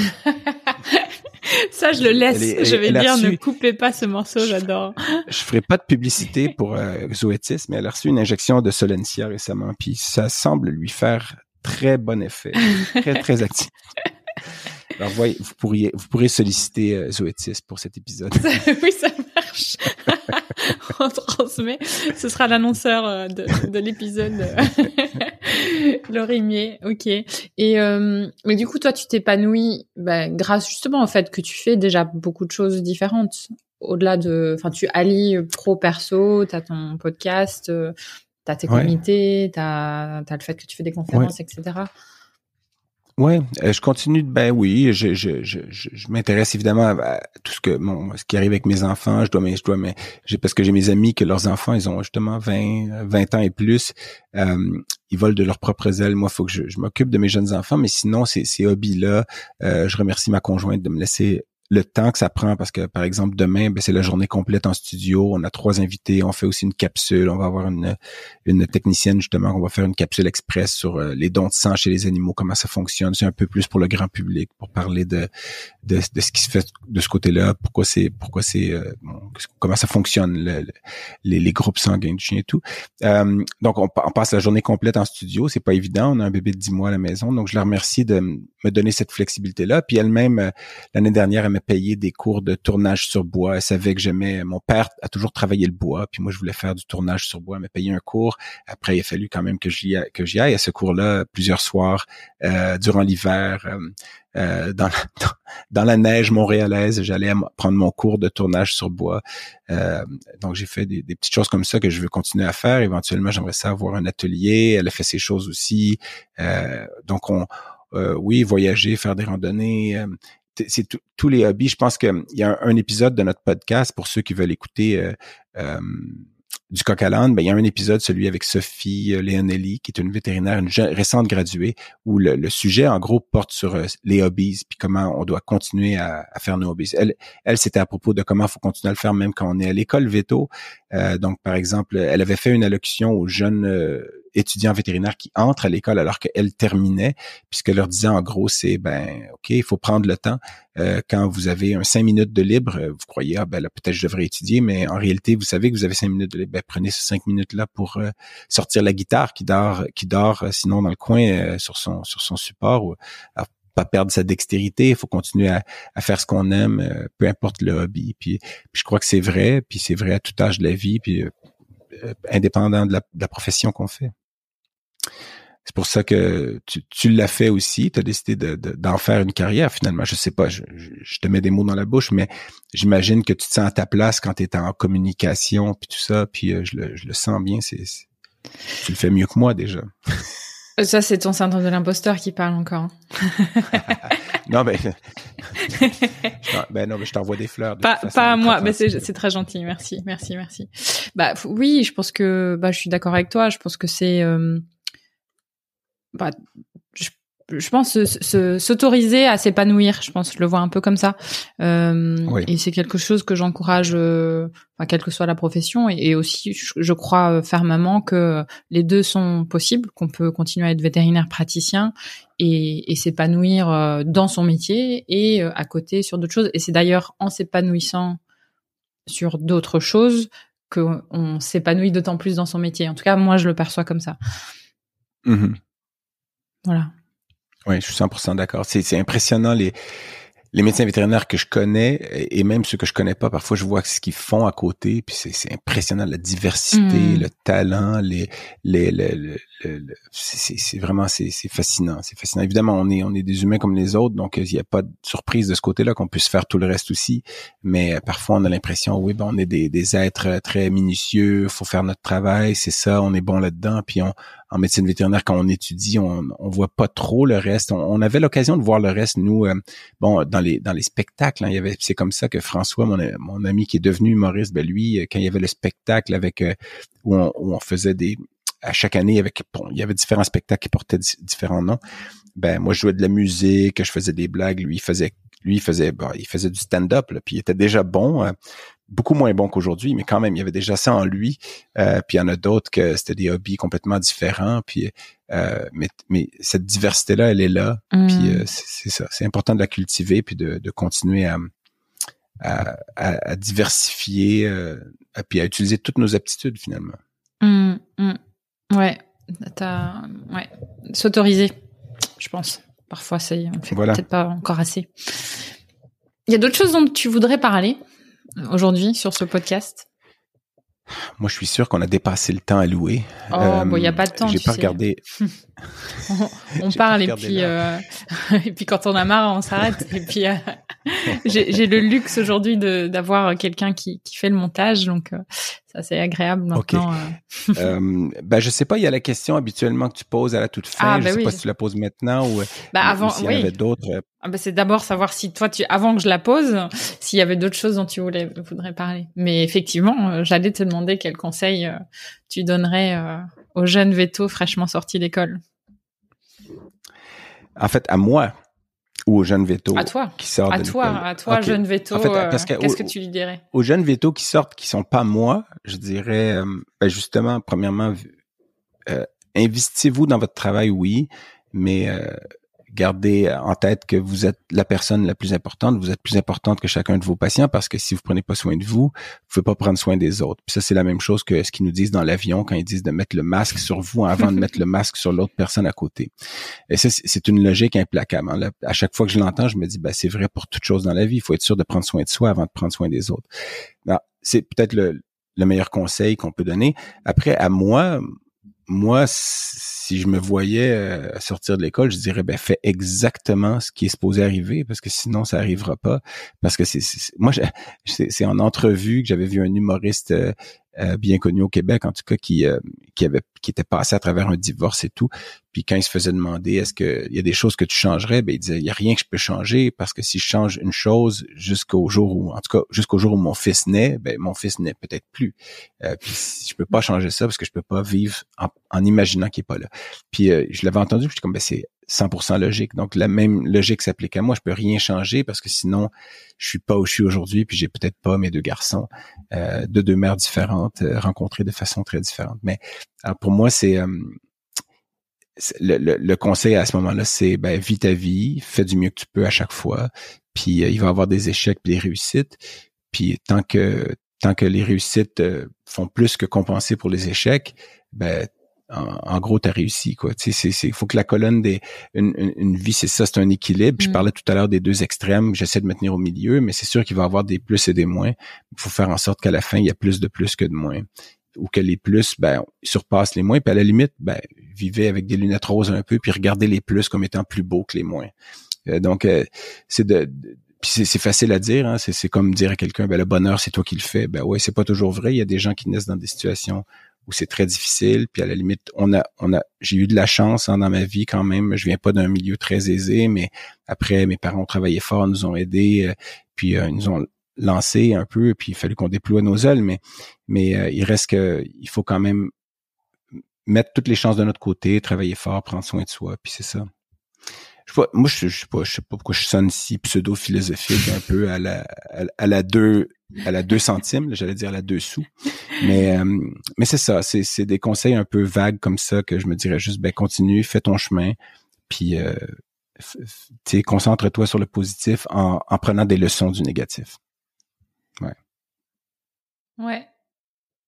Ça, je le laisse. je vais dire, ne coupez pas ce morceau, j'adore. Je ferai pas de publicité pour euh, Zoetis, mais elle a reçu une injection de Solencia récemment, puis ça semble lui faire très bon effet, très très actif. Alors, voyez, vous pourriez, vous pourrez solliciter euh, Zoetis pour cet épisode. oui, ça marche. On transmet. Ce sera l'annonceur euh, de, de l'épisode. Lorimier, ok. Et euh, mais du coup, toi, tu t'épanouis bah, grâce justement au fait que tu fais déjà beaucoup de choses différentes. Au-delà de, enfin, tu allies pro perso, t'as ton podcast, euh, t'as tes comités, t'as as le fait que tu fais des conférences, etc. Ouais, euh, je continue. Ben oui, je, je, je, je m'intéresse évidemment à, tout ce que bon, ce qui arrive avec mes enfants. Je dois, mais je dois, mais j'ai parce que j'ai mes amis que leurs enfants, ils ont justement 20, 20 ans et plus. Euh, ils volent de leurs propres ailes. Moi, faut que je, je m'occupe de mes jeunes enfants, mais sinon, ces, ces hobbies-là, euh, je remercie ma conjointe de me laisser le temps que ça prend parce que par exemple demain ben, c'est la journée complète en studio on a trois invités on fait aussi une capsule on va avoir une une technicienne justement on va faire une capsule express sur euh, les dons de sang chez les animaux comment ça fonctionne c'est un peu plus pour le grand public pour parler de de, ce qui se fait de ce côté-là pourquoi c'est pourquoi c'est euh, comment ça fonctionne, les, groupes sanguins du chien et tout. Euh, donc, on, passe la journée complète en studio. C'est pas évident. On a un bébé de 10 mois à la maison. Donc, je la remercie de me donner cette flexibilité-là. Puis elle-même, euh, l'année dernière, m'a payé des cours de tournage sur bois. Elle savait que j'aimais... Mon père a toujours travaillé le bois. Puis moi, je voulais faire du tournage sur bois. Elle m'a payé un cours. Après, il a fallu quand même que j'y que j'y aille à ce cours-là plusieurs soirs euh, durant l'hiver. Euh, dans, dans, la neige montréalaise. J'allais prendre mon cours de tournage sur bois. Euh, donc, j'ai fait des, petites choses comme ça que je veux continuer à faire. Éventuellement, j'aimerais ça avoir un atelier. Elle a fait ces choses aussi. Euh, donc, on, oui, voyager, faire des randonnées. C'est tous les hobbies. Je pense qu'il y a un, épisode de notre podcast pour ceux qui veulent écouter du coq à l'âne, ben, il y a un épisode, celui avec Sophie euh, Leonelli, qui est une vétérinaire, une récente graduée, où le, sujet, en gros, porte sur euh, les hobbies, puis comment on doit continuer à, faire nos hobbies. Elle, elle c'était à propos de comment il faut continuer à le faire même quand on est à l'école veto. Euh, donc, par exemple, elle avait fait une allocution aux jeunes étudiants vétérinaires qui entrent à l'école alors qu'elle terminait, puisque leur disait en gros, c'est ben ok, il faut prendre le temps. Euh, quand vous avez un cinq minutes de libre, euh, vous croyez ah ben peut-être je devrais étudier, mais en réalité vous savez que vous avez cinq minutes de libre. Ben, prenez ces cinq minutes là pour euh, sortir la guitare qui dort qui dort sinon dans le coin sur son sur son support pas perdre sa dextérité, il faut continuer à, faire ce qu'on aime, peu importe le hobby. Puis, je crois que c'est vrai, puis c'est vrai à tout âge de la vie, puis indépendant de la profession qu'on fait. C'est pour ça que tu, l'as fait aussi. Tu as décidé d'en faire une carrière finalement. Je sais pas, je, te mets des mots dans la bouche, mais j'imagine que tu te sens à ta place quand tu es en communication puis tout ça. Puis euh, je, le, sens bien. C'est, tu le fais mieux que moi déjà. Euh, ça, c'est ton syndrome de l'imposteur qui parle encore. non, mais ben non, mais je t'envoie des fleurs. pas, pas à moi, mais c'est très gentil. Merci, merci, merci. Bah oui, je pense que bah je suis d'accord avec toi. Je pense que c'est euh, bah, je, pense s'autoriser à s'épanouir. Je pense, je le vois un peu comme ça. Euh, Et c'est quelque chose que j'encourage, euh, quelle que soit la profession, et, aussi, je, crois euh, fermement que les deux sont possibles, qu'on peut continuer à être vétérinaire praticien et, et s'épanouir euh, dans son métier et à côté sur d'autres choses. Et c'est d'ailleurs en s'épanouissant sur d'autres choses qu'on s'épanouit d'autant plus dans son métier. En tout cas, moi, je le perçois comme ça. Mmh voilà. Oui, je suis 100% d'accord. C'est impressionnant les les médecins vétérinaires que je connais et même ceux que je connais pas, parfois je vois ce qu'ils font à côté, puis c'est impressionnant la diversité, mm. le talent, les les, les, c'est vraiment c'est fascinant, c'est fascinant. Évidemment, on est on est des humains comme les autres, donc il n'y a pas de surprise de ce côté-là qu'on puisse faire tout le reste aussi. Mais parfois on a l'impression, oui, ben on est des, des êtres très minutieux, faut faire notre travail, c'est ça, on est bon là-dedans, puis on en médecine vétérinaire, quand on étudie, on, on voit pas trop le reste. On, avait l'occasion de voir le reste, nous, euh, bon, dans les dans les spectacles. Hein, il y avait, c'est comme ça que François, mon, mon ami qui est devenu humoriste, ben lui, euh, quand il y avait le spectacle avec euh, où, on, on faisait des à chaque année avec bon, il y avait différents spectacles qui portaient différents noms. Ben moi je jouais de la musique, je faisais des blagues, lui il faisait lui il faisait bon, il faisait du stand-up puis il était déjà bon beaucoup moins bon qu'aujourd'hui, mais quand même, il y avait déjà ça en lui. Euh, puis il y en a d'autres que c'était des hobbies complètement différents. Puis, euh, mais, mais cette diversité-là, elle est là. Mm. Puis euh, c'est ça. C'est important de la cultiver puis de, de continuer à, à, à, diversifier euh, puis à utiliser toutes nos aptitudes finalement. Mm, mm. Ouais, ouais, s'autoriser, je pense. Parfois, c'est on fait peut-être pas encore assez. Il y a d'autres choses dont tu voudrais parler? Aujourd'hui sur ce podcast? Moi, je suis sûr qu'on a dépassé le temps louer. Oh, il n'y a pas de temps. J'ai pas regardé. on, parle et puis euh, et puis quand on a marre, on s'arrête. et puis euh, j'ai le luxe aujourd'hui d'avoir quelqu'un qui, qui fait le montage, donc ça, c'est agréable maintenant. Okay. Euh. euh, ben, je sais pas, il y a la question habituellement que tu poses à la toute fin. Ah, je ben sais pas si tu la poses maintenant ou bah, avant, s'il y avait d'autres. Euh. Ah, ben, c'est d'abord savoir si toi, tu, avant que je la pose, s'il y avait d'autres choses dont tu voulais, voudrais parler. Mais effectivement, j'allais te demander quel conseil tu donnerais aux jeunes vétos fraîchement sortis d'école. En fait, à moi, ou aux jeunes vétos à toi. qui sortent à toi, à toi, jeune veto. Euh, qu'est-ce que tu lui dirais Aux jeunes vétos qui sortent, qui sont pas moi, je dirais, euh, ben justement, premièrement, euh, investissez-vous dans votre travail, oui, mais gardez en tête que vous êtes la personne la plus importante, vous êtes plus importante que chacun de vos patients parce que si vous prenez pas soin de vous, vous pouvez pas prendre soin des autres. Puis ça c'est la même chose que ce qu'ils nous disent dans l'avion quand ils disent de mettre le masque sur vous avant de mettre le masque sur l'autre personne à côté. Et ça c'est une logique implacable. Hein. À chaque fois que je l'entends, je me dis ben c'est vrai pour toute chose dans la vie, il faut être sûr de prendre soin de soi avant de prendre soin des autres. C'est peut-être le meilleur conseil qu'on peut donner. Après à moi, moi, si je me voyais euh, sortir de l'école, je dirais ben fais exactement ce qui est supposé arriver parce que sinon ça arrivera pas. Parce que c'est moi, c'est en entrevue que j'avais vu un humoriste euh, bien connu au Québec, en tout cas, qui, euh, qui avait qui était passé à travers un divorce et tout. Puis quand il se faisait demander est-ce qu'il y a des choses que tu changerais, ben il disait il y a rien que je peux changer parce que si je change une chose jusqu'au jour où, en tout cas jusqu'au jour où mon fils naît, ben mon fils naît peut-être plus. Euh, puis je peux pas changer ça parce que je peux pas vivre en, imaginant qu'il est pas là. Puis euh, je l'avais entendu, je suis comme ben c'est 100% logique. Donc la même logique s'applique à moi. Je peux rien changer parce que sinon je suis pas où je suis aujourd'hui, puis j'ai peut-être pas mes deux garçons euh, de deux mères différentes euh, rencontrés de façon très différente. Mais pour moi c'est euh, le, conseil à ce moment-là, c'est ben vis ta vie, fais du mieux que tu peux à chaque fois. Puis il va y avoir des échecs, puis des réussites. Puis tant que tant que les réussites font plus que compenser pour les échecs, ben en, gros, tu as réussi. Quoi. Tu sais, il faut que la colonne des une, vie, c'est ça, c'est un équilibre. Je mm. parlais tout à l'heure des deux extrêmes. J'essaie de me tenir au milieu, mais c'est sûr qu'il va y avoir des plus et des moins. Il faut faire en sorte qu'à la fin, il y a plus de plus que de moins. Ou que les plus, ben, surpassent les moins. Puis à la limite, ben, vivez avec des lunettes roses un peu, puis regardez les plus comme étant plus beaux que les moins. Euh, donc, euh, c'est de, puis c'est facile à dire, hein, c'est comme dire à quelqu'un, ben le bonheur c'est toi qui le fais. Ben ouais, c'est pas toujours vrai. Il y a des gens qui naissent dans des situations où c'est très difficile. Puis à la limite, on a, on a, j'ai eu de la chance hein, dans ma vie quand même. Je viens pas d'un milieu très aisé, mais après, mes parents ont travaillé fort, nous ont aidés, euh, puis euh, ils nous ont lancé un peu, puis il fallu qu'on déploie nos ailes. Mais, mais euh, il reste que, il faut quand même mettre toutes les chances de notre côté, travailler fort, prendre soin de soi, puis c'est ça. Je sais pas, moi, je, je sais pas, je sais pas pourquoi je sonne si pseudo-philosophique un peu à la, à la deux, à la deux centimes, j'allais dire à la deux sous. Mais, euh, mais c'est ça, c'est des conseils un peu vagues comme ça que je me dirais juste, ben continue, fais ton chemin, puis euh, concentre-toi sur le positif en, en prenant des leçons du négatif. Ouais. Ouais.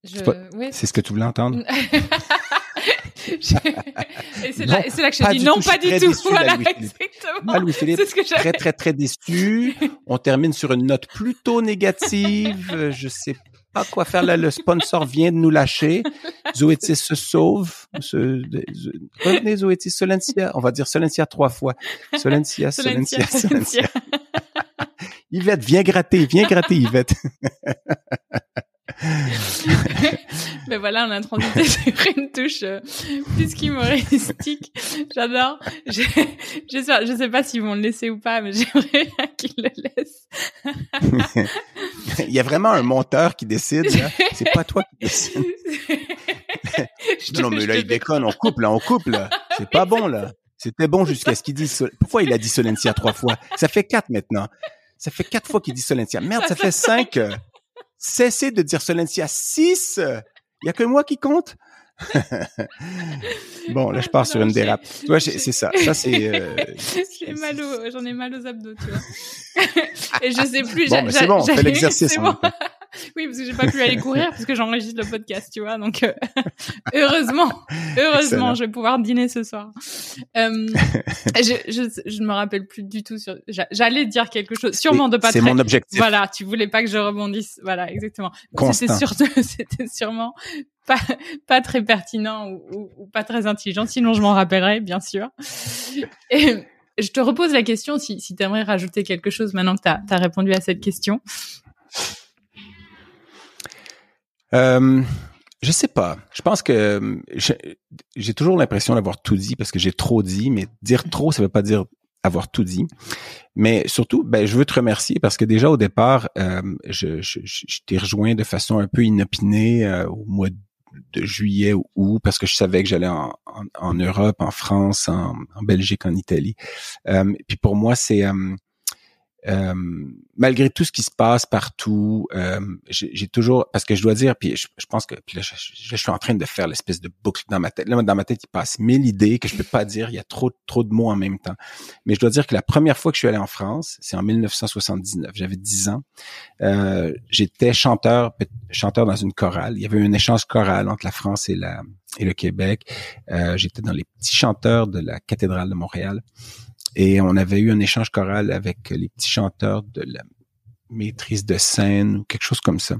C'est ce que tu voulais entendre? Et c'est là, là, que je dis non, pas du tout. voilà, exactement. C'est ce que très, très, très déçu. On termine sur une note plutôt négative. Je sais pas quoi faire là. Le sponsor vient de nous lâcher. Zoétis se sauve. Revenez, Zoétis. Solentia. On va dire Solentia trois fois. Solentia, Solentia, Solentia. Yvette, viens gratter, viens gratter, Yvette. Mais voilà, on a transité sur une touche euh, plus qu'humoristique. J'adore. Je, je, je sais pas s'ils vont le laisser ou pas, mais j'aimerais qu'ils le laissent. Il y a vraiment un monteur qui décide. C'est pas toi qui décide. non, mais là, il déconne. On coupe, là, on coupe, là. C'est pas bon, là. C'était bon jusqu'à ce qu'il dise. Pourquoi il a dit Solentia trois fois? Ça fait quatre maintenant. Ça fait quatre fois qu'il dit Solentia. Merde, ça fait cinq. Cessez de dire Solentia 6. Il y a que moi qui compte? bon, là, je pars sur une dérape. Tu vois, c'est ça. Ça, c'est. Euh, j'en ai mal aux abdos, tu vois. Et je sais plus. Bon, c'est bon, fais l'exercice. Bon. Oui, parce que j'ai pas pu aller courir parce que j'enregistre le podcast, tu vois. Donc, euh, heureusement, heureusement, je vais pouvoir dîner ce soir. Euh, je, je, me rappelle plus du tout sur. J'allais dire quelque chose, sûrement de pas. C'est mon objectif. Voilà, tu voulais pas que je rebondisse. Voilà, exactement. C'était surtout, c'était sûrement pas, pas très pertinent ou, ou, pas très intelligent. Sinon, je m'en rappellerai, bien sûr. Et je te repose la question si, si tu aimerais rajouter quelque chose maintenant que tu as, as répondu à cette question. Euh, je sais pas. Je pense que euh, j'ai toujours l'impression d'avoir tout dit parce que j'ai trop dit, mais dire trop, ça veut pas dire avoir tout dit. Mais surtout, ben, je veux te remercier parce que déjà au départ, euh, je, t'ai rejoint de façon un peu inopinée au mois de juillet ou août parce que je savais que j'allais en, Europe, en France, en Belgique, en Italie. puis pour moi, c'est euh, malgré tout ce qui se passe partout, euh, j'ai toujours parce que je dois dire, puis je, pense que là, je, suis en train de faire l'espèce de boucle dans ma tête. Là, dans ma tête, il passe mille idées que je peux pas dire. Il y a trop trop de mots en même temps. Mais je dois dire que la première fois que je suis allé en France, c'est en 1979. J'avais 10 ans. Euh, J'étais chanteur chanteur dans une chorale. Il y avait un échange choral entre la France et la et le Québec. Euh, J'étais dans les petits chanteurs de la cathédrale de Montréal. Et on avait eu un échange choral avec les petits chanteurs de la maîtrise de scène ou quelque chose comme ça,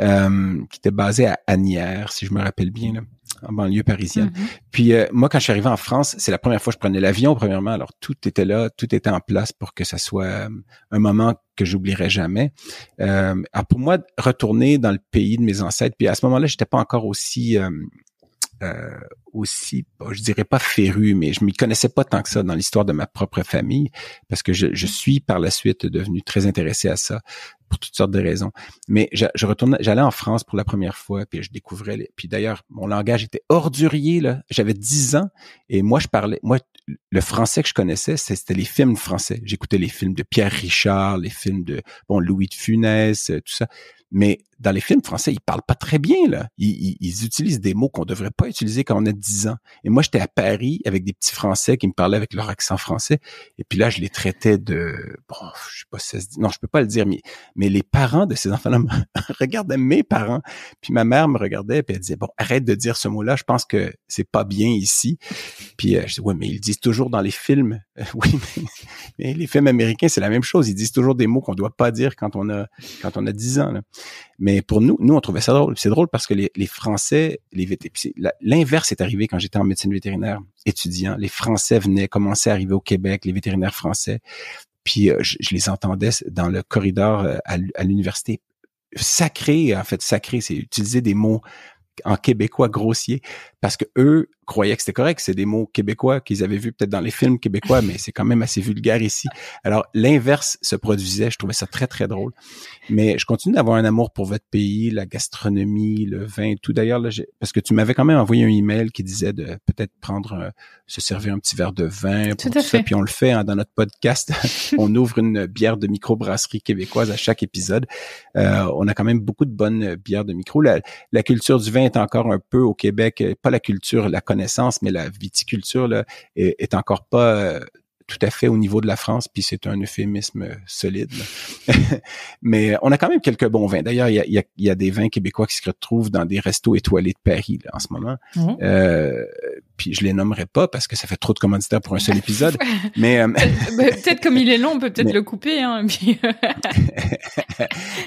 euh, qui était basé à Agnières, si je me rappelle bien, là, en banlieue parisienne. Mm-hmm. Puis euh, moi, quand je suis arrivé en France, c'est la première fois que je prenais l'avion, premièrement. Alors tout était là, tout était en place pour que ça soit euh, un moment que j'oublierai jamais. Euh, alors pour moi, retourner dans le pays de mes ancêtres, puis à ce moment-là, j'étais pas encore aussi euh, aussi, je dirais pas féru, mais je m'y connaissais pas tant que ça dans l'histoire de ma propre famille, parce que je, je, suis par la suite devenu très intéressé à ça pour toutes sortes de raisons. Mais je, je retournais, j'allais en France pour la première fois, puis je découvrais. Les, puis d'ailleurs, mon langage était ordurier là. J'avais 10 ans et moi je parlais, moi le français que je connaissais, c'était les films français. J'écoutais les films de Pierre Richard, les films de bon Louis de Funès, tout ça. Mais dans les films français, ils parlent pas très bien, là. Ils, utilisent des mots qu'on devrait pas utiliser quand on a 10 ans. Et moi, j'étais à Paris avec des petits Français qui me parlaient avec leur accent français. Et puis là, je les traitais de, bon, je sais pas si ça se dit, non, je peux pas le dire, mais, mais les parents de ces enfants-là regardaient mes parents. Puis ma mère me regardait, puis elle disait, bon, arrête de dire ce mot-là, je pense que c'est pas bien ici. Puis euh, je dis, ouais, mais ils disent toujours dans les films. oui, mais, mais, les films américains, c'est la même chose. Ils disent toujours des mots qu'on doit pas dire quand on a, quand on a 10 ans, là. Mais pour nous, nous, on trouvait ça drôle. C'est drôle parce que les, les Français, les l'inverse est arrivé quand j'étais en médecine vétérinaire étudiant. Les Français venaient, commencer à arriver au Québec, les vétérinaires français. Puis euh, je, les entendais dans le corridor euh, à, à l'université. Sacré, en fait, sacré, c'est utiliser des mots en québécois grossier parce que eux croyaient que c'était correct. C'est des mots québécois qu'ils avaient vus peut-être dans les films québécois, mais c'est quand même assez vulgaire ici. Alors, l'inverse se produisait. Je trouvais ça très, très drôle. Mais je continue d'avoir un amour pour votre pays, la gastronomie, le vin, tout. D'ailleurs, là, parce que tu m'avais quand même envoyé un email qui disait de peut-être prendre, se servir un petit verre de vin pour tout, ça. Puis on le fait hein, dans notre podcast. on ouvre une bière de microbrasserie québécoise à chaque épisode. Euh, on a quand même beaucoup de bonnes bières de micro. La, la culture du vin est encore un peu au Québec, pas la culture, la connaissance, mais la viticulture est, encore pas euh, tout à fait au niveau de la France, puis c'est un euphémisme solide. Mais on a quand même quelques bons vins. D'ailleurs, il y a, y a, des vins québécois qui se retrouvent dans des restos étoilés de Paris là, en ce moment. Mmh. Euh, puis je les nommerai pas parce que ça fait trop de commanditaires pour un seul épisode. mais euh, peut-être comme il est long, on peut peut-être le couper. Hein,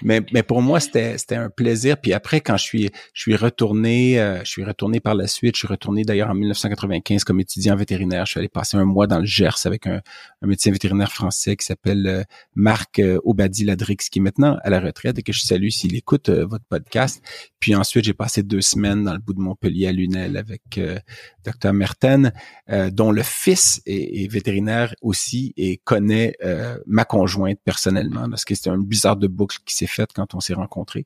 mais mais pour moi c'était c'était un plaisir. Puis après quand je suis je suis retourné euh, je suis retourné par la suite. Je suis retourné d'ailleurs en 1995 comme étudiant vétérinaire. Je suis allé passer un mois dans le Gers avec un, un médecin vétérinaire français qui s'appelle euh, Marc Obadi Ladrix qui est maintenant à la retraite et que je salue s'il écoute votre podcast. Puis ensuite j'ai passé deux semaines dans le bout de Montpellier à Lunel avec Dr Merten, euh, dont le fils est, vétérinaire aussi et connaît euh, ma conjointe personnellement, parce que c'était un bizarre de boucle qui s'est faite quand on s'est rencontrés.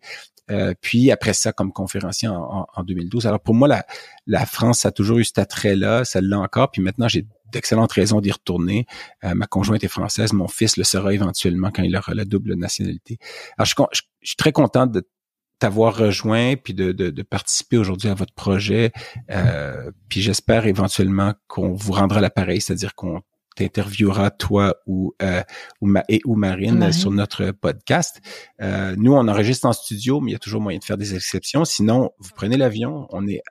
Euh, puis après ça, comme conférencier en, 2012. Alors pour moi, la, la France a toujours eu cet attrait-là, l'a encore. Puis maintenant, j'ai d'excellentes raisons d'y retourner. ma conjointe est française, mon fils le sera éventuellement quand il aura la double nationalité. Alors je, je, je suis très content de t'avoir rejoint puis de, de, de participer aujourd'hui à votre projet. Euh, puis j'espère éventuellement qu'on vous rendra l'appareil, c'est-à-dire qu'on t'interviewera toi ou euh, ou, ma, et, ou Marine, sur notre podcast. Euh, nous, on enregistre en studio, mais il y a toujours moyen de faire des exceptions. Sinon, vous prenez l'avion, on est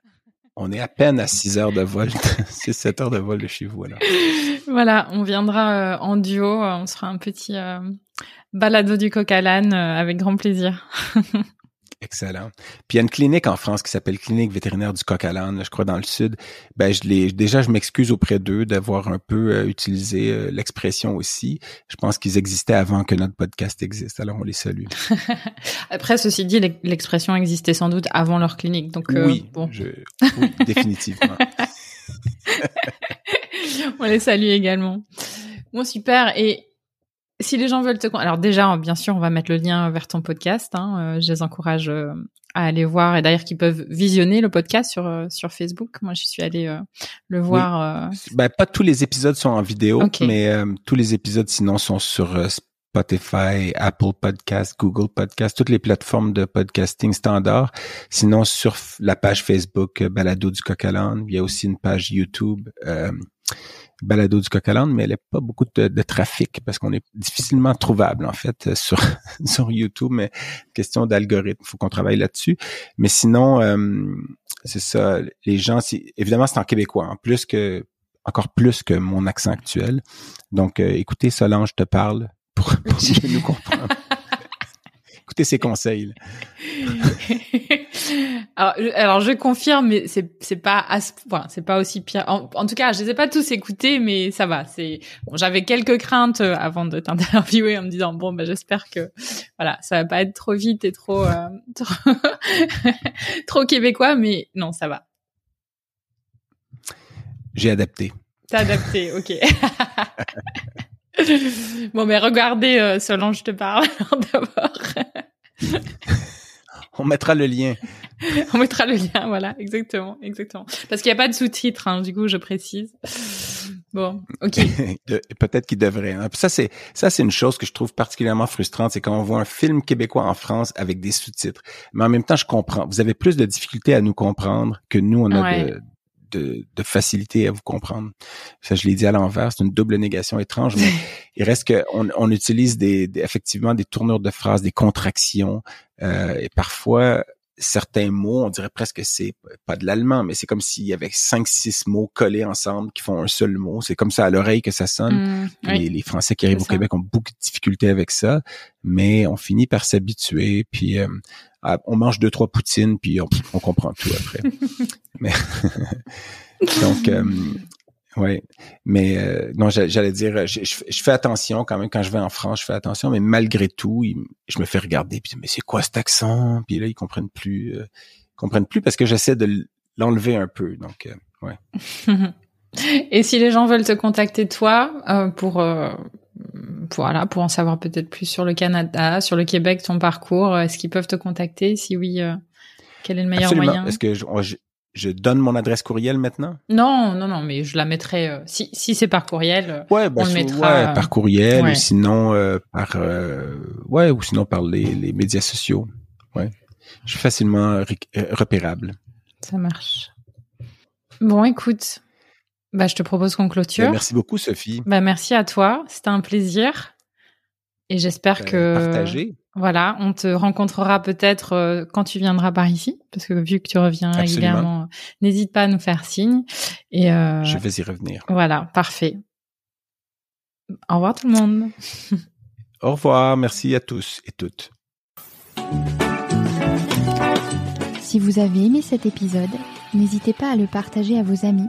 on est à peine à 6 heures de vol, 6-7 heures de vol de chez vous. Alors. Voilà, on viendra euh, en duo, on sera un petit euh, balado du coq à l'âne avec grand plaisir. Excellent. Puis il y a une clinique en France qui s'appelle Clinique vétérinaire du coq à l'âne, je crois dans le sud. Ben je l'ai déjà je m'excuse auprès d'eux d'avoir un peu euh, utilisé euh, l'expression aussi. Je pense qu'ils existaient avant que notre podcast existe. Alors on les salue. Après ceci dit l'expression existait sans doute avant leur clinique. Donc euh, oui, bon. Je, oui, définitivement. on les salue également. Bon super et si les gens veulent te... Alors déjà, bien sûr, on va mettre le lien vers ton podcast. Hein. Euh, je les encourage euh, à aller voir et d'ailleurs qu'ils peuvent visionner le podcast sur euh, sur Facebook. Moi, je suis allée le voir. Ben, pas tous les épisodes sont en vidéo, mais tous les épisodes sinon sont sur Spotify, Apple Podcast, Google Podcast, toutes les plateformes de podcasting standard. Sinon, sur la page Facebook euh, Balado du coq il y a aussi une page YouTube euh, Balado du coq mais elle n'a pas beaucoup de, trafic parce qu'on est difficilement trouvable en fait euh, sur sur YouTube. Mais question d'algorithme, faut qu'on travaille là-dessus. Mais sinon, c'est ça. Les gens, évidemment, c'est en québécois, en plus que encore plus que mon accent actuel. Donc, écoutez, Solange te parle pour, nous comprendre. Écoutez ses conseils. alors, alors, je confirme, mais c'est c'est pas c'est pas aussi pire. En, tout cas, je les ai pas tous écoutés, mais ça va. C'est bon, j'avais quelques craintes euh, avant de t'interviewer en me disant bon, ben j'espère que voilà, ça va pas être trop vite et trop euh, trop, trop québécois, mais non, ça va. J'ai adapté. T'as adapté, ok. bon, mais regardez euh, Solange te parle d'abord. On mettra le lien. On mettra le lien, voilà, exactement, exactement. Parce qu'il n'y a pas de sous-titres, hein, du coup, je précise. Bon, ok. Peut-être qu'il devrait. Hein. Ça, c'est ça, c'est une chose que je trouve particulièrement frustrante, c'est quand on voit un film québécois en France avec des sous-titres. Mais en même temps, je comprends. Vous avez plus de difficultés à nous comprendre que nous, on a de, de, de, facilité à vous comprendre. Ça, je l'ai dit à l'envers, c'est une double négation étrange, mais il reste qu'on on utilise des, effectivement des tournures de phrases, des contractions, euh, et parfois certains mots, on dirait presque que c'est pas de l'allemand, mais c'est comme s'il y avait cinq, six mots collés ensemble qui font un seul mot. C'est comme ça à l'oreille que ça sonne. Mmh, les, les, Français qui arrivent au Québec ont beaucoup de difficultés avec ça, mais on finit par s'habituer. Puis euh, on mange deux trois poutines, puis on, comprend tout après. mais donc euh, ouais, mais euh, non, j'allais dire, je, fais attention quand même quand je vais en France, je fais attention, mais malgré tout, je me fais regarder, puis mais c'est quoi cet accent? Puis là, ils comprennent plus, euh, comprennent plus parce que j'essaie de l'enlever un peu. Donc ouais. Et si les gens veulent te contacter toi pour voilà, pour en savoir peut-être plus sur le Canada, sur le Québec, ton parcours, est-ce qu'ils peuvent te contacter? Si oui, euh, quel est le meilleur moyen? Est-ce que je, donne mon adresse courriel maintenant? Non, non, non, mais je la mettrai. Euh, si, si c'est par courriel, euh, ouais, bah, on le mettra. Ouais, par courriel, ou sinon par, ouais, ou sinon par les, les médias sociaux. Ouais, je suis facilement repérable. Ça marche. Bon, écoute, bah, je te propose qu'on clôture. Bah, merci beaucoup, Sophie. Bah, merci à toi. C'était un plaisir. Et j'espère bah, que. Partager. Voilà, on te rencontrera peut-être euh, quand tu viendras par ici, parce que vu que tu reviens régulièrement, n'hésite pas à nous faire signe. Et euh, je vais y revenir. Voilà, parfait. Au revoir tout le monde. Au revoir, merci à tous et toutes. Si vous avez aimé cet épisode, n'hésitez pas à le partager à vos amis